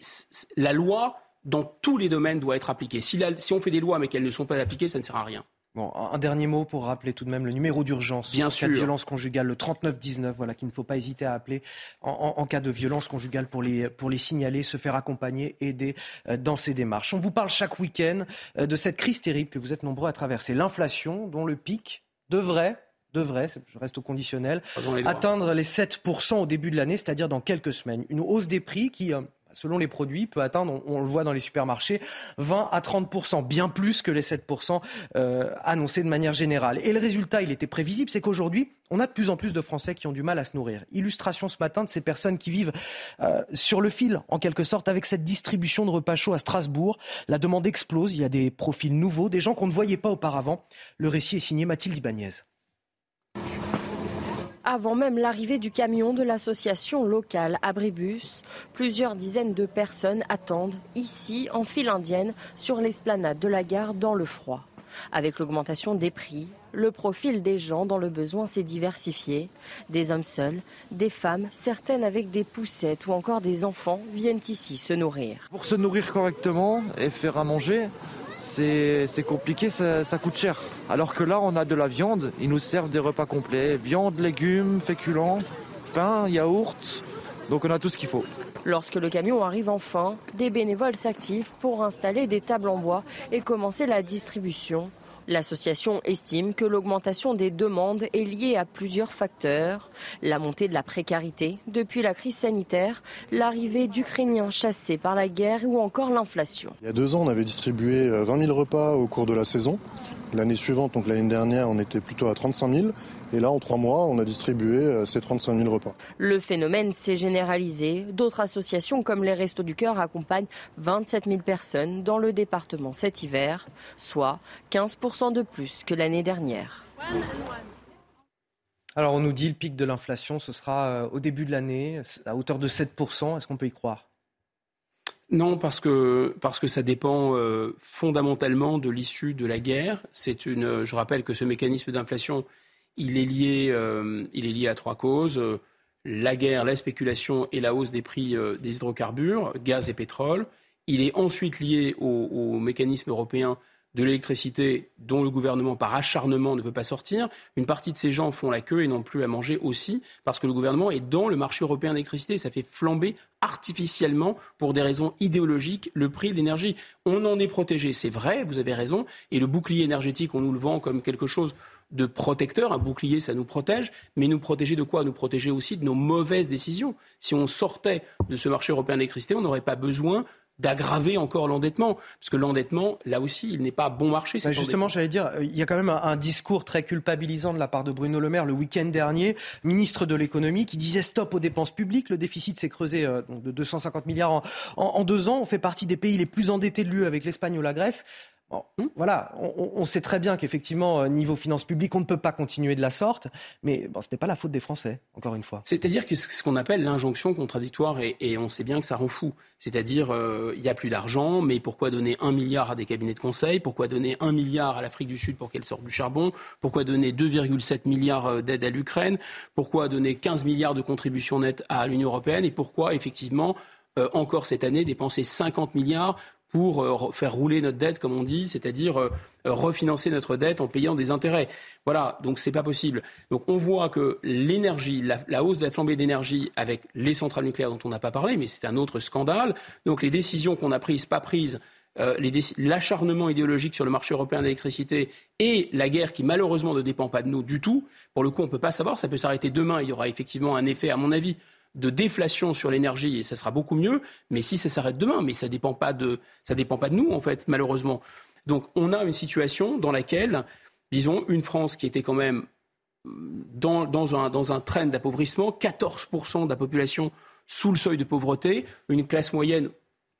la loi, dans tous les domaines, doit être appliquée. Si, si on fait des lois mais qu'elles ne sont pas appliquées, ça ne sert à rien. Bon, un dernier mot pour rappeler tout de même le numéro d'urgence en sûr. cas de violence conjugale, le 3919, voilà, qu'il ne faut pas hésiter à appeler en, en, en, cas de violence conjugale pour les, pour les signaler, se faire accompagner, aider euh, dans ces démarches. On vous parle chaque week-end euh, de cette crise terrible que vous êtes nombreux à traverser, l'inflation dont le pic devrait devrait, je reste au conditionnel, atteindre les 7% au début de l'année, c'est-à-dire dans quelques semaines. Une hausse des prix qui, euh, selon les produits, peut atteindre, on, le voit dans les supermarchés, 20 à 30% bien plus que les 7 euh, annoncés de manière générale. Et le résultat, il était prévisible, c'est qu'aujourd'hui, on a de plus en plus de Français qui ont du mal à se nourrir. Illustration ce matin de ces personnes qui vivent euh, sur le fil, en quelque sorte, avec cette distribution de repas chauds à Strasbourg. La demande explose, il y a des profils nouveaux, des gens qu'on ne voyait pas auparavant. Le récit est signé Mathilde Ibanez avant même l'arrivée du camion de l'association locale Abribus. Plusieurs dizaines de personnes attendent ici, en file indienne, sur l'esplanade de la gare dans le froid. Avec l'augmentation des prix, le profil des gens dans le besoin s'est diversifié. Des hommes seuls, des femmes, certaines avec des poussettes ou encore des enfants viennent ici se nourrir. Pour se nourrir correctement et faire à manger, c'est compliqué, ça, coûte cher. Alors que là, on a de la viande, ils nous servent des repas complets. Viande, légumes, féculents, pain, yaourt. Donc on a tout ce qu'il faut. Lorsque le camion arrive enfin, des bénévoles s'activent pour installer des tables en bois et commencer la distribution. L'association estime que l'augmentation des demandes est liée à plusieurs facteurs. La montée de la précarité depuis la crise sanitaire, l'arrivée d'Ukrainiens chassés par la guerre ou encore l'inflation. Il y a deux ans, on avait distribué 20 euh, 000 repas au cours de la saison. L'année suivante, donc l'année dernière, on était plutôt à 35 000. Et là, en trois mois, on a distribué euh, ces 35 000 repas. Le phénomène s'est généralisé. D'autres associations comme les Restos du Cœur accompagnent 27 000 personnes dans le département cet hiver, soit 15% de plus que l'année dernière. Alors on nous dit le pic de l'inflation, ce sera euh, au début de l'année, à hauteur de 7%. Est-ce qu'on peut y croire? Non, parce que, parce que ça dépend euh, fondamentalement de l'issue de la guerre. C'est une, je rappelle que ce mécanisme d'inflation, il est lié, euh, il est lié à trois causes la guerre, la spéculation et la hausse des prix des hydrocarbures, gaz et pétrole. Il est ensuite lié au, au mécanisme européen de l'électricité dont le gouvernement, par acharnement, ne veut pas sortir, une partie de ces gens font la queue et n'ont plus à manger aussi parce que le gouvernement est dans le marché européen d'électricité. Ça fait flamber artificiellement, pour des raisons idéologiques, le prix de l'énergie. On en est protégé, c'est vrai, vous avez raison, et le bouclier énergétique, on nous le vend comme quelque chose de protecteur. Un bouclier, ça nous protège, mais nous protéger de quoi? Nous protéger aussi de nos mauvaises décisions. Si on sortait de ce marché européen d'électricité, on n'aurait pas besoin d'aggraver encore l'endettement. Parce que l'endettement, là aussi, il n'est pas bon marché. justement, j'allais dire, il y a quand même un, discours très culpabilisant de la part de Bruno Le Maire le week-end dernier, ministre de l'économie, qui disait stop aux dépenses publiques. Le déficit s'est creusé euh, de 250 milliards en, deux ans. On fait partie des pays les plus endettés de l'UE avec l'Espagne ou la Grèce. Hmm voilà, on, sait très bien qu'effectivement, euh, niveau finances publiques, on ne peut pas continuer de la sorte, mais bon, ce n'est pas la faute des Français, encore une fois. C'est-à-dire que ce qu'on appelle l'injonction contradictoire, et, on sait bien que ça rend fou. C'est-à-dire, euh, il n'y a plus d'argent, mais pourquoi donner un milliard à des cabinets de conseil? Pourquoi donner un milliard à l'Afrique du Sud pour qu'elle sorte du charbon? Pourquoi donner 2,7 milliards euh, d'aide à l'Ukraine? Pourquoi donner 15 milliards de contributions nettes à l'Union européenne? Et pourquoi, effectivement, encore cette année, dépenser 50 milliards pour euh, faire rouler notre dette, comme on dit, c'est-à-dire euh, refinancer notre dette en payant des intérêts. Voilà, donc c'est pas possible. Donc on voit que l'énergie, la, hausse de la flambée d'énergie avec les centrales nucléaires dont on n'a pas parlé, mais c'est un autre scandale. Donc les décisions qu'on a prises, pas prises, euh, l'acharnement idéologique sur le marché européen d'électricité et la guerre qui malheureusement ne dépend pas de nous du tout. Pour le coup, on ne peut pas savoir. Ça peut s'arrêter demain. Il y aura effectivement un effet, à mon avis, de déflation sur l'énergie et ça sera beaucoup mieux. Mais si ça s'arrête demain, mais ça dépend pas de ça dépend pas de nous en fait, malheureusement. Donc on a une situation dans laquelle, disons, une France qui était quand même dans, dans un, dans un train d'appauvrissement, 14% de la population sous le seuil de pauvreté, une classe moyenne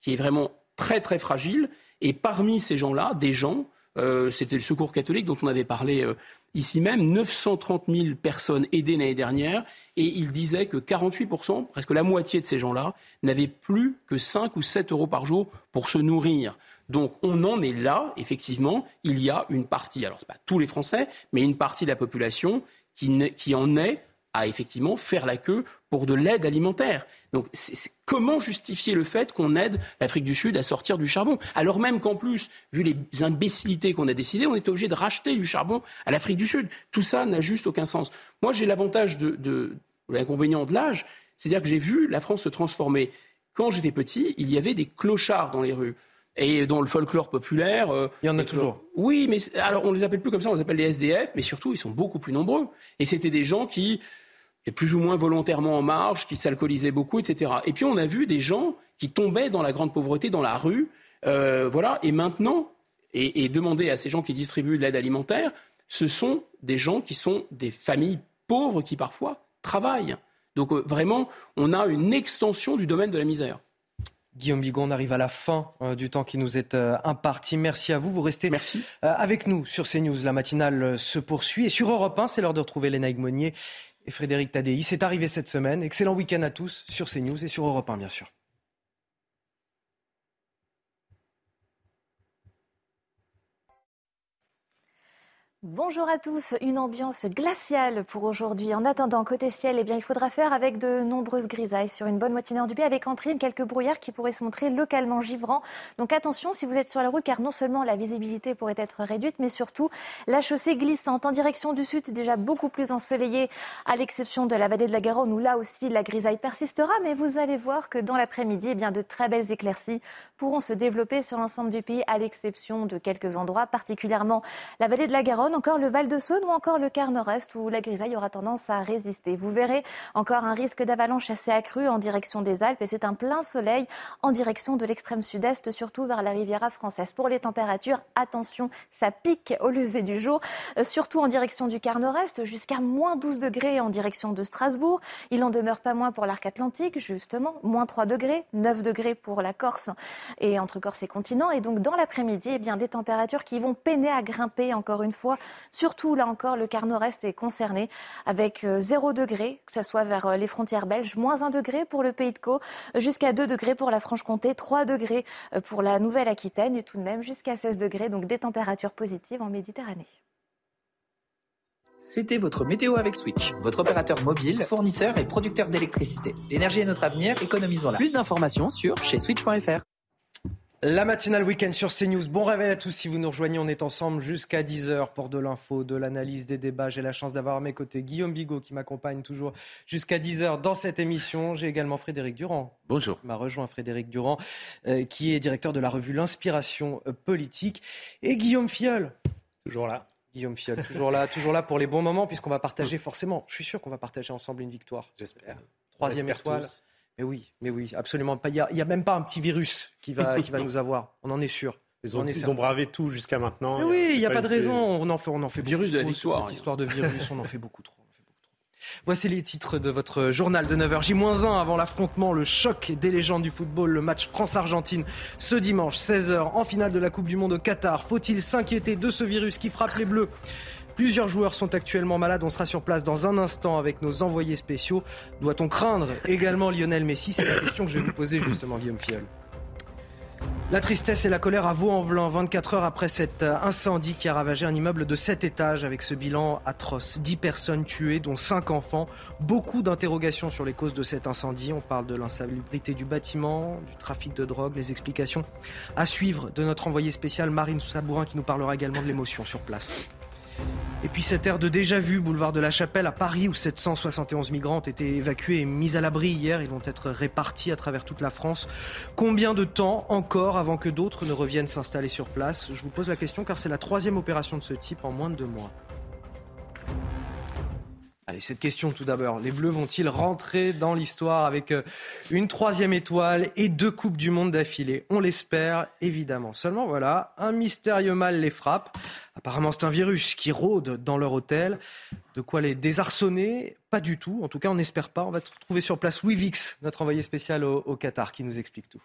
qui est vraiment très très fragile, et parmi ces gens-là, des gens, euh, c'était le Secours catholique dont on avait parlé euh, ici même, 930 000 personnes aidées l'année dernière, et il disait que 48%, presque la moitié de ces gens-là, n'avaient plus que 5 ou 7 euros par jour pour se nourrir. Donc on en est là, effectivement, il y a une partie, alors ce n'est pas tous les Français, mais une partie de la population qui, qui en est à effectivement faire la queue pour de l'aide alimentaire. Donc comment justifier le fait qu'on aide l'Afrique du Sud à sortir du charbon? Alors même qu'en plus, vu les imbécilités qu'on a décidées, on est obligé de racheter du charbon à l'Afrique du Sud. Tout ça n'a juste aucun sens. Moi, j'ai l'avantage de, de l'inconvénient de l'âge, c'est-à-dire que j'ai vu la France se transformer. Quand j'étais petit, il y avait des clochards dans les rues. Et dans le folklore populaire. Euh, il y en a toujours. Oui, mais alors on les appelle plus comme ça, on les appelle les SDF, mais surtout ils sont beaucoup plus nombreux. Et c'était des gens qui plus ou moins volontairement en marge, qui s'alcoolisaient beaucoup, etc. Et puis on a vu des gens qui tombaient dans la grande pauvreté, dans la rue. Euh, voilà. Et maintenant, et, et, demander à ces gens qui distribuent de l'aide alimentaire, ce sont des gens qui sont des familles pauvres qui parfois travaillent. Donc euh, vraiment, on a une extension du domaine de la misère. Guillaume Bigon, on arrive à la fin euh, du temps qui nous est euh, imparti. Merci à vous. Vous restez Merci. avec nous sur CNews. La matinale se poursuit. Et sur Europe 1, c'est l'heure de retrouver Léna Monnier et Frédéric Tadei. C'est arrivé cette semaine. Excellent week-end à tous sur CNews et sur Europe 1, bien sûr. Bonjour à tous, une ambiance glaciale pour aujourd'hui. En attendant, côté ciel, eh bien, il faudra faire avec de nombreuses grisailles sur une bonne moitié nord du pays, avec en prime quelques brouillards qui pourraient se montrer localement givrants. Donc attention si vous êtes sur la route, car non seulement la visibilité pourrait être réduite, mais surtout la chaussée glissante en direction du sud, déjà beaucoup plus ensoleillée, à l'exception de la vallée de la Garonne, où là aussi la grisaille persistera. Mais vous allez voir que dans l'après-midi, eh de très belles éclaircies pourront se développer sur l'ensemble du pays, à l'exception de quelques endroits, particulièrement la vallée de la Garonne encore le Val de Saône ou encore le quart nord-est où la grisaille aura tendance à résister. Vous verrez encore un risque d'avalanche assez accru en direction des Alpes et c'est un plein soleil en direction de l'extrême sud-est, surtout vers la Riviera française. Pour les températures, attention, ça pique au lever du jour, euh, surtout en direction du quart nord-est, jusqu'à moins 12 degrés en direction de Strasbourg. Il en demeure pas moins pour l'arc atlantique, justement, moins 3 degrés, 9 degrés pour la Corse et entre Corse et continent. Et donc dans l'après-midi, eh bien des températures qui vont peiner à grimper encore une fois Surtout, là encore, le quart nord-est est concerné avec 0 euh, degré, que ce soit vers euh, les frontières belges, moins 1 degré pour le Pays de Caux, jusqu'à 2 degrés pour la Franche-Comté, 3 degrés euh, pour la Nouvelle-Aquitaine et tout de même jusqu'à 16 degrés, donc des températures positives en Méditerranée. C'était votre météo avec Switch, votre opérateur mobile, fournisseur et producteur d'électricité. L'énergie est notre avenir, économisons-la. Plus d'informations sur chez switch.fr. La matinale week-end sur CNews. Bon réveil à tous. Si vous nous rejoignez, on est ensemble jusqu'à 10h pour de l'info, de l'analyse, des débats. J'ai la chance d'avoir à mes côtés Guillaume Bigot qui m'accompagne toujours jusqu'à 10h dans cette émission. J'ai également Frédéric Durand. Bonjour. m'a rejoint Frédéric Durand, euh, qui est directeur de la revue L'Inspiration euh, politique. Et Guillaume Fiol. Toujours là. Guillaume Fiol, toujours là, toujours là pour les bons moments, puisqu'on va partager forcément, je suis sûr qu'on va partager ensemble une victoire. J'espère. Troisième étoile. Mais oui, mais oui, absolument pas. Il n'y a, a, même pas un petit virus qui va, qui va nous avoir. On en est sûr. Ils ont, on ils ont bravé tout jusqu'à maintenant. Mais oui, il n'y a, pas, de raison. On en fait, on en fait virus de la victoire. Cette histoire de virus, on en fait beaucoup trop. Voici les titres de votre journal de 9h. J-1 avant l'affrontement, le choc des légendes du football, le match France-Argentine ce dimanche 16h en finale de la Coupe du Monde au Qatar. Faut-il s'inquiéter de ce virus qui frappe les Bleus? Plusieurs joueurs sont actuellement malades. On sera sur place dans un instant avec nos envoyés spéciaux. Doit-on craindre également Lionel Messi? C'est la question que je vais vous poser justement, Guillaume Fiol. La tristesse et la colère à Vaux-en-Velin, 24 heures après cet euh, incendie qui a ravagé un immeuble de 7 étages avec ce bilan atroce. 10 personnes tuées, dont 5 enfants. Beaucoup d'interrogations sur les causes de cet incendie. On parle de l'insalubrité du bâtiment, du trafic de drogue, les explications à suivre de notre envoyé spécial Marine Sabourin qui nous parlera également de l'émotion sur place. Et puis cette aire de déjà-vu, boulevard de la Chapelle à Paris, où 771 migrants ont été évacués et mis à l'abri hier. Ils vont être répartis à travers toute la France. Combien de temps encore avant que d'autres ne reviennent s'installer sur place? Je vous pose la question car c'est la troisième opération de ce type en moins de deux mois. Allez, cette question tout d'abord. Les Bleus vont-ils rentrer dans l'histoire avec euh, une troisième étoile et deux Coupes du Monde d'affilée? On l'espère, évidemment. Seulement, voilà, un mystérieux mal les frappe. Apparemment, c'est un virus qui rôde dans leur hôtel. De quoi les désarçonner? Pas du tout. En tout cas, on n'espère pas. On va trouver sur place Louis Vix, notre envoyé spécial au, au Qatar, qui nous explique tout.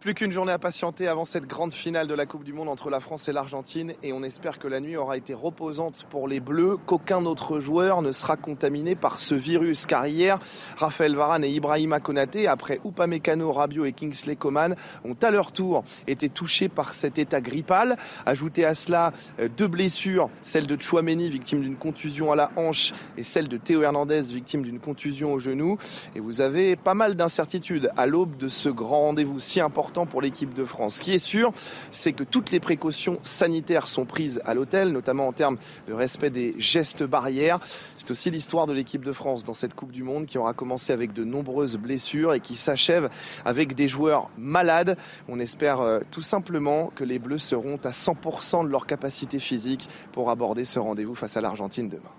Plus qu'une journée à patienter avant cette grande finale de la Coupe du Monde entre la France et l'Argentine et on espère que la nuit aura été reposante pour les Bleus, qu'aucun autre joueur ne sera contaminé par ce virus. Car hier, Raphaël Varane et Ibrahima Konaté, après Upamecano, Rabiot et Kingsley Coman, ont à leur tour été touchés par cet état grippal. Ajoutez à cela euh, deux blessures, celle de Chouameni, victime d'une contusion à la hanche, et celle de Théo Hernandez, victime d'une contusion au genou. Et vous avez pas mal d'incertitudes à l'aube de ce grand rendez-vous si important pour l'équipe de France. Ce qui est sûr, c'est que toutes les précautions sanitaires sont prises à l'hôtel, notamment en termes de respect des gestes barrières. C'est aussi l'histoire de l'équipe de France dans cette Coupe du Monde qui aura commencé avec de nombreuses blessures et qui s'achève avec des joueurs malades. On espère euh, tout simplement que les Bleus seront à 100% de leur capacité physique pour aborder ce rendez-vous face à l'Argentine demain.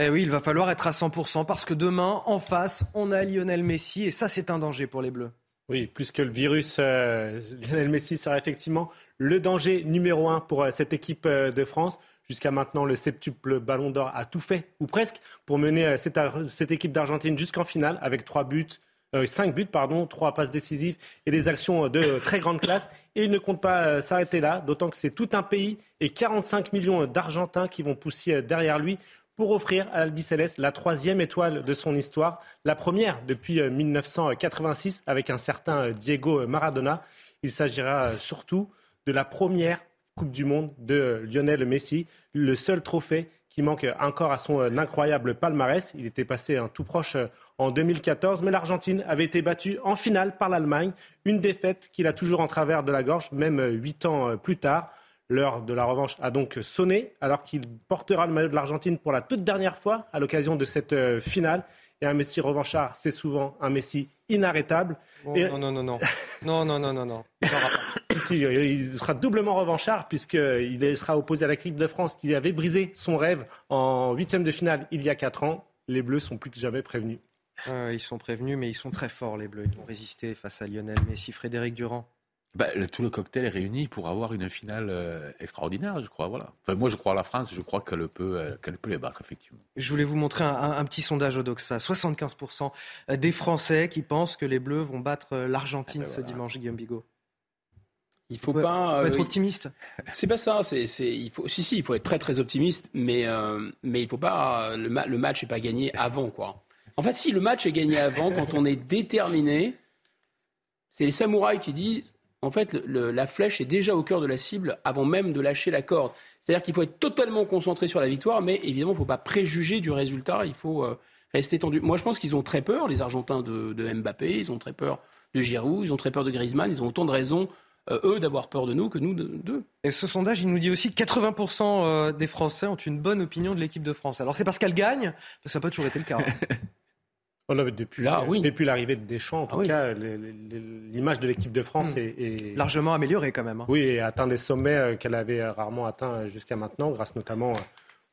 Eh oui, il va falloir être à 100% parce que demain, en face, on a Lionel Messi et ça, c'est un danger pour les Bleus. Oui, plus que le virus, euh, Lionel Messi sera effectivement le danger numéro un pour euh, cette équipe euh, de France. Jusqu'à maintenant, le septuple Ballon d'Or a tout fait, ou presque, pour mener cette, cette équipe d'Argentine jusqu'en finale avec trois buts, cinq buts, pardon, trois passes décisives et des actions de très grande classe. Et il ne compte pas s'arrêter là, d'autant que c'est tout un pays et 45 millions d'Argentins qui vont pousser derrière lui pour offrir à l'Albi Céleste la troisième étoile de son histoire, la première depuis 1986 euh, avec un certain euh, Diego Maradona. Il s'agira euh, surtout de la première Coupe du Monde de Lionel Messi, le seul trophée qui manque encore à son incroyable palmarès. Il était passé un tout proche en 2014, mais l'Argentine avait été battue en finale par l'Allemagne, une défaite qu'il a toujours en travers de la gorge, même huit ans plus tard. L'heure de la revanche a donc sonné alors qu'il portera le maillot de l'Argentine pour la toute dernière fois à l'occasion de cette euh, finale. Et un Messi revanchard, c'est souvent un Messi inarrêtable. Oh, non, non, non, non. Non, non, non, non, non. il sera doublement revanchard puisqu'il sera opposé à la l'équipe de France qui avait brisé son rêve en huitième de finale il y a quatre ans. Les Bleus sont plus que jamais prévenus. ils sont prévenus, mais ils sont très forts, les Bleus. Ils vont résister face à Lionel Messi, Frédéric Durand. Bah, tout le cocktail est réuni pour avoir une finale euh, extraordinaire, je crois. Voilà. Enfin, moi, je crois à la France, je crois qu'elle peut, euh, qu'elle peut les battre, effectivement. Je voulais vous montrer un, petit sondage au Doxa. 75% des Français qui pensent que les Bleus vont battre euh, l'Argentine ah ben ce dimanche, Guillaume Bigot. Il faut, pas être optimiste. C'est pas ça. C'est, il faut, si, si, il faut être très, très optimiste, mais, mais il faut pas. Le, le match n'est pas gagné avant, quoi. En fait, si le match est gagné avant, quand on est déterminé, c'est les samouraïs qui disent en fait, la flèche est déjà au cœur de la cible avant même de lâcher la corde. C'est-à-dire qu'il faut être totalement concentré sur la victoire, mais évidemment, il ne faut pas préjuger du résultat. Il faut euh, rester tendu. Moi, je pense qu'ils ont très peur, les Argentins de, Mbappé, ils ont très peur de Giroud, ils ont très peur de Griezmann, ils ont autant de raisons, euh, eux, d'avoir peur de nous que nous d'eux. Et ce sondage, il nous dit aussi que 80% euh, des Français ont une bonne opinion de l'équipe de France. Alors, c'est parce qu'elle gagne, parce que ça n'a pas toujours été le cas. Hein. Oh depuis, Là, oui. depuis l'arrivée de Deschamps, en tout ah cas, l'image de l'équipe de France hmm. est, largement améliorée quand même. Hein. Oui, et atteint des sommets euh, qu'elle avait rarement atteints jusqu'à maintenant, grâce notamment euh,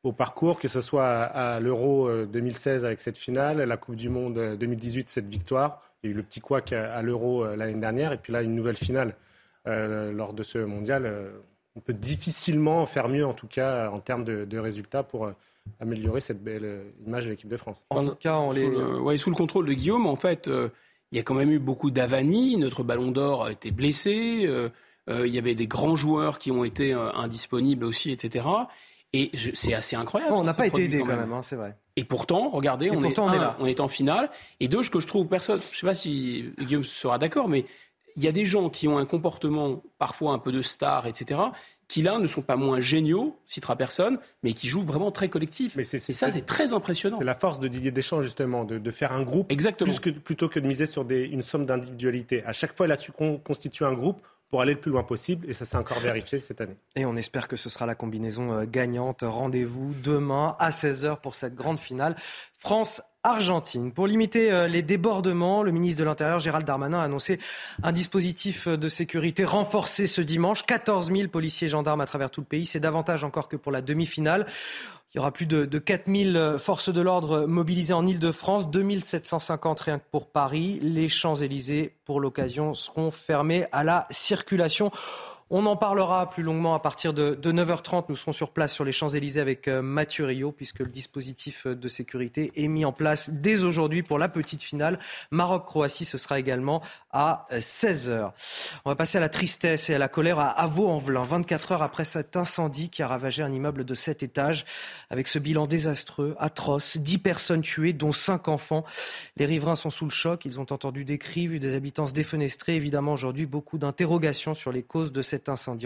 au parcours, que ce soit à, l'Euro 2016 euh, avec cette finale, la Coupe du Monde 2018 cette victoire, il y a eu le petit couac à, l'Euro l'année dernière, et puis là une nouvelle finale lors de ce mondial. on peut difficilement faire mieux, en tout cas en termes de, de résultats pour améliorer cette belle euh, image de l'équipe de France. En tout cas, on sous, les... le, sous le contrôle de Guillaume, en fait, euh, il y a quand même eu beaucoup d'avanies. Notre ballon d'or a été blessé. Euh, il y avait des grands joueurs qui ont été indisponibles aussi, etc. Et c'est assez incroyable. on n'a pas été aidé quand même, hein, c'est vrai. Et pourtant, regardez, on, est, on, est en finale. Et deux, ce que je trouve personne, je ne sais pas si Guillaume sera d'accord, mais il y a des gens qui ont un comportement parfois un peu de star, etc., qui là ne sont pas moins géniaux, citera personne, mais qui jouent vraiment très collectif. Mais c'est, ça, c'est très impressionnant. C'est la force de Didier Deschamps justement, de, faire un groupe Exactement. plutôt que de miser sur une somme d'individualité. À chaque fois, il a su constituer un groupe pour aller le plus loin possible. Et ça s'est encore vérifié cette année. Et on espère que ce sera la combinaison euh, gagnante. Rendez-vous demain à 16h pour cette grande finale. France Argentine. Pour limiter euh, les débordements, le ministre de l'Intérieur, Gérald Darmanin, a annoncé un dispositif de sécurité renforcé ce dimanche. 14 000 policiers gendarmes à travers tout le pays. C'est davantage encore que pour la demi-finale. Il y aura plus de, de 4000 euh, forces de l'ordre mobilisées en Ile-de-France, 2750 rien que pour Paris. Les Champs-Élysées, pour l'occasion, seront fermés à la circulation. On en parlera plus longuement à partir de, 9h30. Nous serons sur place sur les Champs-Élysées avec euh, Mathieu Rio, puisque le dispositif euh, de sécurité est mis en place dès aujourd'hui pour la petite finale. Maroc-Croatie, ce sera également à 16h. Euh, On va passer à la tristesse et à la colère à Vaux-en-Velin. 24 heures après cet incendie qui a ravagé un immeuble de 7 étages, avec ce bilan désastreux, atroce, 10 personnes tuées, dont 5 enfants. Les riverains sont sous le choc. Ils ont entendu des cris, vu des habitants se défenestrer. Évidemment, aujourd'hui, beaucoup d'interrogations sur les causes de cette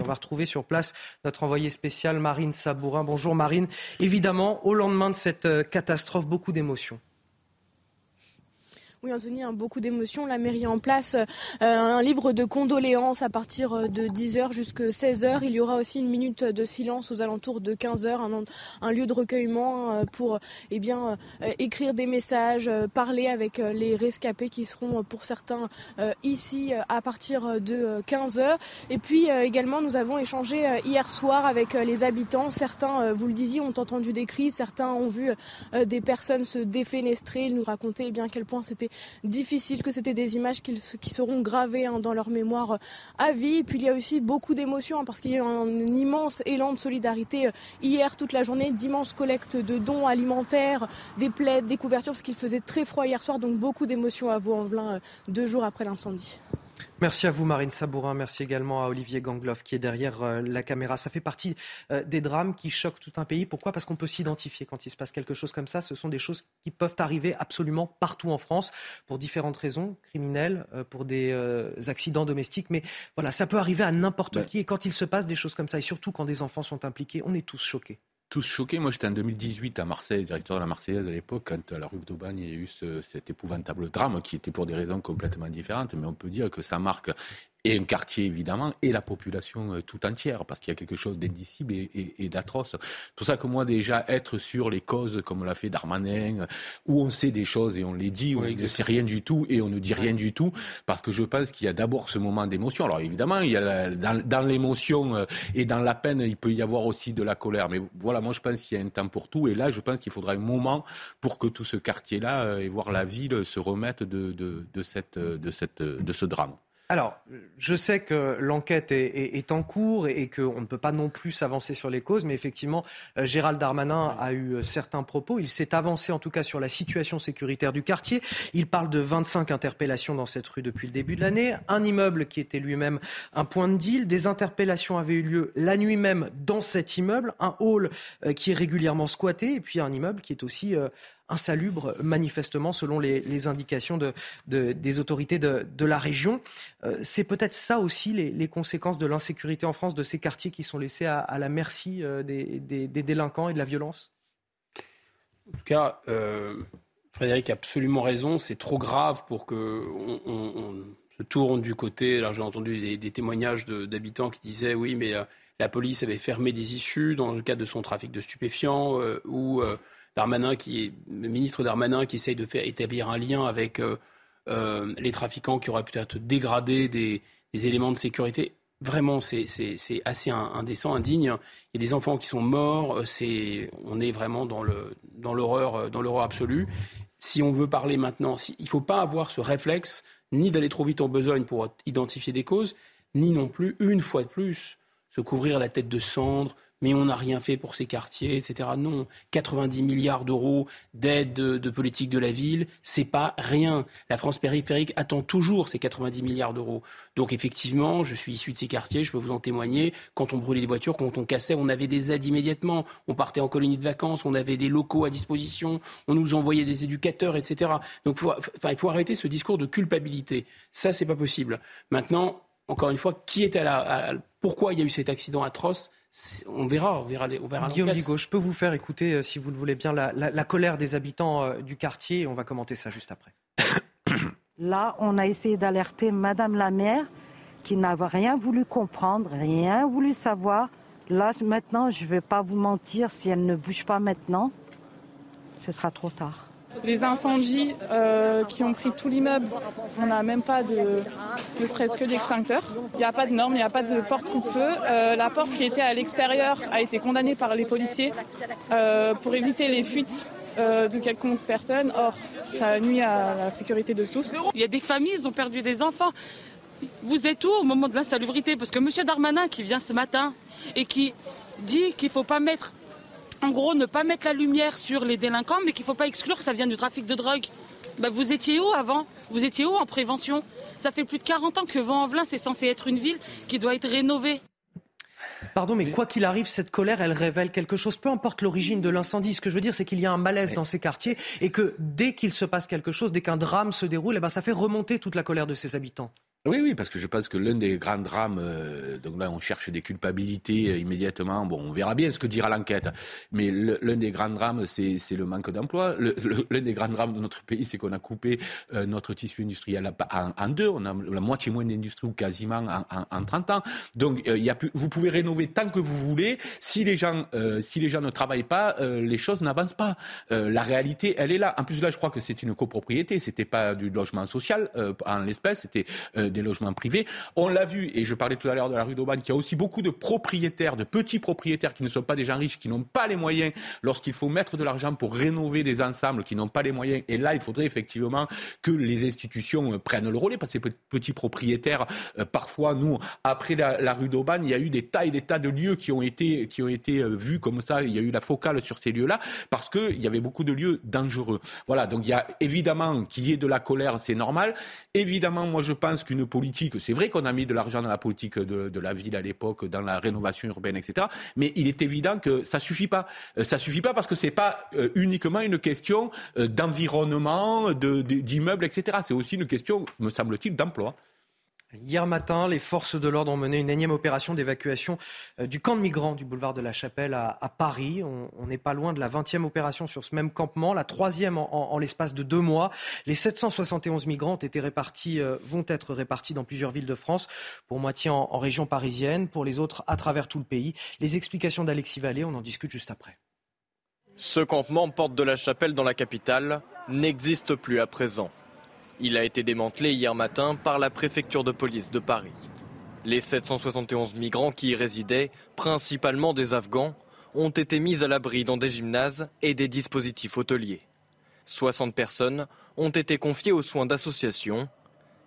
On va retrouver sur place notre envoyé spécial Marine Sabourin. Bonjour Marine. Évidemment, au lendemain de cette euh, catastrophe, beaucoup d'émotions. Oui, Anthony, hein, beaucoup d'émotions. La mairie en place euh, un livre de condoléances à partir euh, de 10h jusqu'à 16h. Il y aura aussi une minute de silence aux alentours de 15h, un, lieu de recueillement euh, pour eh bien, écrire des messages, parler avec les rescapés qui seront pour certains ici à partir de 15h. Et puis également, nous avons échangé hier soir avec les habitants. Certains, vous le disiez, ont entendu des cris, certains ont vu des personnes se défenestrer. Ils nous racontaient eh bien, à quel point c'était difficile, que c'était des images qui, seront gravées hein, dans leur mémoire à vie. Puis il y a aussi beaucoup d'émotions hein, parce qu'il y a eu un immense élan de solidarité euh, hier toute la journée, d'immenses collectes de dons alimentaires, des plaides, des couvertures parce qu'il faisait très froid hier soir, donc beaucoup d'émotions à Vaux-en-Velin euh, deux jours après l'incendie. Merci à vous, Marine Sabourin. Merci également à Olivier Gangloff qui est derrière euh, la caméra. Ça fait partie euh, des drames qui choquent tout un pays. Pourquoi? Parce qu'on peut s'identifier quand il se passe quelque chose comme ça. Ce sont des choses qui peuvent arriver absolument partout en France pour différentes raisons, criminelles, euh, pour des accidents domestiques. Mais voilà, ça peut arriver à n'importe qui. Et quand il se passe des choses comme ça, et surtout quand des enfants sont impliqués, on est tous choqués tous choqués. Moi, j'étais en 2018 à Marseille, directeur de la Marseillaise à l'époque, quand à la rue d'Aubagne, il y a eu cet épouvantable drame qui était pour des raisons complètement différentes. Mais on peut dire que ça marque et un quartier évidemment, et la population euh, tout entière, parce qu'il y a quelque chose d'indicible et, d'atroce. C'est pour ça que moi déjà être sur les causes comme l'a fait Darmanin, où on sait des choses et on les dit, où on ne sait rien du tout et on ne dit rien du tout, parce que je pense qu'il y a d'abord ce moment d'émotion. Alors évidemment, il y a dans, dans l'émotion euh, et dans la peine, il peut y avoir aussi de la colère. Mais voilà, moi je pense qu'il y a un temps pour tout, et là je pense qu'il faudra un moment pour que tout ce quartier-là euh, et voir la ville se remettre de, de, de, cette, de, cette, de ce drame. Alors, je sais que l'enquête est, en cours et, qu'on ne peut pas non plus s'avancer sur les causes, mais effectivement, euh, Gérald Darmanin a eu euh, certains propos. Il s'est avancé en tout cas sur la situation sécuritaire du quartier. Il parle de 25 interpellations dans cette rue depuis le début de l'année, un immeuble qui était lui-même un point de deal. Des interpellations avaient eu lieu la nuit même dans cet immeuble, un hall euh, qui est régulièrement squatté, et puis un immeuble qui est aussi insalubre, manifestement, selon les, indications de, des autorités de, la région. Euh, c'est peut-être ça aussi les, conséquences de l'insécurité en France, de ces quartiers qui sont laissés à, la merci euh, des, délinquants et de la violence? En tout cas, euh, Frédéric a absolument raison. C'est trop grave pour que on, se tourne du côté. Alors j'ai entendu des, témoignages d'habitants qui disaient oui, mais la police avait fermé des issues dans le cadre de son trafic de stupéfiants ou Darmanin, qui est, le ministre Darmanin, qui essaye de faire établir un lien avec euh, euh, les trafiquants qui auraient peut-être dégradé des, éléments de sécurité. Vraiment, c'est assez indécent, indigne. Il y a des enfants qui sont morts. Euh, on est vraiment dans l'horreur dans absolue. Si on veut parler maintenant, il ne faut pas avoir ce réflexe ni d'aller trop vite en besogne pour identifier des causes, ni non plus, une fois de plus, se couvrir la tête de cendre, mais on n'a rien fait pour ces quartiers, etc. Non, 90 milliards d'euros d'aide de, politique de la ville, c'est pas rien. La France périphérique attend toujours ces 90 milliards d'euros. Donc effectivement, je suis issu de ces quartiers, je peux vous en témoigner. Quand on brûlait des voitures, quand on cassait, on avait des aides immédiatement. On partait en colonie de vacances, on avait des locaux à disposition, on nous envoyait des éducateurs, etc. Donc il faut arrêter ce discours de culpabilité. Ça, c'est pas possible. Maintenant, encore une fois, qui était à la, pourquoi il y a eu cet accident atroce? On verra, on verra, on verra Guillaume Bigot, je peux vous faire écouter, euh, si vous le voulez bien, la, colère des habitants euh, du quartier. On va commenter ça juste après. Là, on a essayé d'alerter Madame la maire qui n'avait rien voulu comprendre, rien voulu savoir. Là, maintenant, je ne vais pas vous mentir, si elle ne bouge pas maintenant, ce sera trop tard. Les incendies euh, qui ont pris tout l'immeuble, on n'a même pas de, ne serait-ce que d'extincteur. Il n'y a pas de normes, il n'y a pas de porte coupe-feu. Euh, la porte qui était à l'extérieur a été condamnée par les policiers euh, pour éviter les fuites de quelconque personne. Or, ça nuit à la sécurité de tous. Il y a des familles qui ont perdu des enfants. Vous êtes où au moment de l'insalubrité? Parce que M. Darmanin qui vient ce matin et qui dit qu'il ne faut pas mettre en gros, ne pas mettre la lumière sur les délinquants, mais qu'il ne faut pas exclure que ça vient du trafic de drogue. Bah, vous étiez où avant? Vous étiez où en prévention? Ça fait plus de 40 ans que Vent-en-Velin, c'est censé être une ville qui doit être rénovée. Pardon, mais quoi qu'il arrive, cette colère, elle révèle quelque chose. Peu importe l'origine de l'incendie. Ce que je veux dire, c'est qu'il y a un malaise dans ces quartiers et que dès qu'il se passe quelque chose, dès qu'un drame se déroule, eh ben, ça fait remonter toute la colère de ces habitants. Oui, oui, parce que je pense que l'un des grands drames, euh, donc là on cherche des culpabilités euh, immédiatement, bon on verra bien ce que dira l'enquête, mais l'un des grands drames c'est le manque d'emploi, l'un des grands drames de notre pays c'est qu'on a coupé euh, notre tissu industriel en, deux, on a la moitié moins d'industrie ou quasiment en, en, 30 ans, donc il y a plus, vous pouvez rénover tant que vous voulez, si les gens, si les gens ne travaillent pas, les choses n'avancent pas, la réalité elle est là, en plus là je crois que c'est une copropriété, c'était pas du logement social en l'espèce, c'était des logements privés. On l'a vu, et je parlais tout à l'heure de la rue d'Aubagne, qu'il y a aussi beaucoup de propriétaires, de petits propriétaires qui ne sont pas des gens riches, qui n'ont pas les moyens, lorsqu'il faut mettre de l'argent pour rénover des ensembles, qui n'ont pas les moyens. Et là, il faudrait effectivement que les institutions prennent le relais, parce que ces petits propriétaires, parfois, nous, après la, rue d'Aubagne, il y a eu des tas et des tas de lieux qui ont été, qui ont été vus comme ça. Il y a eu la focale sur ces lieux-là, parce qu'il y avait beaucoup de lieux dangereux. Voilà, donc il y a évidemment qu'il y ait de la colère, c'est normal. Évidemment, moi je pense qu'une politique, c'est vrai qu'on a mis de l'argent dans la politique de, la ville à l'époque, dans la rénovation urbaine, etc. Mais il est évident que ça suffit pas. Euh, ça suffit pas parce que c'est pas euh, uniquement une question euh, d'environnement, d'immeubles, etc. C'est aussi une question, me semble-t-il, d'emploi. Hier matin, les forces de l'ordre ont mené une énième opération d'évacuation euh, du camp de migrants du boulevard de la Chapelle à, Paris. On n'est pas loin de la 20e opération sur ce même campement, la troisième en, l'espace de deux mois. Les 771 migrants répartis, euh, vont être répartis dans plusieurs villes de France, pour moitié en, région parisienne, pour les autres à travers tout le pays. Les explications d'Alexis Vallée, on en discute juste après. Ce campement, porte de la Chapelle dans la capitale, n'existe plus à présent. Il a été démantelé hier matin par la préfecture de police de Paris. Les 771 migrants qui y résidaient, principalement des Afghans, ont été mis à l'abri dans des gymnases et des dispositifs hôteliers. 60 personnes ont été confiées aux soins d'associations,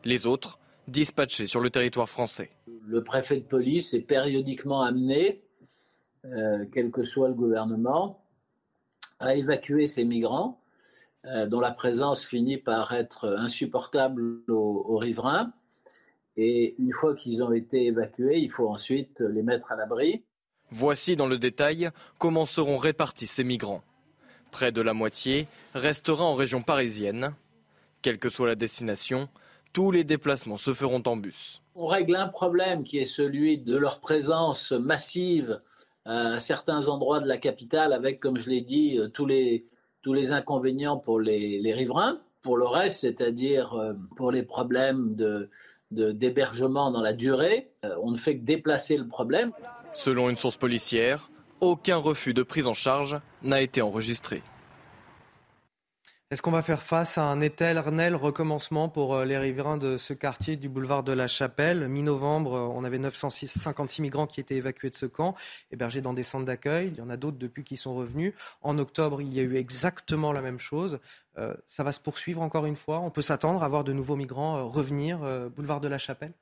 les autres dispatchées sur le territoire français. Le préfet de police est périodiquement amené, euh, quel que soit le gouvernement, à évacuer ces migrants dont la présence finit par être insupportable aux, riverains. Et une fois qu'ils ont été évacués, il faut ensuite les mettre à l'abri. Voici dans le détail comment seront répartis ces migrants. Près de la moitié restera en région parisienne. Quelle que soit la destination, tous les déplacements se feront en bus. On règle un problème qui est celui de leur présence massive à certains endroits de la capitale avec, comme je l'ai dit, tous les, tous les inconvénients pour les, riverains. Pour le reste, c'est-à-dire euh, pour les problèmes de, d'hébergement dans la durée, euh, on ne fait que déplacer le problème. Selon une source policière, aucun refus de prise en charge n'a été enregistré. Est-ce qu'on va faire face à un éternel recommencement pour euh, les riverains de ce quartier du boulevard de la Chapelle? Mi-novembre, euh, on avait 956 migrants qui étaient évacués de ce camp, hébergés dans des centres d'accueil. Il y en a d'autres depuis qui sont revenus. En octobre, il y a eu exactement la même chose. Euh, ça va se poursuivre encore une fois. On peut s'attendre à voir de nouveaux migrants revenir boulevard de la Chapelle?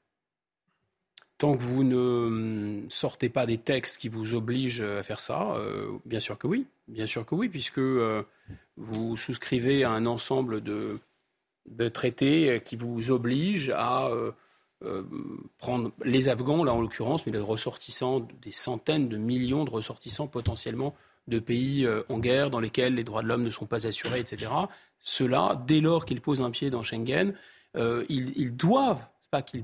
Tant que vous ne hum, sortez pas des textes qui vous obligent à faire ça, bien sûr que oui. Bien sûr que oui, puisque vous souscrivez à un ensemble de, traités qui vous obligent à euh, euh, prendre les Afghans, là en l'occurrence, mais les ressortissants, des centaines de millions de ressortissants potentiellement de pays euh, en guerre dans lesquels les droits de l'homme ne sont pas assurés, etc. Ceux-là, dès lors qu'ils posent un pied dans Schengen, ils, ils, doivent, pas qu'ils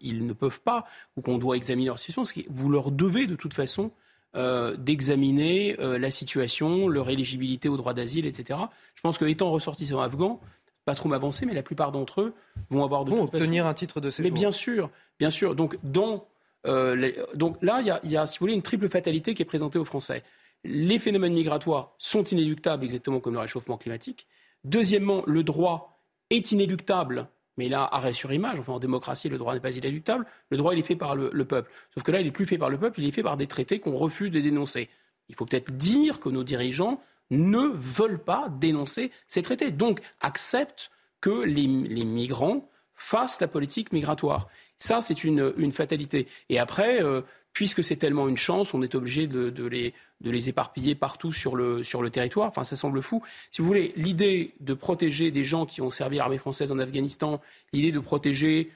ils ne peuvent pas, ou qu'on doit examiner leur situation, vous leur devez de toute façon euh, d'examiner euh, la situation, leur éligibilité au droit d'asile, etc. Je pense qu'étant ressortissants afghans, pas trop m'avancer, mais la plupart d'entre eux vont avoir de vont obtenir un titre de séjour. Mais bien sûr, bien sûr. Donc, dans, euh, donc là, il y, a, y a, si vous voulez, une triple fatalité qui est présentée aux Français. Les phénomènes migratoires sont inéluctables, exactement comme le réchauffement climatique. Deuxièmement, le droit est inéluctable mais là, arrêt sur image, enfin en démocratie, le droit n'est pas inéluctable, le droit il est fait par le, peuple. Sauf que là, il n'est plus fait par le peuple, il est fait par des traités qu'on refuse de dénoncer. Il faut peut-être dire que nos dirigeants ne veulent pas dénoncer ces traités, donc acceptent que les, migrants fassent la politique migratoire. Ça, c'est une, fatalité. Et après, euh, puisque c'est tellement une chance, on est obligé de, les, éparpiller partout sur le, territoire. Enfin, ça semble fou. Si vous voulez, l'idée de protéger des gens qui ont servi l'armée française en Afghanistan, l'idée de protéger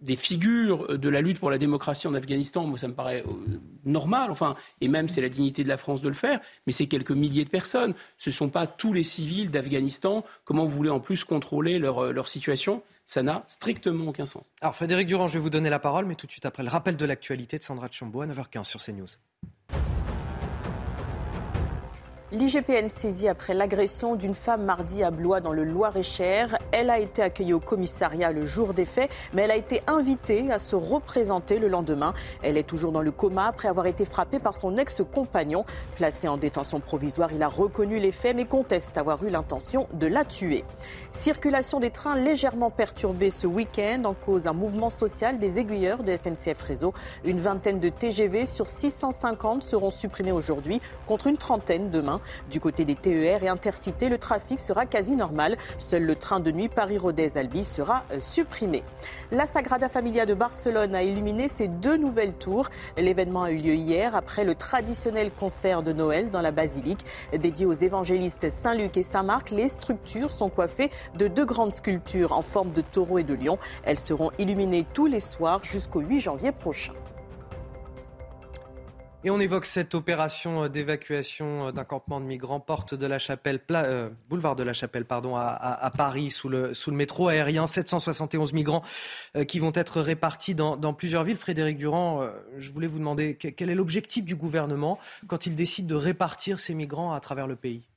des figures de la lutte pour la démocratie en Afghanistan, moi ça me paraît euh, normal, enfin, et même c'est la dignité de la France de le faire, mais c'est quelques milliers de personnes. Ce ne sont pas tous les civils d'Afghanistan. Comment vous voulez en plus contrôler leur euh, situation? Ça n'a strictement aucun sens. Alors Frédéric Durand, je vais vous donner la parole, mais tout de suite après le rappel de l'actualité de Sandra Chambaud à 9h15 sur CNews. L'IGPN saisit après l'agression d'une femme mardi à Blois dans le Loir-et-Cher. Elle a été accueillie au commissariat le jour des faits, mais elle a été invitée à se représenter le lendemain. Elle est toujours dans le coma après avoir été frappée par son ex-compagnon. Placé en détention provisoire, il a reconnu les faits mais conteste avoir eu l'intention de la tuer. Circulation des trains légèrement perturbée ce week-end en cause un mouvement social des aiguilleurs de SNCF Réseau. Une vingtaine de TGV sur 650 seront supprimés aujourd'hui contre une trentaine demain. Du côté des TER et Intercités, le trafic sera quasi normal. Seul le train de nuit Paris-Rodez-Albi sera euh, supprimé. La Sagrada Familia de Barcelone a illuminé ses deux nouvelles tours. L'événement a eu lieu hier après le traditionnel concert de Noël dans la basilique. Dédié aux évangélistes Saint-Luc et Saint-Marc, les structures sont coiffées de deux grandes sculptures en forme de taureau et de lion. Elles seront illuminées tous les soirs jusqu'au 8 janvier prochain. Et on évoque cette opération d'évacuation d'un campement de migrants, porte de la Chapelle, euh, boulevard de la Chapelle, pardon, à, Paris, sous le, sous le métro aérien. 771 migrants euh, qui vont être répartis dans, plusieurs villes. Frédéric Durand, euh, je voulais vous demander quel est l'objectif du gouvernement quand il décide de répartir ces migrants à travers le pays?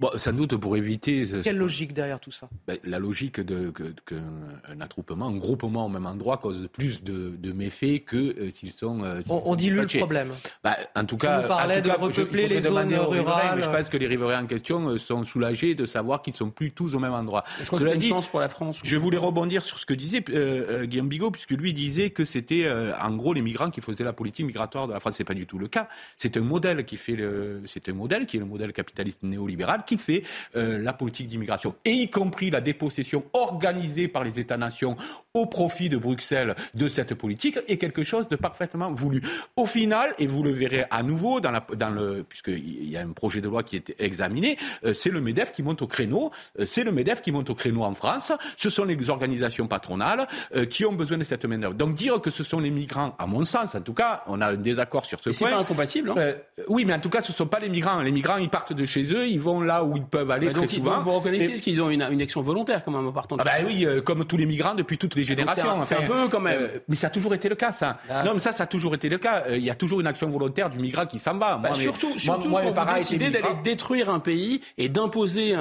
Bon, sans doute pour éviter. Quelle logique derrière tout ça? Ben, La logique de qu'un attroupement, un groupement au même endroit cause plus de, de méfaits que euh, s'ils sont. Euh, on, dilue le problème. Ben, en tout cas, vous parlez de repeupler les zones rurales. Mais je pense que les riverains en question euh, sont soulagés de savoir qu'ils sont plus tous au même endroit. Je crois que c'est une chance pour la France. Je voulais rebondir sur ce que disait euh, Guillaume Bigot, puisque lui disait que c'était en gros les migrants qui faisaient la politique migratoire de la France. C'est pas du tout le cas. C'est un modèle qui fait le, c'est un modèle qui est le modèle capitaliste néolibéral qui fait euh, la politique d'immigration, et y compris la dépossession organisée par les États-nations au profit de Bruxelles de cette politique, est quelque chose de parfaitement voulu. Au final, et vous le verrez à nouveau dans, la, dans le, puisqu'il y a un projet de loi qui est examiné, euh, c'est le MEDEF qui monte au créneau, euh, c'est le MEDEF qui monte au créneau en France, ce sont les organisations patronales qui ont besoin de cette main-d'œuvre. Donc dire que ce sont les migrants, à mon sens en tout cas, on a un désaccord sur ce point. C'est pas incompatible. Hein oui, mais en tout cas, ce ne sont pas les migrants. Les migrants, ils partent de chez eux, ils vont là où ils peuvent aller bah très souvent. Vous reconnaissez qu'ils ont une, une, action volontaire quand même en partant de Ah bah oui, euh, comme tous les migrants depuis toutes les générations. C'est un, peu quand même. Euh, mais ça a toujours été le cas, ça. Ah. Non, mais ça, ça a toujours été le cas. Euh, il y a toujours une action volontaire du migrant qui s'en va. Bah, surtout, surtout moi, quand vous décidez d'aller détruire un pays et d'imposer,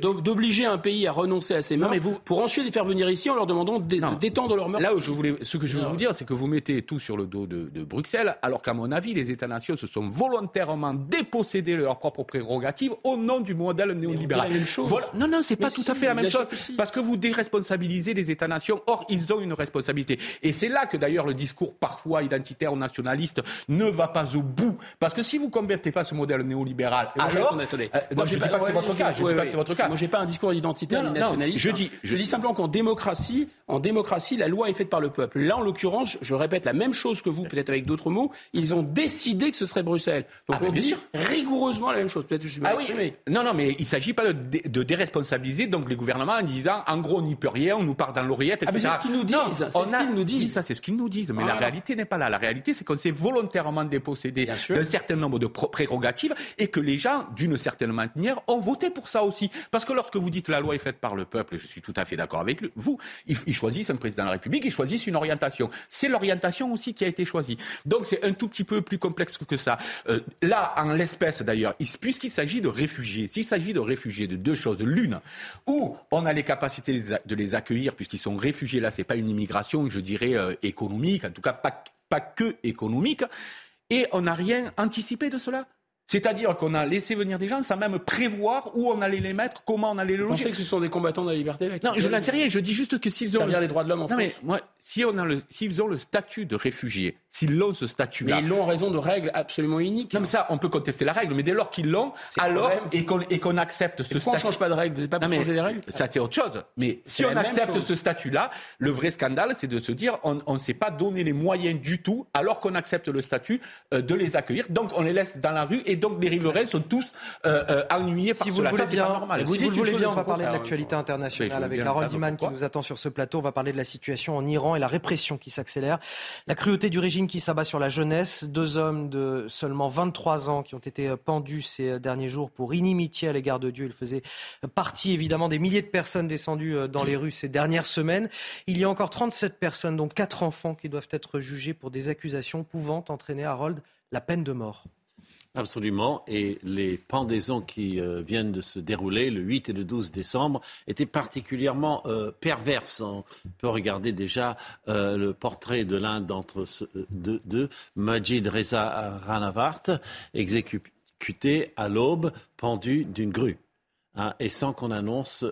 d'obliger un pays à renoncer à ses mains, vous... pour ensuite les faire venir ici en leur demandant d'étendre leur meurtre. Là où je voulais, ce que je veux vous dire, c'est que vous mettez tout sur le dos de, de Bruxelles, alors qu'à mon avis, les États-nations se sont volontairement dépossédés de leurs propres prérogatives au nom du modèle néolibéral. Voilà. Non, non, c'est pas tout à fait la même chose. Parce que vous déresponsabilisez les États-nations. Or, ils ont une responsabilité. Et c'est là que d'ailleurs le discours parfois identitaire ou nationaliste ne va pas au bout. Parce que si vous ne convertez pas ce modèle néolibéral, alors. Euh, moi, je ne dis pas que c'est votre cas. Je dis pas que c'est votre cas. Moi, j'ai pas un discours identitaire ni nationaliste. je dis, je dis simplement qu'en démocratie, en démocratie, la loi est faite par le peuple. Là, en l'occurrence, je répète la même chose que vous, peut-être avec d'autres mots. Ils ont décidé que ce serait Bruxelles. Donc ah, on dit rigoureusement la même chose. Peut-être que je ah oui. Non, non, mais il ne s'agit pas de, de, déresponsabiliser donc les gouvernements en disant en gros on n'y peut rien, on nous part dans l'oreillette, etc. Ah, c'est ce qu'ils nous disent. C'est ce qu'ils nous disent. ça c'est ce qu'ils nous disent. Mais la réalité n'est pas là. La réalité c'est qu'on s'est volontairement dépossédé d'un certain nombre de prérogatives et que les gens, d'une certaine manière, ont voté pour ça aussi. Parce que lorsque vous dites la loi est faite par le peuple, je suis tout à fait d'accord avec vous, ils choisissent un président de la République, ils choisissent une orientation. C'est l'orientation aussi qui a été choisie. Donc c'est un tout petit peu plus complexe que ça. Euh, là, en l'espèce d'ailleurs, puisqu'il s'agit de réfugiés, s'il s'agit de réfugiés, de deux choses. L'une, où on a les capacités de les accueillir, puisqu'ils sont réfugiés, là, c'est pas une immigration, je dirais, euh, économique, en tout cas pas que économique, et on n'a rien anticipé de cela. C'est-à-dire qu'on a laissé venir des gens sans même prévoir où on allait les mettre, comment on allait les loger. Vous pensez que ce sont des combattants de la liberté là, Non, je n'en sais rien. Je dis juste que s'ils ont le... les droits de l'homme en non, mais moi, si on a le, s'ils ont le statut de réfugié, s'ils l'ont ce statut-là, mais ils l'ont en raison de règles absolument uniques. Non, mais ça, on peut contester la règle, mais dès lors qu'ils l'ont, alors et qu'on et qu'on accepte ce statut. on change pas de règles Vous n'êtes pas pour changer les règles? Ça c'est autre chose. Mais si on accepte ce statut-là, le vrai scandale, c'est de se dire on ne s'est pas donné les moyens du tout, alors qu'on accepte le statut euh, de les accueillir. Donc on les laisse dans la rue et donc les riverains sont tous euh, euh, ennuyés par si cela. Vous ça, bien, pas normal. Si vous, le voulez bien, on va parler de l'actualité internationale avec Harold Iman qui nous attend sur ce plateau. On va parler de la situation en Iran et la répression qui s'accélère. La cruauté du régime qui s'abat sur la jeunesse. Deux hommes de seulement 23 ans qui ont été pendus ces derniers jours pour inimitié à l'égard de Dieu. Ils faisaient partie évidemment des milliers de personnes descendues euh, dans les rues ces dernières semaines. Il y a encore 37 personnes, dont quatre enfants, qui doivent être jugés pour des accusations pouvant entraîner Harold la peine de mort. Absolument. Et les pendaisons qui euh, viennent de se dérouler le 8 et le 12 décembre étaient particulièrement euh, perverses. On peut regarder déjà euh, le portrait de l'un d'entre deux, de, Majid Reza Ranavart, exécuté à l'aube, pendu d'une grue, hein, et sans qu'on annonce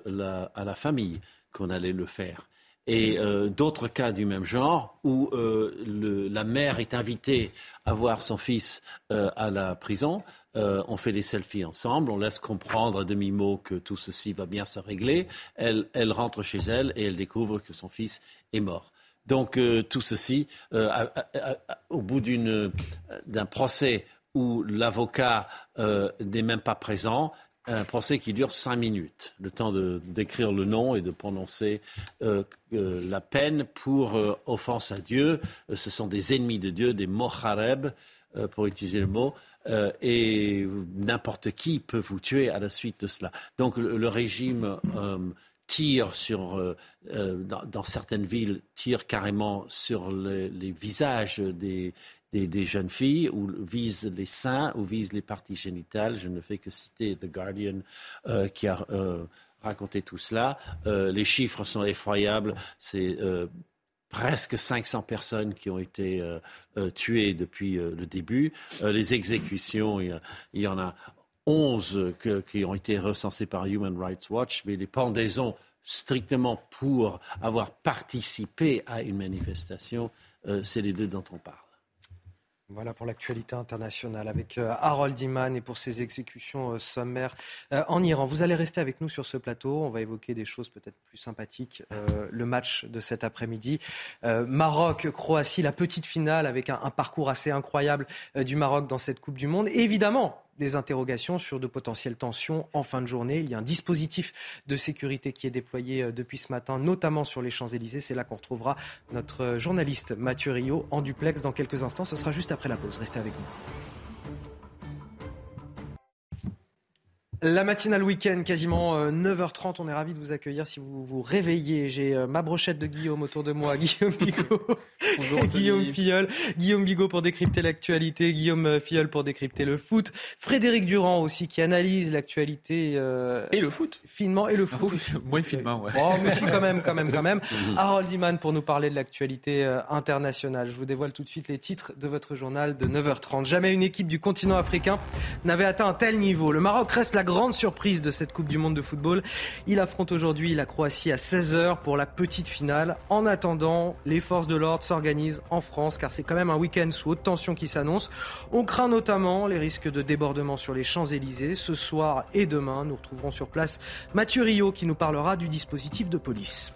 à la famille qu'on allait le faire et euh, d'autres cas du même genre où euh, la mère est invitée à voir son fils euh, à la prison. on fait des selfies ensemble, on laisse comprendre à demi-mot que tout ceci va bien se régler. Elle, rentre chez elle et elle découvre que son fils est mort. Donc tout ceci, au bout d'un procès où l'avocat n'est même pas présent, un procès qui dure cinq minutes, le temps d'écrire le nom et de prononcer euh, euh, la peine pour euh, offense à Dieu. ce sont des ennemis de Dieu, des mohareb, pour utiliser le mot, et n'importe qui peut vous tuer à la suite de cela. Donc le, régime tire sur, dans, certaines villes, tire carrément sur les visages des, des, jeunes filles ou vise les seins ou vise les parties génitales. Je ne fais que citer The Guardian euh, qui a euh, raconté tout cela. Euh, les chiffres sont effroyables. C'est presque 500 personnes qui ont été tuées depuis le début. les exécutions, il y, en a 11 qui ont été recensées par Human Rights Watch, mais les pendaisons strictement pour avoir participé à une manifestation, c'est les deux dont on parle. Voilà pour l'actualité internationale avec euh, Harold Iman et pour ses exécutions euh, sommaires euh, en Iran. Vous allez rester avec nous sur ce plateau. On va évoquer des choses peut-être plus sympathiques. le match de cet après-midi. Maroc-Croatie, la petite finale avec un, parcours assez incroyable du Maroc dans cette Coupe du Monde. Évidemment, des interrogations sur de potentielles tensions en fin de journée. Il y a un dispositif de sécurité qui est déployé euh, depuis ce matin, notamment sur les Champs-Élysées. C'est là qu'on retrouvera notre journaliste Mathieu Rio en duplex dans quelques instants. Ce sera juste après la pause. Restez avec nous. La matinale week-end, quasiment 9h30. Euh, on est ravis de vous accueillir si vous vous réveillez. J'ai euh, ma brochette de Guillaume autour de moi, Guillaume Bigot, Bonjour, Guillaume Filleul, Guillaume Bigot pour décrypter l'actualité, Guillaume euh, Filleul pour décrypter le foot, Frédéric Durand aussi qui analyse l'actualité et le foot finement et le ah foot. moins finement, ouais. Oh, mais si, quand même, quand même, quand même. Harold Iman pour nous parler de l'actualité internationale. Je vous dévoile tout de suite les titres de votre journal de 9h30. Jamais une équipe du continent africain n'avait atteint un tel niveau. Le Maroc reste la grande surprise de cette Coupe du Monde de football. Il affronte aujourd'hui la Croatie à 16h pour la petite finale. En attendant, les forces de l'ordre s'organisent en France car c'est quand même un week-end sous haute tension qui s'annonce. On craint notamment les risques de débordement sur les Champs-Élysées. Ce soir et demain, nous retrouverons sur place Mathieu Rio qui nous parlera du dispositif de police.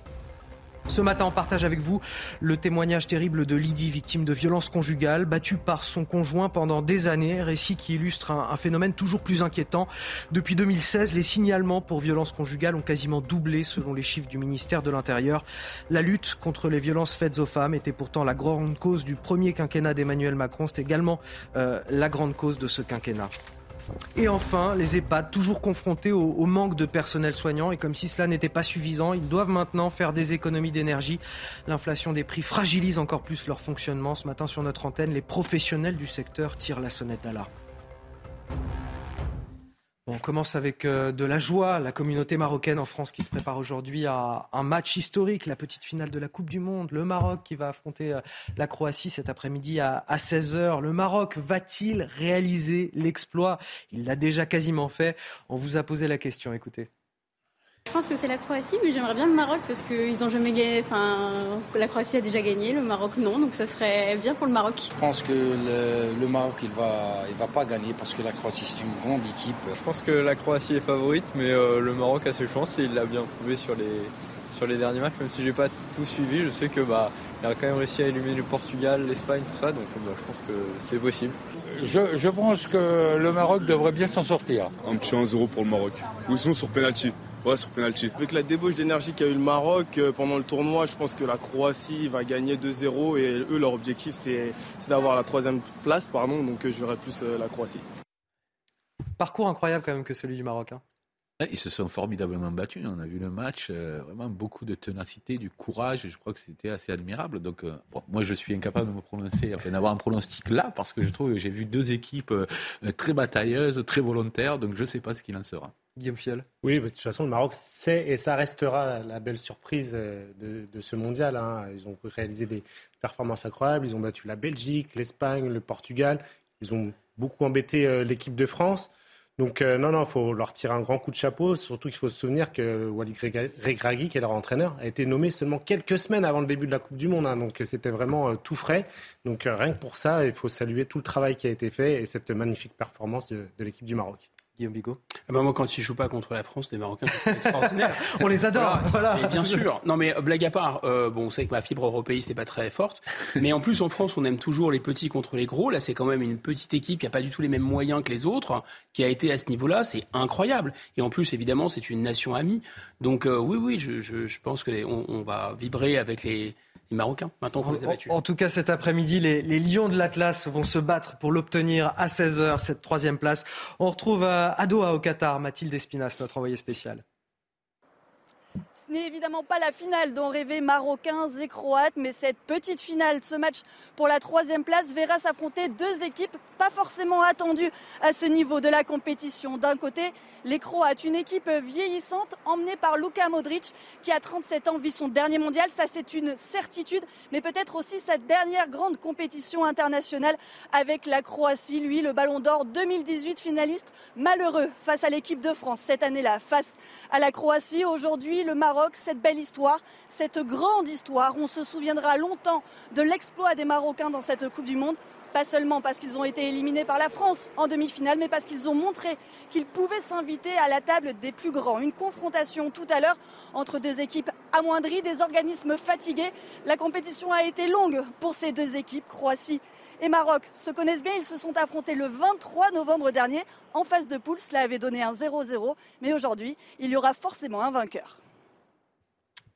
Ce matin, on partage avec vous le témoignage terrible de Lydie, victime de violences conjugales, battue par son conjoint pendant des années. Récit qui illustre un, phénomène toujours plus inquiétant. Depuis 2016, les signalements pour violences conjugales ont quasiment doublé selon les chiffres du ministère de l'Intérieur. La lutte contre les violences faites aux femmes était pourtant la grande cause du premier quinquennat d'Emmanuel Macron. C'est également euh, la grande cause de ce quinquennat. Et enfin, les EHPAD, toujours confrontés au, manque de personnel soignant. Et comme si cela n'était pas suffisant, ils doivent maintenant faire des économies d'énergie. L'inflation des prix fragilise encore plus leur fonctionnement. Ce matin, sur notre antenne, les professionnels du secteur tirent la sonnette d'alarme. On commence avec euh, de la joie. La communauté marocaine en France qui se prépare aujourd'hui à un match historique, la petite finale de la Coupe du Monde. Le Maroc qui va affronter euh, la Croatie cet après-midi à 16h. Le Maroc va-t-il réaliser l'exploit? Il l'a déjà quasiment fait. On vous a posé la question, écoutez. Je pense que c'est la Croatie, mais j'aimerais bien le Maroc parce qu'ils ont jamais gagné. Enfin, la Croatie a déjà gagné, le Maroc non, donc ça serait bien pour le Maroc. Je pense que le, Maroc il va, il va pas gagner parce que la Croatie c'est une grande équipe. Je pense que la Croatie est favorite, mais euh, le Maroc a ses chances et il l'a bien prouvé sur les, sur les derniers matchs. Même si j'ai pas tout suivi, je sais que bah il a quand même réussi à éliminer le Portugal, l'Espagne, tout ça, donc bah, je pense que c'est possible. Je, je, pense que le Maroc devrait bien s'en sortir. Un petit 1-0 pour le Maroc. Ou sinon sur penalty. Ouais, sur penalty. Avec la débauche d'énergie qu'a eu le Maroc euh, pendant le tournoi, je pense que la Croatie va gagner 2-0 et eux, leur objectif, c'est d'avoir la troisième place, pardon, donc euh, je verrai plus euh, la Croatie. Parcours incroyable quand même que celui du Maroc. Hein. Ils se sont formidablement battus. On a vu le match, euh, vraiment beaucoup de ténacité, du courage, et je crois que c'était assez admirable. Donc, euh, moi, je suis incapable de me prononcer, enfin, d'avoir un pronostic là, parce que je trouve que j'ai vu deux équipes euh, très batailleuses, très volontaires, donc je ne sais pas ce qu'il en sera. Guillaume Oui, de toute façon, le Maroc, c'est et ça restera la belle surprise de, de ce mondial. Hein. Ils ont réalisé des performances incroyables. Ils ont battu la Belgique, l'Espagne, le Portugal. Ils ont beaucoup embêté l'équipe de France. Donc euh, non, non, il faut leur tirer un grand coup de chapeau. Surtout qu'il faut se souvenir que Walid Regragui, qui est leur entraîneur, a été nommé seulement quelques semaines avant le début de la Coupe du Monde. Hein. donc c'était vraiment euh, tout frais. Donc euh, rien que pour ça, il faut saluer tout le travail qui a été fait et cette magnifique performance de l'équipe du Maroc. Guillaume Bigot ah bah Moi, quand ils jouent pas contre la France, les Marocains sont extraordinaires. On les adore. Voilà. bien sûr. Non, mais blague à part, euh, bon, vous savez que ma fibre européiste n'est pas très forte. Mais en plus, en France, on aime toujours les petits contre les gros. Là, c'est quand même une petite équipe qui a pas du tout les mêmes moyens que les autres, qui a été à ce niveau-là. C'est incroyable. Et en plus, évidemment, c'est une nation amie. Donc, euh, oui, oui, je, je, je pense qu'on on va vibrer avec les Marocains, maintenant qu'on les a En, tout cas, cet après-midi, les, Lions de l'Atlas vont se battre pour l'obtenir à 16h, cette troisième place. On retrouve à Doha, au Qatar, Mathilde Espinas, notre envoyée spéciale. Ce n'est évidemment pas la finale dont rêvaient Marocains et Croates, mais cette petite finale, ce match pour la troisième place, verra s'affronter deux équipes pas forcément attendues à ce niveau de la compétition. D'un côté, les Croates, une équipe vieillissante emmenée par Luka Modric, qui a 37 ans, vit son dernier mondial. Ça, c'est une certitude, mais peut-être aussi sa dernière grande compétition internationale avec la Croatie. Lui, le Ballon d'Or 2018 finaliste, malheureux face à l'équipe de France cette année-là, face à la Croatie. Aujourd'hui, le Maroc cette belle histoire, cette grande histoire. On se souviendra longtemps de l'exploit des Marocains dans cette Coupe du Monde pas seulement parce qu'ils ont été éliminés par la France en demi-finale, mais parce qu'ils ont montré qu'ils pouvaient s'inviter à la table des plus grands. Une confrontation tout à l'heure entre deux équipes amoindries, des organismes fatigués. La compétition a été longue pour ces deux équipes, Croatie et Maroc se connaissent bien. Ils se sont affrontés le 23 novembre dernier en phase de poule. Cela avait donné un 0-0, mais aujourd'hui, il y aura forcément un vainqueur.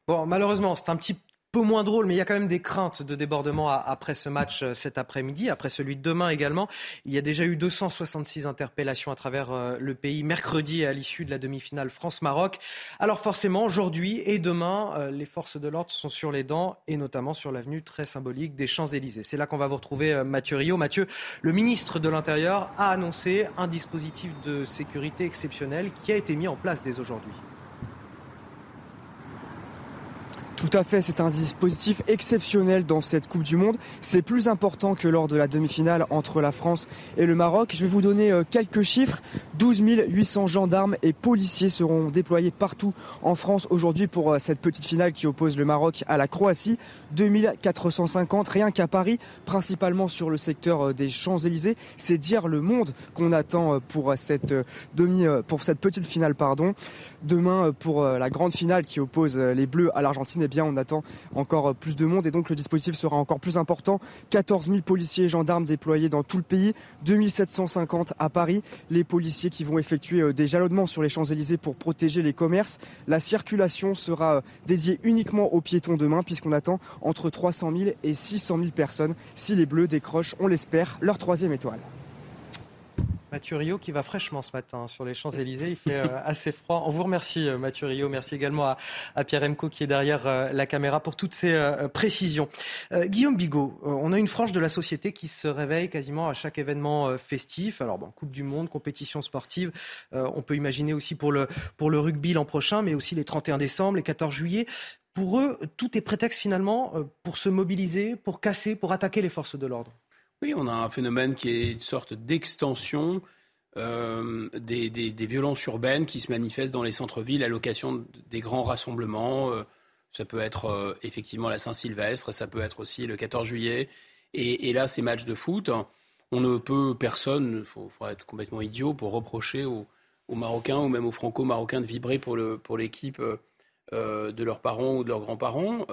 Bon, malheureusement, c'est un petit peu moins drôle, mais il y a quand même des craintes de débordement après ce match euh, cet après-midi, après celui de demain également. Il y a déjà eu 266 interpellations à travers euh, le pays mercredi à l'issue de la demi-finale France-Maroc. Alors forcément, aujourd'hui et demain, euh, les forces de l'ordre sont sur les dents et notamment sur l'avenue très symbolique des Champs-Élysées. C'est là qu'on va vous retrouver Mathieu Rio. Mathieu, le ministre de l'Intérieur a annoncé un dispositif de sécurité exceptionnel qui a été mis en place dès aujourd'hui. Tout à fait, c'est un dispositif exceptionnel dans cette Coupe du Monde. C'est plus important que lors de la demi-finale entre la France et le Maroc. Je vais vous donner euh, quelques chiffres. 12 800 gendarmes et policiers seront déployés partout en France aujourd'hui pour euh, cette petite finale qui oppose le Maroc à la Croatie. 2450 rien qu'à Paris, principalement sur le secteur euh, des Champs-Élysées. C'est dire le monde qu'on attend pour cette demi, pour cette petite finale, pardon. Demain, pour la grande finale qui oppose les Bleus à l'Argentine eh bien, on attend encore plus de monde et donc le dispositif sera encore plus important. 14 000 policiers et gendarmes déployés dans tout le pays, 2750 à Paris. Les policiers qui vont effectuer euh, des jalonnements sur les Champs-Élysées pour protéger les commerces. La circulation sera euh, dédiée uniquement aux piétons demain puisqu'on attend entre 300 000 et 600 000 personnes si les Bleus décrochent, on l'espère, leur troisième étoile. Mathieu Rio qui va fraîchement ce matin sur les Champs-Élysées. Il fait euh, assez froid. On vous remercie, euh, Mathieu Rio. Merci également à, Pierre Emco qui est derrière euh, la caméra pour toutes ces précisions. Guillaume Bigot, on a une frange de la société qui se réveille quasiment à chaque événement festif. Alors, bon, Coupe du Monde, compétition sportive. on peut imaginer aussi pour le, pour le rugby l'an prochain, mais aussi les 31 décembre, les 14 juillet. Pour eux, tout est prétexte finalement pour se mobiliser, pour casser, pour attaquer les forces de l'ordre. Oui, on a un phénomène qui est une sorte d'extension euh, des, violences urbaines qui se manifestent dans les centres-villes à l'occasion des grands rassemblements. Euh, ça peut être euh, effectivement la Saint-Sylvestre, ça peut être aussi le 14 juillet. Et, là, ces matchs de foot, on ne peut, personne, il faut, être complètement idiot pour reprocher aux, Marocains ou même aux Franco-Marocains de vibrer pour l'équipe pour de leurs parents ou de leurs grands-parents.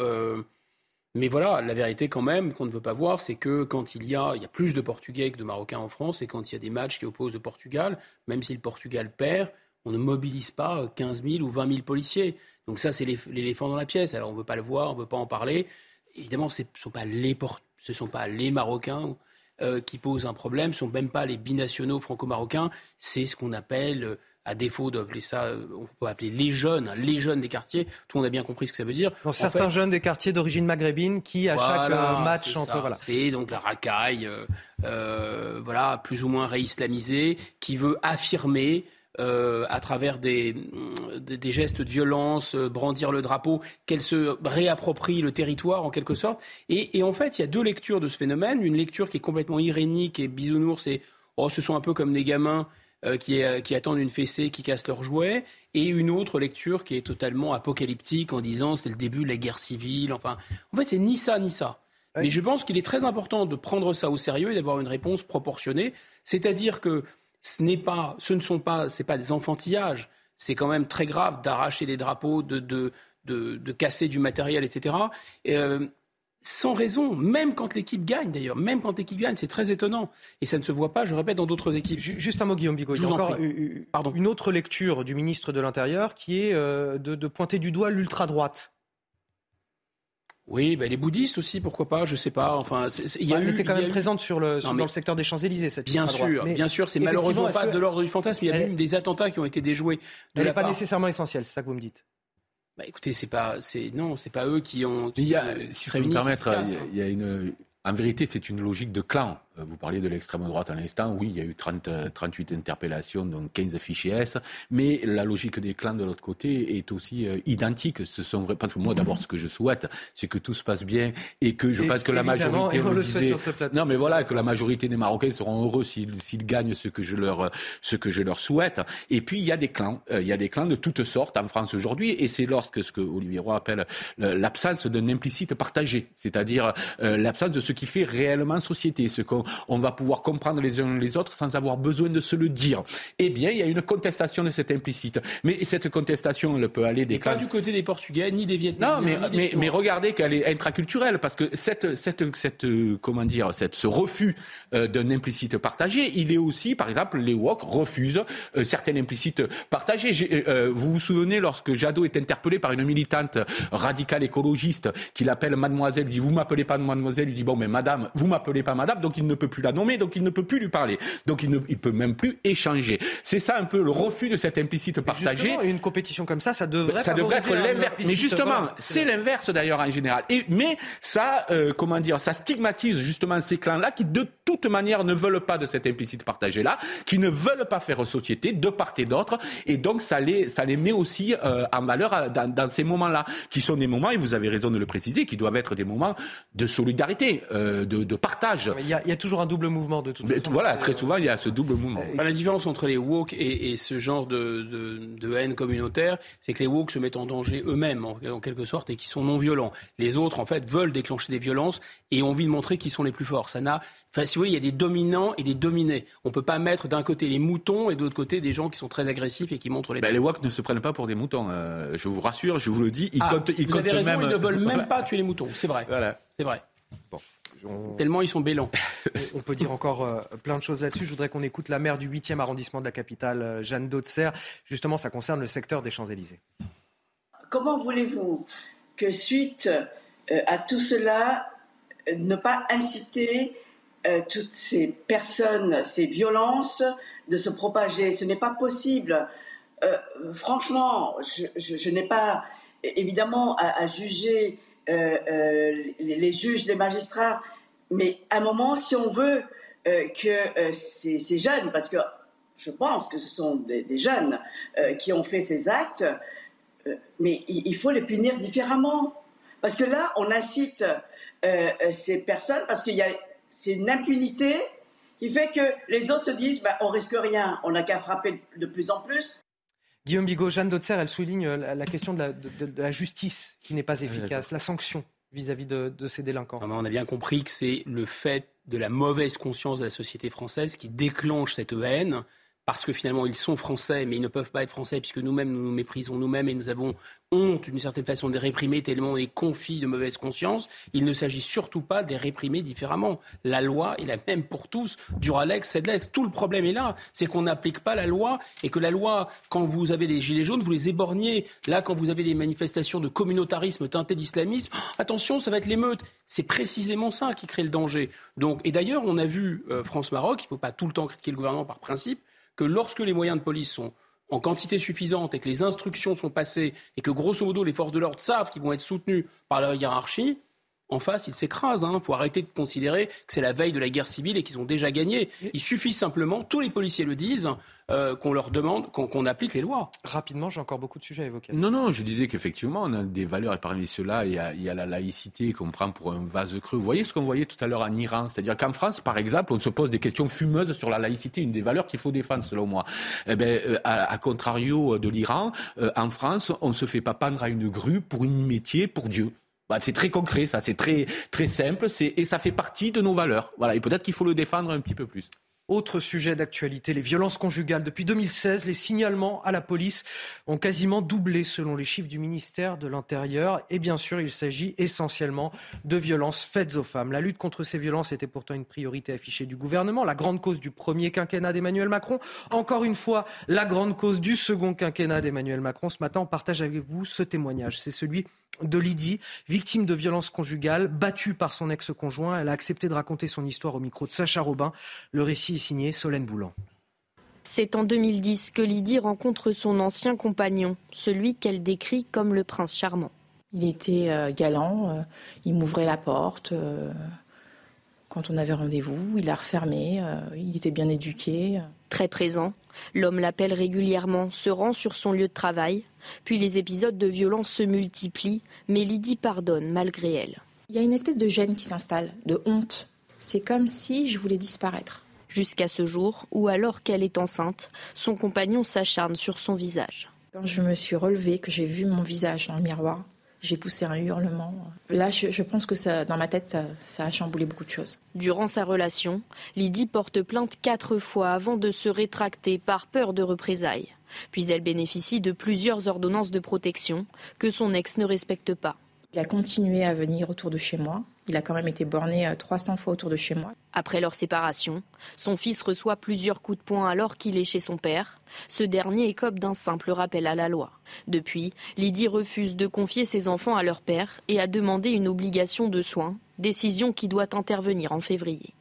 Mais voilà, la vérité quand même qu'on ne veut pas voir, c'est que quand il y a, il y a plus de Portugais que de Marocains en France, et quand il y a des matchs qui opposent le Portugal, même si le Portugal perd, on ne mobilise pas 15 000 ou 20 000 policiers. Donc ça, c'est l'éléphant dans la pièce. Alors on ne veut pas le voir, on ne veut pas en parler. Évidemment, ce ne sont pas les, Marocains euh, qui posent un problème, ce ne sont même pas les binationaux franco-marocains, c'est ce qu'on appelle à défaut d'appeler ça, euh, on peut appeler les jeunes, les jeunes des quartiers. Tout le monde a bien compris ce que ça veut dire. certains jeunes des quartiers d'origine maghrébine qui, à chaque euh, match entre, voilà. C'est donc la racaille, euh, voilà, plus ou moins réislamisée, qui veut affirmer à travers des, des, gestes de violence, brandir le drapeau, qu'elle se réapproprie le territoire en quelque sorte. Et, et, en fait, il y a deux lectures de ce phénomène. Une lecture qui est complètement irénique et bisounours et oh, ce sont un peu comme des gamins euh, qui, qui, attendent une fessée, qui cassent leurs jouets, et une autre lecture qui est totalement apocalyptique en disant c'est le début de la guerre civile. Enfin, en fait, c'est ni ça ni ça. Mais je pense qu'il est très important de prendre ça au sérieux et d'avoir une réponse proportionnée. C'est-à-dire que ce n'est pas, ce ne sont pas, c'est pas des enfantillages. C'est quand même très grave d'arracher des drapeaux, de, de, de, de, casser du matériel, etc. Et, euh, sans raison, même quand l'équipe gagne d'ailleurs, même quand l'équipe gagne, c'est très étonnant. Et ça ne se voit pas, je répète, dans d'autres équipes. Juste un mot, Guillaume Bigot. encore Pardon. une autre lecture du ministre de l'Intérieur qui est euh, de, pointer du doigt l'ultra-droite. Oui, ben les bouddhistes aussi, pourquoi pas, je sais pas. Enfin, il y a bah, elle était quand même présente sur le, dans le secteur des Champs-Élysées, cette Bien sûr, bien sûr, c'est malheureusement pas de l'ordre du fantasme. Il y a eu des attentats qui ont été déjoués. elle n'est pas nécessairement essentielle, c'est ça que vous me dites. Bah écoutez, c'est pas, c'est non, c'est pas eux qui ont. Qui il y a, si je peux me permettre, il y a une, en vérité, c'est une logique de clan. Euh, vous parliez de l'extrême droite à l'instant. Oui, il y a eu 30, 38 euh, interpellations, donc 15 fichiers S. Mais la logique des clans de l'autre côté est aussi euh, identique. Ce sont parce que moi, d'abord, ce que je souhaite, c'est que tout se passe bien et que je pense que la majorité, on le disait, non, mais voilà, que la majorité des Marocains seront heureux s'ils gagnent ce que je leur, ce que je leur souhaite. Et puis, il y a des clans. il y a des clans de toutes sortes en France aujourd'hui. Et c'est lorsque ce que Olivier Roy appelle l'absence d'un implicite partagé. C'est-à-dire l'absence de ce qui fait réellement société, ce qu'on on va pouvoir comprendre les uns les autres sans avoir besoin de se le dire. Eh bien, il y a une contestation de cet implicite. Mais cette contestation, elle peut aller des cas... Pas du côté des Portugais, ni des Vietnamiens. Non, mais, mais, mais, regardez qu'elle est intraculturelle, parce que cette, cette, cette comment dire, cette, ce refus euh, d'un implicite partagé, il est aussi, par exemple, les WOC refusent euh, certains implicites partagés. Euh, vous vous souvenez lorsque Jadot est interpellé par une militante radicale écologiste qui l'appelle mademoiselle, lui dit vous m'appelez pas mademoiselle, lui dit bon mais madame, vous m'appelez pas madame, donc il ne peut plus la nommer, donc il ne peut plus lui parler. Donc il ne il peut même plus échanger. C'est ça un peu le refus de cette implicite partagée. Et une compétition comme ça, ça devrait, ça devrait être l'inverse. Mais justement, c'est l'inverse d'ailleurs en général. Et, mais ça, euh, comment dire, ça stigmatise justement ces clans-là qui de toute manière ne veulent pas de cette implicite partagée-là, qui ne veulent pas faire société de part et d'autre. Et donc ça les, ça les met aussi euh, en valeur euh, dans, dans ces moments-là, qui sont des moments, et vous avez raison de le préciser, qui doivent être des moments de solidarité, de, de partage. Il y, a, il y a toujours un double mouvement de toute façon. Voilà, très souvent, il y a ce double mouvement. Bah, la différence entre les woke et, et ce genre de, de, de haine communautaire, c'est que les woke se mettent en danger eux-mêmes, en, en, quelque sorte, et qui sont non violents. Les autres, en fait, veulent déclencher des violences et ont envie de montrer qu'ils sont les plus forts. Ça n'a Enfin, si vous voulez, il y a des dominants et des dominés. On ne peut pas mettre d'un côté les moutons et de l'autre côté des gens qui sont très agressifs et qui montrent les. Ben, les WAC ne se prennent pas pour des moutons. Euh, je vous rassure, je vous le dis. Ils ah, comptent, ils vous avez raison, ils ne veulent même pas tuer les moutons. C'est vrai. Voilà. C'est vrai. Bon. Tellement ils sont bélants. on peut dire encore euh, plein de choses là-dessus. Je voudrais qu'on écoute la maire du 8e arrondissement de la capitale, euh, Jeanne Dautzer. Justement, ça concerne le secteur des Champs-Élysées. Comment voulez-vous que suite euh, à tout cela, ne pas inciter toutes ces personnes, ces violences de se propager? Ce n'est pas possible. franchement, je, n'ai pas évidemment à, juger les, les, juges, les magistrats, mais à un moment, si on veut euh, que euh, ces, jeunes, parce que je pense que ce sont des, jeunes euh, qui ont fait ces actes, mais il, faut les punir différemment. Parce que là, on incite ces personnes, parce qu'il y a c'est une impunité qui fait que les autres se disent bah, on risque rien, on n'a qu'à frapper de plus en plus. Guillaume Bigot, Jeanne Dotzer, elle souligne la, question de la, de la justice qui n'est pas efficace, la sanction vis-à-vis de, ces délinquants. On a bien compris que c'est le fait de la mauvaise conscience de la société française qui déclenche cette haine parce que finalement ils sont français, mais ils ne peuvent pas être français puisque nous-mêmes nous nous méprisons nous-mêmes et nous avons honte d'une certaine façon de réprimer tellement on est de mauvaise conscience. Il ne s'agit surtout pas de les réprimer différemment. La loi est la même pour tous, Duralex, Cedlex. Tout le problème est là, c'est qu'on n'applique pas la loi et que la loi, quand vous avez des gilets jaunes, vous les éborgnez. Là, quand vous avez des manifestations de communautarisme teinté d'islamisme, attention, ça va être l'émeute. C'est précisément ça qui crée le danger. Donc, et d'ailleurs, on a vu euh, France-Maroc, il ne faut pas tout le temps critiquer le gouvernement par principe, que lorsque les moyens de police sont en quantité suffisante et que les instructions sont passées et que grosso modo les forces de l'ordre savent qu'ils vont être soutenus par la hiérarchie, en face, ils s'écrasent. Il hein. faut arrêter de considérer que c'est la veille de la guerre civile et qu'ils ont déjà gagné. Il suffit simplement, tous les policiers le disent, euh, qu'on leur demande, qu'on applique les lois. Rapidement, j'ai encore beaucoup de sujets à évoquer. Non, non, je disais qu'effectivement, on a des valeurs, et parmi cela, il y a, il y a la laïcité qu'on prend pour un vase creux. Vous voyez ce qu'on voyait tout à l'heure en Iran? C'est-à-dire qu'en France, par exemple, on se pose des questions fumeuses sur la laïcité, une des valeurs qu'il faut défendre, selon moi. Eh ben, euh, à, contrario de l'Iran, euh, en France, on ne se fait pas pendre à une grue pour une métier, pour Dieu. Bah, c'est très concret, ça, c'est très, simple, et ça fait partie de nos valeurs. Voilà, et peut-être qu'il faut le défendre un petit peu plus. Autre sujet d'actualité, les violences conjugales. Depuis 2016, les signalements à la police ont quasiment doublé selon les chiffres du ministère de l'Intérieur. Et bien sûr, il s'agit essentiellement de violences faites aux femmes. La lutte contre ces violences était pourtant une priorité affichée du gouvernement, la grande cause du premier quinquennat d'Emmanuel Macron. Encore une fois, la grande cause du second quinquennat d'Emmanuel Macron. Ce matin, on partage avec vous ce témoignage. C'est celui de Lydie, victime de violences conjugales, battue par son ex-conjoint. Elle a accepté de raconter son histoire au micro de Sacha Robin. Le récit est signé Solène Boulan. C'est en 2010 que Lydie rencontre son ancien compagnon, celui qu'elle décrit comme le prince charmant. Il était euh, galant, euh, il m'ouvrait la porte euh, quand on avait rendez-vous, il la refermé, il était bien éduqué. Très présent, l'homme l'appelle régulièrement, se rend sur son lieu de travail, puis les épisodes de violence se multiplient, mais Lydie pardonne malgré elle. Il y a une espèce de gêne qui s'installe, de honte. C'est comme si je voulais disparaître. Jusqu'à ce jour, où alors qu'elle est enceinte, son compagnon s'acharne sur son visage. Quand je me suis relevée, que j'ai vu mon visage dans le miroir, j'ai poussé un hurlement. Là, je, pense que ça, dans ma tête, ça, ça, a chamboulé beaucoup de choses. Durant sa relation, Lydie porte plainte quatre fois avant de se rétracter par peur de représailles. Puis elle bénéficie de plusieurs ordonnances de protection que son ex ne respecte pas. Il a continué à venir autour de chez moi. Il a quand même été borné 300 euh, fois autour de chez moi. Après leur séparation, son fils reçoit plusieurs coups de poing alors qu'il est chez son père. Ce dernier écope d'un simple rappel à la loi. Depuis, Lydie refuse de confier ses enfants à leur père et a demandé une obligation de soins, décision qui doit intervenir en février.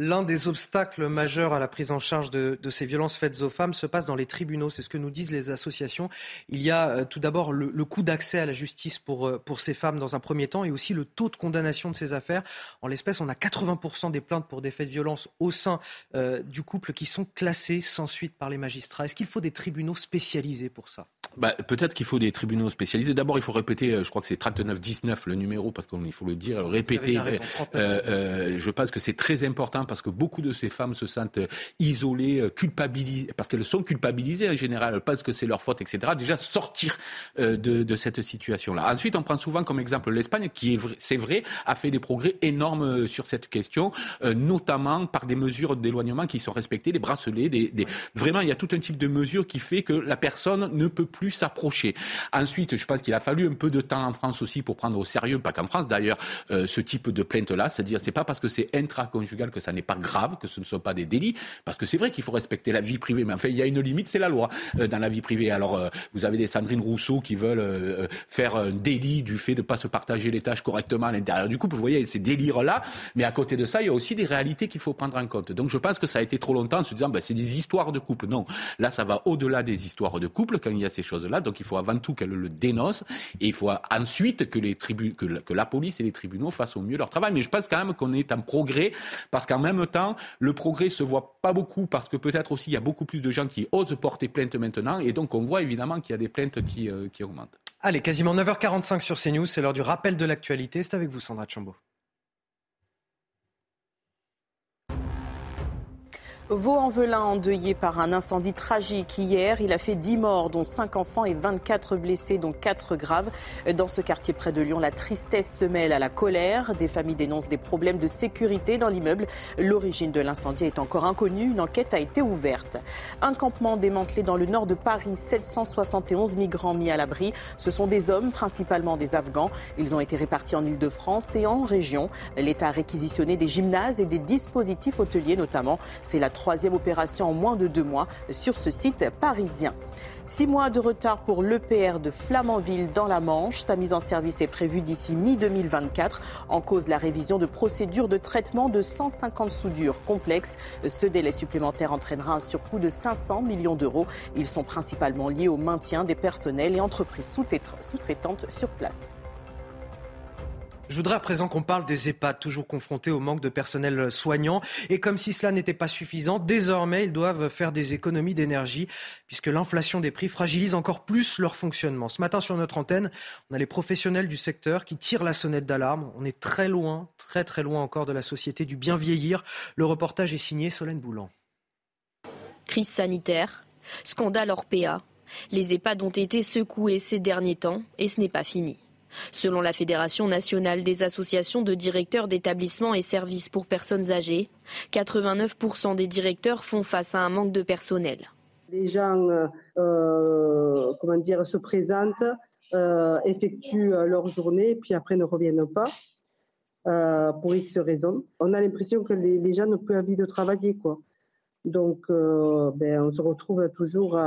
L'un des obstacles majeurs à la prise en charge de, ces violences faites aux femmes se passe dans les tribunaux. C'est ce que nous disent les associations. Il y a euh, tout d'abord le, coût d'accès à la justice pour, euh, pour ces femmes dans un premier temps et aussi le taux de condamnation de ces affaires. En l'espèce, on a 80% des plaintes pour des faits de violence au sein euh, du couple qui sont classées sans suite par les magistrats. Est-ce qu'il faut des tribunaux spécialisés pour ça? Bah, Peut-être qu'il faut des tribunaux spécialisés. D'abord, il faut répéter, je crois que c'est 39-19 le numéro, parce qu'il faut le dire, répéter. Euh, euh, je pense que c'est très important parce que beaucoup de ces femmes se sentent isolées, culpabilisées, parce qu'elles sont culpabilisées en général, elles pensent que c'est leur faute, etc. Déjà, sortir de, de cette situation-là. Ensuite, on prend souvent comme exemple l'Espagne, qui, c'est vrai, a fait des progrès énormes sur cette question, notamment par des mesures d'éloignement qui sont respectées, des bracelets, des, des... vraiment, il y a tout un type de mesures qui fait que la personne ne peut plus s'approcher. Ensuite, je pense qu'il a fallu un peu de temps en France aussi pour prendre au sérieux, pas qu'en France d'ailleurs, euh, ce type de plainte-là. C'est-à-dire, c'est pas parce que c'est intraconjugal que ça n'est pas grave, que ce ne sont pas des délits, parce que c'est vrai qu'il faut respecter la vie privée, mais enfin, il y a une limite, c'est la loi euh, dans la vie privée. Alors, euh, vous avez des Sandrine Rousseau qui veulent faire un délit du fait de ne pas se partager les tâches correctement à l'intérieur du couple. Vous voyez, ces délires-là, mais à côté de ça, il y a aussi des réalités qu'il faut prendre en compte. Donc, je pense que ça a été trop longtemps en se disant, ben, c'est des histoires de couple. Non, là, ça va au-delà des histoires de couple quand il y a ces choses-là. Donc il faut avant tout qu'elle le dénonce et il faut ensuite que, les tribus, que, la, police et les tribunaux fassent au mieux leur travail. Mais je pense quand même qu'on est en progrès parce qu'en même temps, le progrès se voit pas beaucoup parce que peut-être aussi il y a beaucoup plus de gens qui osent porter plainte maintenant et donc on voit évidemment qu'il y a des plaintes qui, euh, augmentent. Allez, quasiment 9h45 sur CNews, c'est l'heure du rappel de l'actualité. C'est avec vous Sandra Chambaud. Vaux-en-Velin endeuillé par un incendie tragique hier. Il a fait 10 morts, dont 5 enfants et 24 blessés, dont 4 graves. Dans ce quartier près de Lyon, la tristesse se mêle à la colère. Des familles dénoncent des problèmes de sécurité dans l'immeuble. L'origine de l'incendie est encore inconnue. Une enquête a été ouverte. Un campement démantelé dans le nord de Paris. 771 migrants mis à l'abri. Ce sont des hommes, principalement des Afghans. Ils ont été répartis en Ile-de-France et en région. L'État a réquisitionné des gymnases et des dispositifs hôteliers notamment. C'est la troisième opération en moins de deux mois sur ce site parisien. Six mois de retard pour l'EPR de Flamanville dans la Manche. Sa mise en service est prévue d'ici mi-2024. En cause, la révision de procédure de traitement de 150 soudures complexes. Ce délai supplémentaire entraînera un surcoût de 500 millions d'euros. Ils sont principalement liés au maintien des personnels et entreprises sous-traitantes sur place. Je voudrais à présent qu'on parle des EHPAD, toujours confrontés au manque de personnel soignant. Et comme si cela n'était pas suffisant, désormais, ils doivent faire des économies d'énergie, puisque l'inflation des prix fragilise encore plus leur fonctionnement. Ce matin, sur notre antenne, on a les professionnels du secteur qui tirent la sonnette d'alarme. On est très loin, très très loin encore de la société du bien vieillir. Le reportage est signé Solène Boulan. Crise sanitaire, scandale hors PA. Les EHPAD ont été secoués ces derniers temps et ce n'est pas fini. Selon la Fédération nationale des associations de directeurs d'établissements et services pour personnes âgées, 89% des directeurs font face à un manque de personnel. Les gens euh, euh, comment dire, se présentent, euh, effectuent leur journée, puis après ne reviennent pas pour X raisons. On a l'impression que les, gens n'ont plus envie de travailler. Quoi. Donc, ben, on se retrouve toujours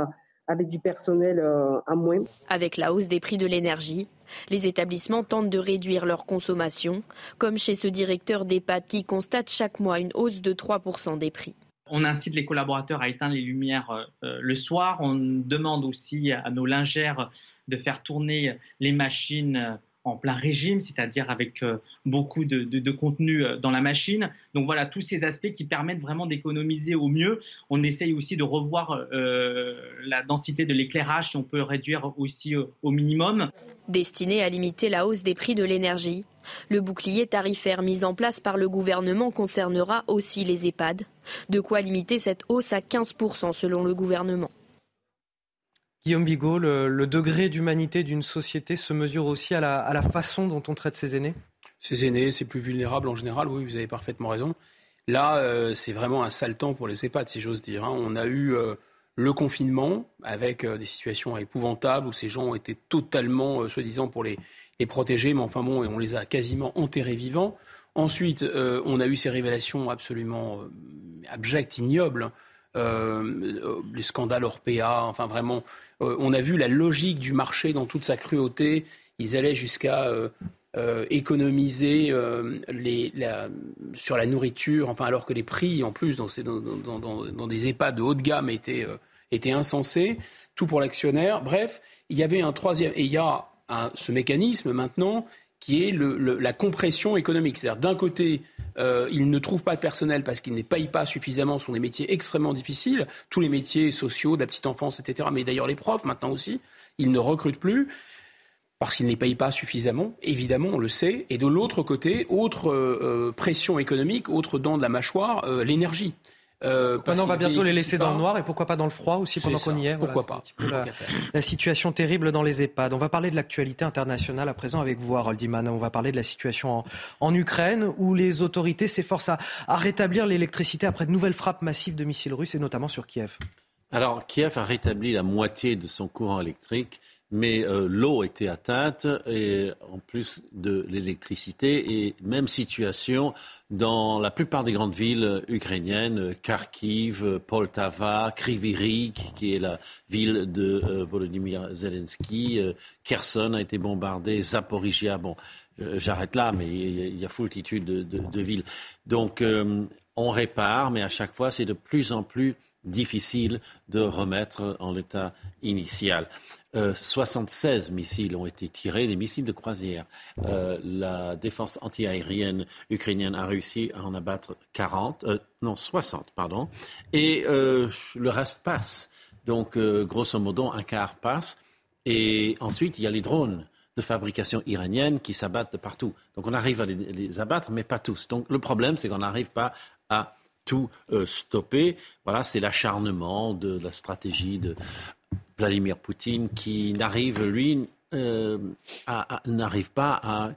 avec du personnel à moins. Avec la hausse des prix de l'énergie, les établissements tentent de réduire leur consommation, comme chez ce directeur d'EHPAD qui constate chaque mois une hausse de 3% des prix. On incite les collaborateurs à éteindre les lumières euh, le soir. On demande aussi à nos lingères de faire tourner les machines en plein régime, c'est-à-dire avec euh, beaucoup de, contenu euh, dans la machine. Donc voilà, tous ces aspects qui permettent vraiment d'économiser au mieux. On essaye aussi de revoir euh, la densité de l'éclairage, si on peut réduire aussi au minimum. Destiné à limiter la hausse des prix de l'énergie, le bouclier tarifaire mis en place par le gouvernement concernera aussi les EHPAD. De quoi limiter cette hausse à 15% selon le gouvernement. Guillaume Bigot, le, degré d'humanité d'une société se mesure aussi à la, façon dont on traite ses aînés? Ses aînés, c'est plus vulnérable en général, oui, vous avez parfaitement raison. Là, euh, c'est vraiment un sale temps pour les EHPAD, si j'ose dire. Hein. On a eu euh, le confinement avec euh, des situations épouvantables où ces gens ont été totalement, soi-disant, pour les, les, protéger, mais enfin bon, on les a quasiment enterrés vivants. Ensuite, on a eu ces révélations absolument abjectes, ignobles. les scandales Orpea, enfin vraiment euh, on a vu la logique du marché dans toute sa cruauté. Ils allaient jusqu'à euh, euh, économiser sur la nourriture, enfin alors que les prix en plus dans, des EHPAD de haut de gamme étaient, insensés. Tout pour l'actionnaire. Bref, il y avait un troisième et il y a ce mécanisme maintenant qui est la compression économique. C'est-à-dire d'un côté, euh, ils ne trouvent pas de personnel parce qu'ils ne payent pas suffisamment. Ce sont des métiers extrêmement difficiles. Tous les métiers sociaux, de la petite enfance, etc. Mais d'ailleurs les profs maintenant aussi, ils ne recrutent plus parce qu'ils ne les payent pas suffisamment. Évidemment, on le sait. Et de l'autre côté, autre euh, euh, pression économique, autre dent de la mâchoire, l'énergie. Euh, Maintenant, on va bientôt les laisser dans le noir et pourquoi pas dans le froid aussi pendant qu'on y est. Pourquoi pas la, situation terrible dans les EHPAD. On va parler de l'actualité internationale à présent avec vous, Harold Iman. On va parler de la situation en, Ukraine où les autorités s'efforcent à, à rétablir l'électricité après de nouvelles frappes massives de missiles russes et notamment sur Kiev. Alors, Kiev a rétabli la moitié de son courant électrique mais euh, l'eau était atteinte et en plus de l'électricité et même situation dans la plupart des grandes villes ukrainiennes, Kharkiv, Poltava, Krivirik, qui est la ville de euh, Volodymyr Zelensky, euh, Kherson a été bombardée, Zaporizhia, bon, j'arrête là, mais il y, a foultitude de, de, villes. Donc on répare, mais à chaque fois c'est de plus en plus difficile de remettre en l'état initial. 76 euh, missiles ont été tirés, des missiles de croisière. Euh, la défense antiaérienne ukrainienne a réussi à en abattre 40, euh, non 60, pardon, et le reste passe. Donc, grosso modo, un quart passe. Et ensuite, il y a les drones de fabrication iranienne qui s'abattent de partout. Donc, on arrive à les, les abattre, mais pas tous. Donc, le problème, c'est qu'on n'arrive pas à tout stopper. Voilà, c'est l'acharnement de la stratégie de Vladimir Poutine qui n'arrive, lui, euh, n'arrive pas à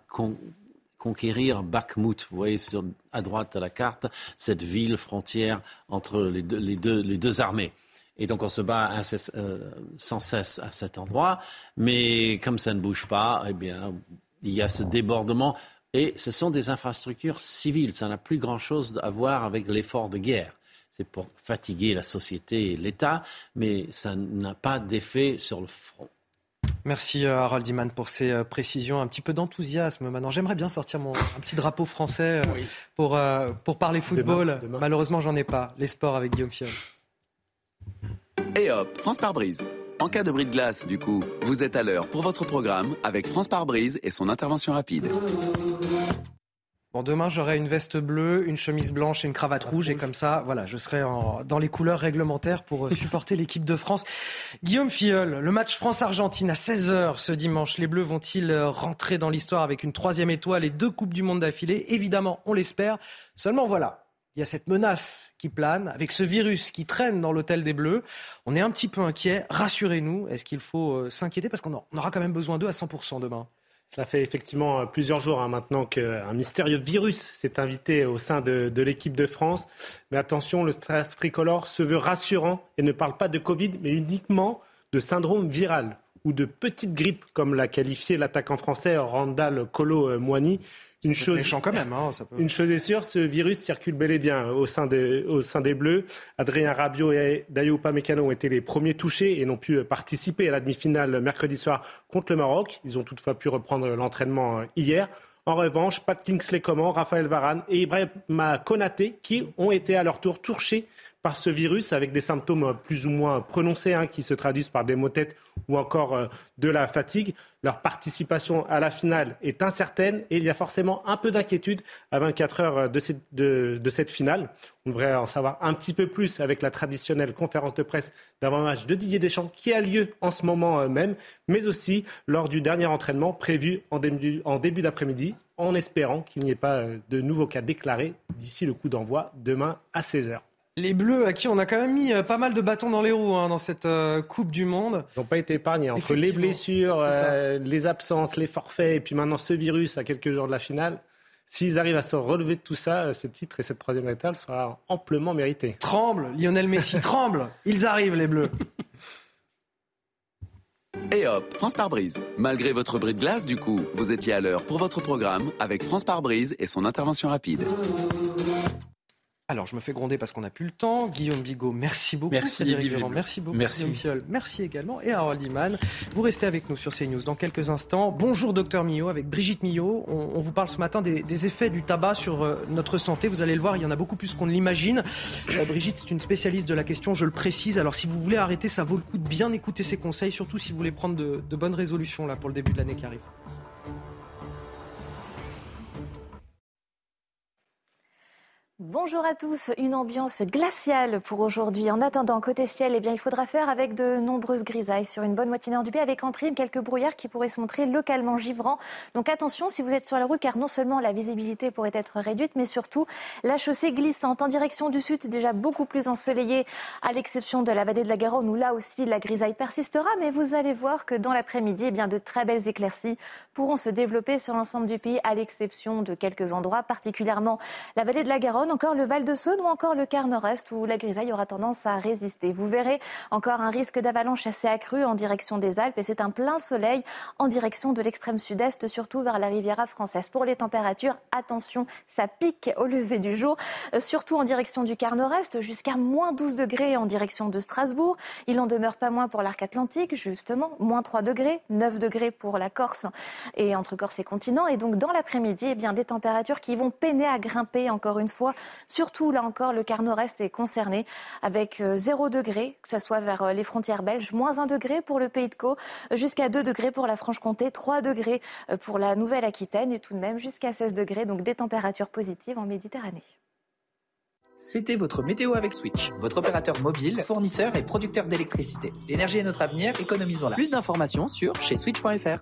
conquérir Bakhmut. Vous voyez à droite à la carte cette ville frontière entre les deux armées. Et donc on se bat euh, sans cesse à cet endroit. Mais comme ça ne bouge pas, eh bien, il y a ce débordement. Et ce sont des infrastructures civiles. Ça n'a plus grand-chose à voir avec l'effort de guerre c'est pour fatiguer la société et l'État, mais ça n'a pas d'effet sur le front. Merci euh, Harold Iman pour ces euh, précisions. Un petit peu d'enthousiasme maintenant. J'aimerais bien sortir mon, un petit drapeau français euh, pour, pour parler football. Malheureusement, j'en ai pas. Les sports avec Guillaume Fiol. Et hop, France par brise. En cas de bris de glace, du coup, vous êtes à l'heure pour votre programme avec France par brise et son intervention rapide. Bon, demain, j'aurai une veste bleue, une chemise blanche et une cravate rouge. Et comme ça, voilà, je serai dans les couleurs réglementaires pour euh, supporter l'équipe de France. Guillaume Filleul, le match France-Argentine à 16h ce dimanche. Les Bleus vont-ils euh, rentrer dans l'histoire avec une troisième étoile et deux Coupes du Monde d'affilée? Évidemment, on l'espère. Seulement voilà, il y a cette menace qui plane, avec ce virus qui traîne dans l'hôtel des Bleus. On est un petit peu inquiet. Rassurez-nous, est-ce qu'il faut euh, s'inquiéter? Parce qu'on aura quand même besoin d'eux à 100% demain. Cela fait effectivement euh, plusieurs jours hein, maintenant qu'un mystérieux virus s'est invité au sein de, l'équipe de France. Mais attention, le tricolore se veut rassurant et ne parle pas de Covid, mais uniquement de syndrome viral ou de petite grippe, comme l'a qualifié l'attaquant français Randall Colo Moigny. Une chose, quand même, hein, une chose est sûre, ce virus circule bel et bien au sein des, au sein des Bleus. Adrien Rabiot et Dayo Upamecano ont été les premiers touchés et n'ont pu participer à la demi-finale mercredi soir contre le Maroc. Ils ont toutefois pu reprendre l'entraînement euh, hier. En revanche, Pat Kingsley Coman, Raphaël Varane et Ibrahima Konaté, qui ont été à leur tour touchés par ce virus avec des symptômes plus ou moins prononcés hein, qui se traduisent par des maux tête ou encore euh, de la fatigue. Leur participation à la finale est incertaine et il y a forcément un peu d'inquiétude à 24 heures de cette, de, cette, finale. On devrait en savoir un petit peu plus avec la traditionnelle conférence de presse d'avant-match de Didier Deschamps qui a lieu en ce moment euh, même, mais aussi lors du dernier entraînement prévu en début, en début d'après-midi en espérant qu'il n'y ait pas euh, de nouveaux cas déclarés d'ici le coup d'envoi demain à 16h. Les Bleus, à qui on a quand même mis euh, pas mal de bâtons dans les roues hein, dans cette euh, Coupe du Monde. Ils n'ont pas été épargnés. Entre les blessures, euh, les absences, les forfaits, et puis maintenant ce virus à quelques jours de la finale, s'ils arrivent à se relever de tout ça, ce titre et cette troisième étoile sera amplement mérité. Tremble, Lionel Messi tremble. Ils arrivent, les Bleus. Et hop, France par brise. Malgré votre bris de glace, du coup, vous étiez à l'heure pour votre programme avec France par brise et son intervention rapide. Alors, je me fais gronder parce qu'on n'a plus le temps. Guillaume Bigot, merci beaucoup. Merci, merci beaucoup. Merci. Guillaume Fiol, merci également. Et Harold Iman, vous restez avec nous sur CNews dans quelques instants. Bonjour, docteur Millot, avec Brigitte Millot. On, vous parle ce matin des, effets du tabac sur euh, notre santé. Vous allez le voir, il y en a beaucoup plus qu'on ne l'imagine. Euh, Brigitte, c'est une spécialiste de la question, je le précise. Alors, si vous voulez arrêter, ça vaut le coup de bien écouter ses conseils, surtout si vous voulez prendre de, de bonnes résolutions là, pour le début de l'année qui arrive. Bonjour à tous, une ambiance glaciale pour aujourd'hui. En attendant, côté ciel, eh bien, il faudra faire avec de nombreuses grisailles sur une bonne moitié nord du pays, avec en prime quelques brouillards qui pourraient se montrer localement givrants. Donc attention si vous êtes sur la route, car non seulement la visibilité pourrait être réduite, mais surtout la chaussée glissante en direction du sud, déjà beaucoup plus ensoleillée, à l'exception de la vallée de la Garonne, où là aussi la grisaille persistera. Mais vous allez voir que dans l'après-midi, eh bien, de très belles éclaircies pourront se développer sur l'ensemble du pays, à l'exception de quelques endroits, particulièrement la vallée de la Garonne encore le Val de Saône ou encore le quart nord-est où la grisaille aura tendance à résister. Vous verrez encore un risque d'avalanche assez accru en direction des Alpes et c'est un plein soleil en direction de l'extrême sud-est, surtout vers la Riviera française. Pour les températures, attention, ça pique au lever du jour, euh, surtout en direction du quart nord-est, jusqu'à moins 12 degrés en direction de Strasbourg. Il n'en demeure pas moins pour l'arc atlantique, justement, moins 3 degrés, 9 degrés pour la Corse et entre Corse et continent. Et donc dans l'après-midi, eh bien des températures qui vont peiner à grimper encore une fois Surtout, là encore, le quart nord-est est concerné avec 0 euh, degré, que ce soit vers euh, les frontières belges, moins 1 degré pour le Pays de Caux, jusqu'à 2 degrés pour la Franche-Comté, 3 degrés euh, pour la Nouvelle-Aquitaine et tout de même jusqu'à 16 degrés, donc des températures positives en Méditerranée. C'était votre météo avec Switch, votre opérateur mobile, fournisseur et producteur d'électricité. L'énergie est notre avenir, économisons-la. Plus d'informations sur chez switch.fr.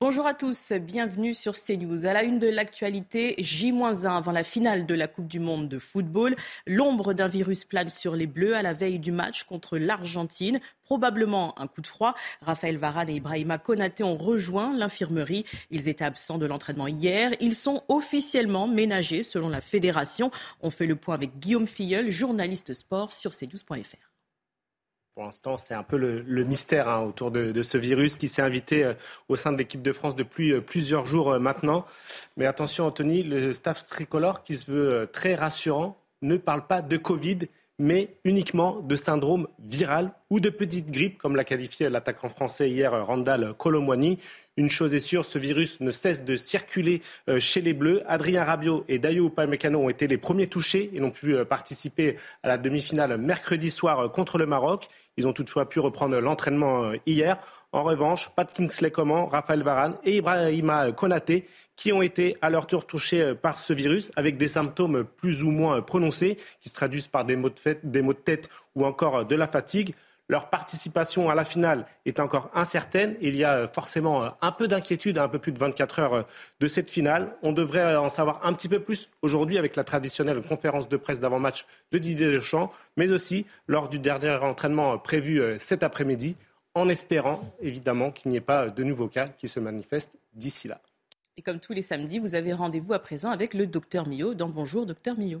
Bonjour à tous, bienvenue sur CNews. À la une de l'actualité, J-1 avant la finale de la Coupe du Monde de football. L'ombre d'un virus plane sur les Bleus à la veille du match contre l'Argentine. Probablement un coup de froid. Raphaël Varane et Ibrahima Konaté ont rejoint l'infirmerie. Ils étaient absents de l'entraînement hier. Ils sont officiellement ménagés selon la fédération. On fait le point avec Guillaume Filleul, journaliste sport sur cnews.fr. Pour l'instant, c'est un peu le, mystère hein, autour de, ce virus qui s'est invité euh, au sein de l'équipe de France depuis euh, plusieurs jours euh, maintenant. Mais attention, Anthony, le staff tricolore qui se veut très rassurant ne parle pas de Covid, mais uniquement de syndrome viral ou de petite grippe, comme l'a qualifié l'attaquant français hier Randall Colomwani. Une chose est sûre, ce virus ne cesse de circuler chez les Bleus. Adrien Rabiot et Dayo Upamecano ont été les premiers touchés et n'ont pu participer à la demi-finale mercredi soir contre le Maroc. Ils ont toutefois pu reprendre l'entraînement hier. En revanche, Pat Kingsley Coman, Raphaël Varane et Ibrahima Konaté qui ont été à leur tour touchés par ce virus avec des symptômes plus ou moins prononcés qui se traduisent par des maux de, des maux de tête ou encore de la fatigue. Leur participation à la finale est encore incertaine. Il y a forcément un peu d'inquiétude à un peu plus de 24 heures de cette finale. On devrait en savoir un petit peu plus aujourd'hui avec la traditionnelle conférence de presse d'avant-match de Didier Deschamps, mais aussi lors du dernier entraînement prévu cet après-midi, en espérant évidemment qu'il n'y ait pas de nouveaux cas qui se manifestent d'ici là. Et comme tous les samedis, vous avez rendez-vous à présent avec le docteur Millot dans Bonjour Docteur Millot.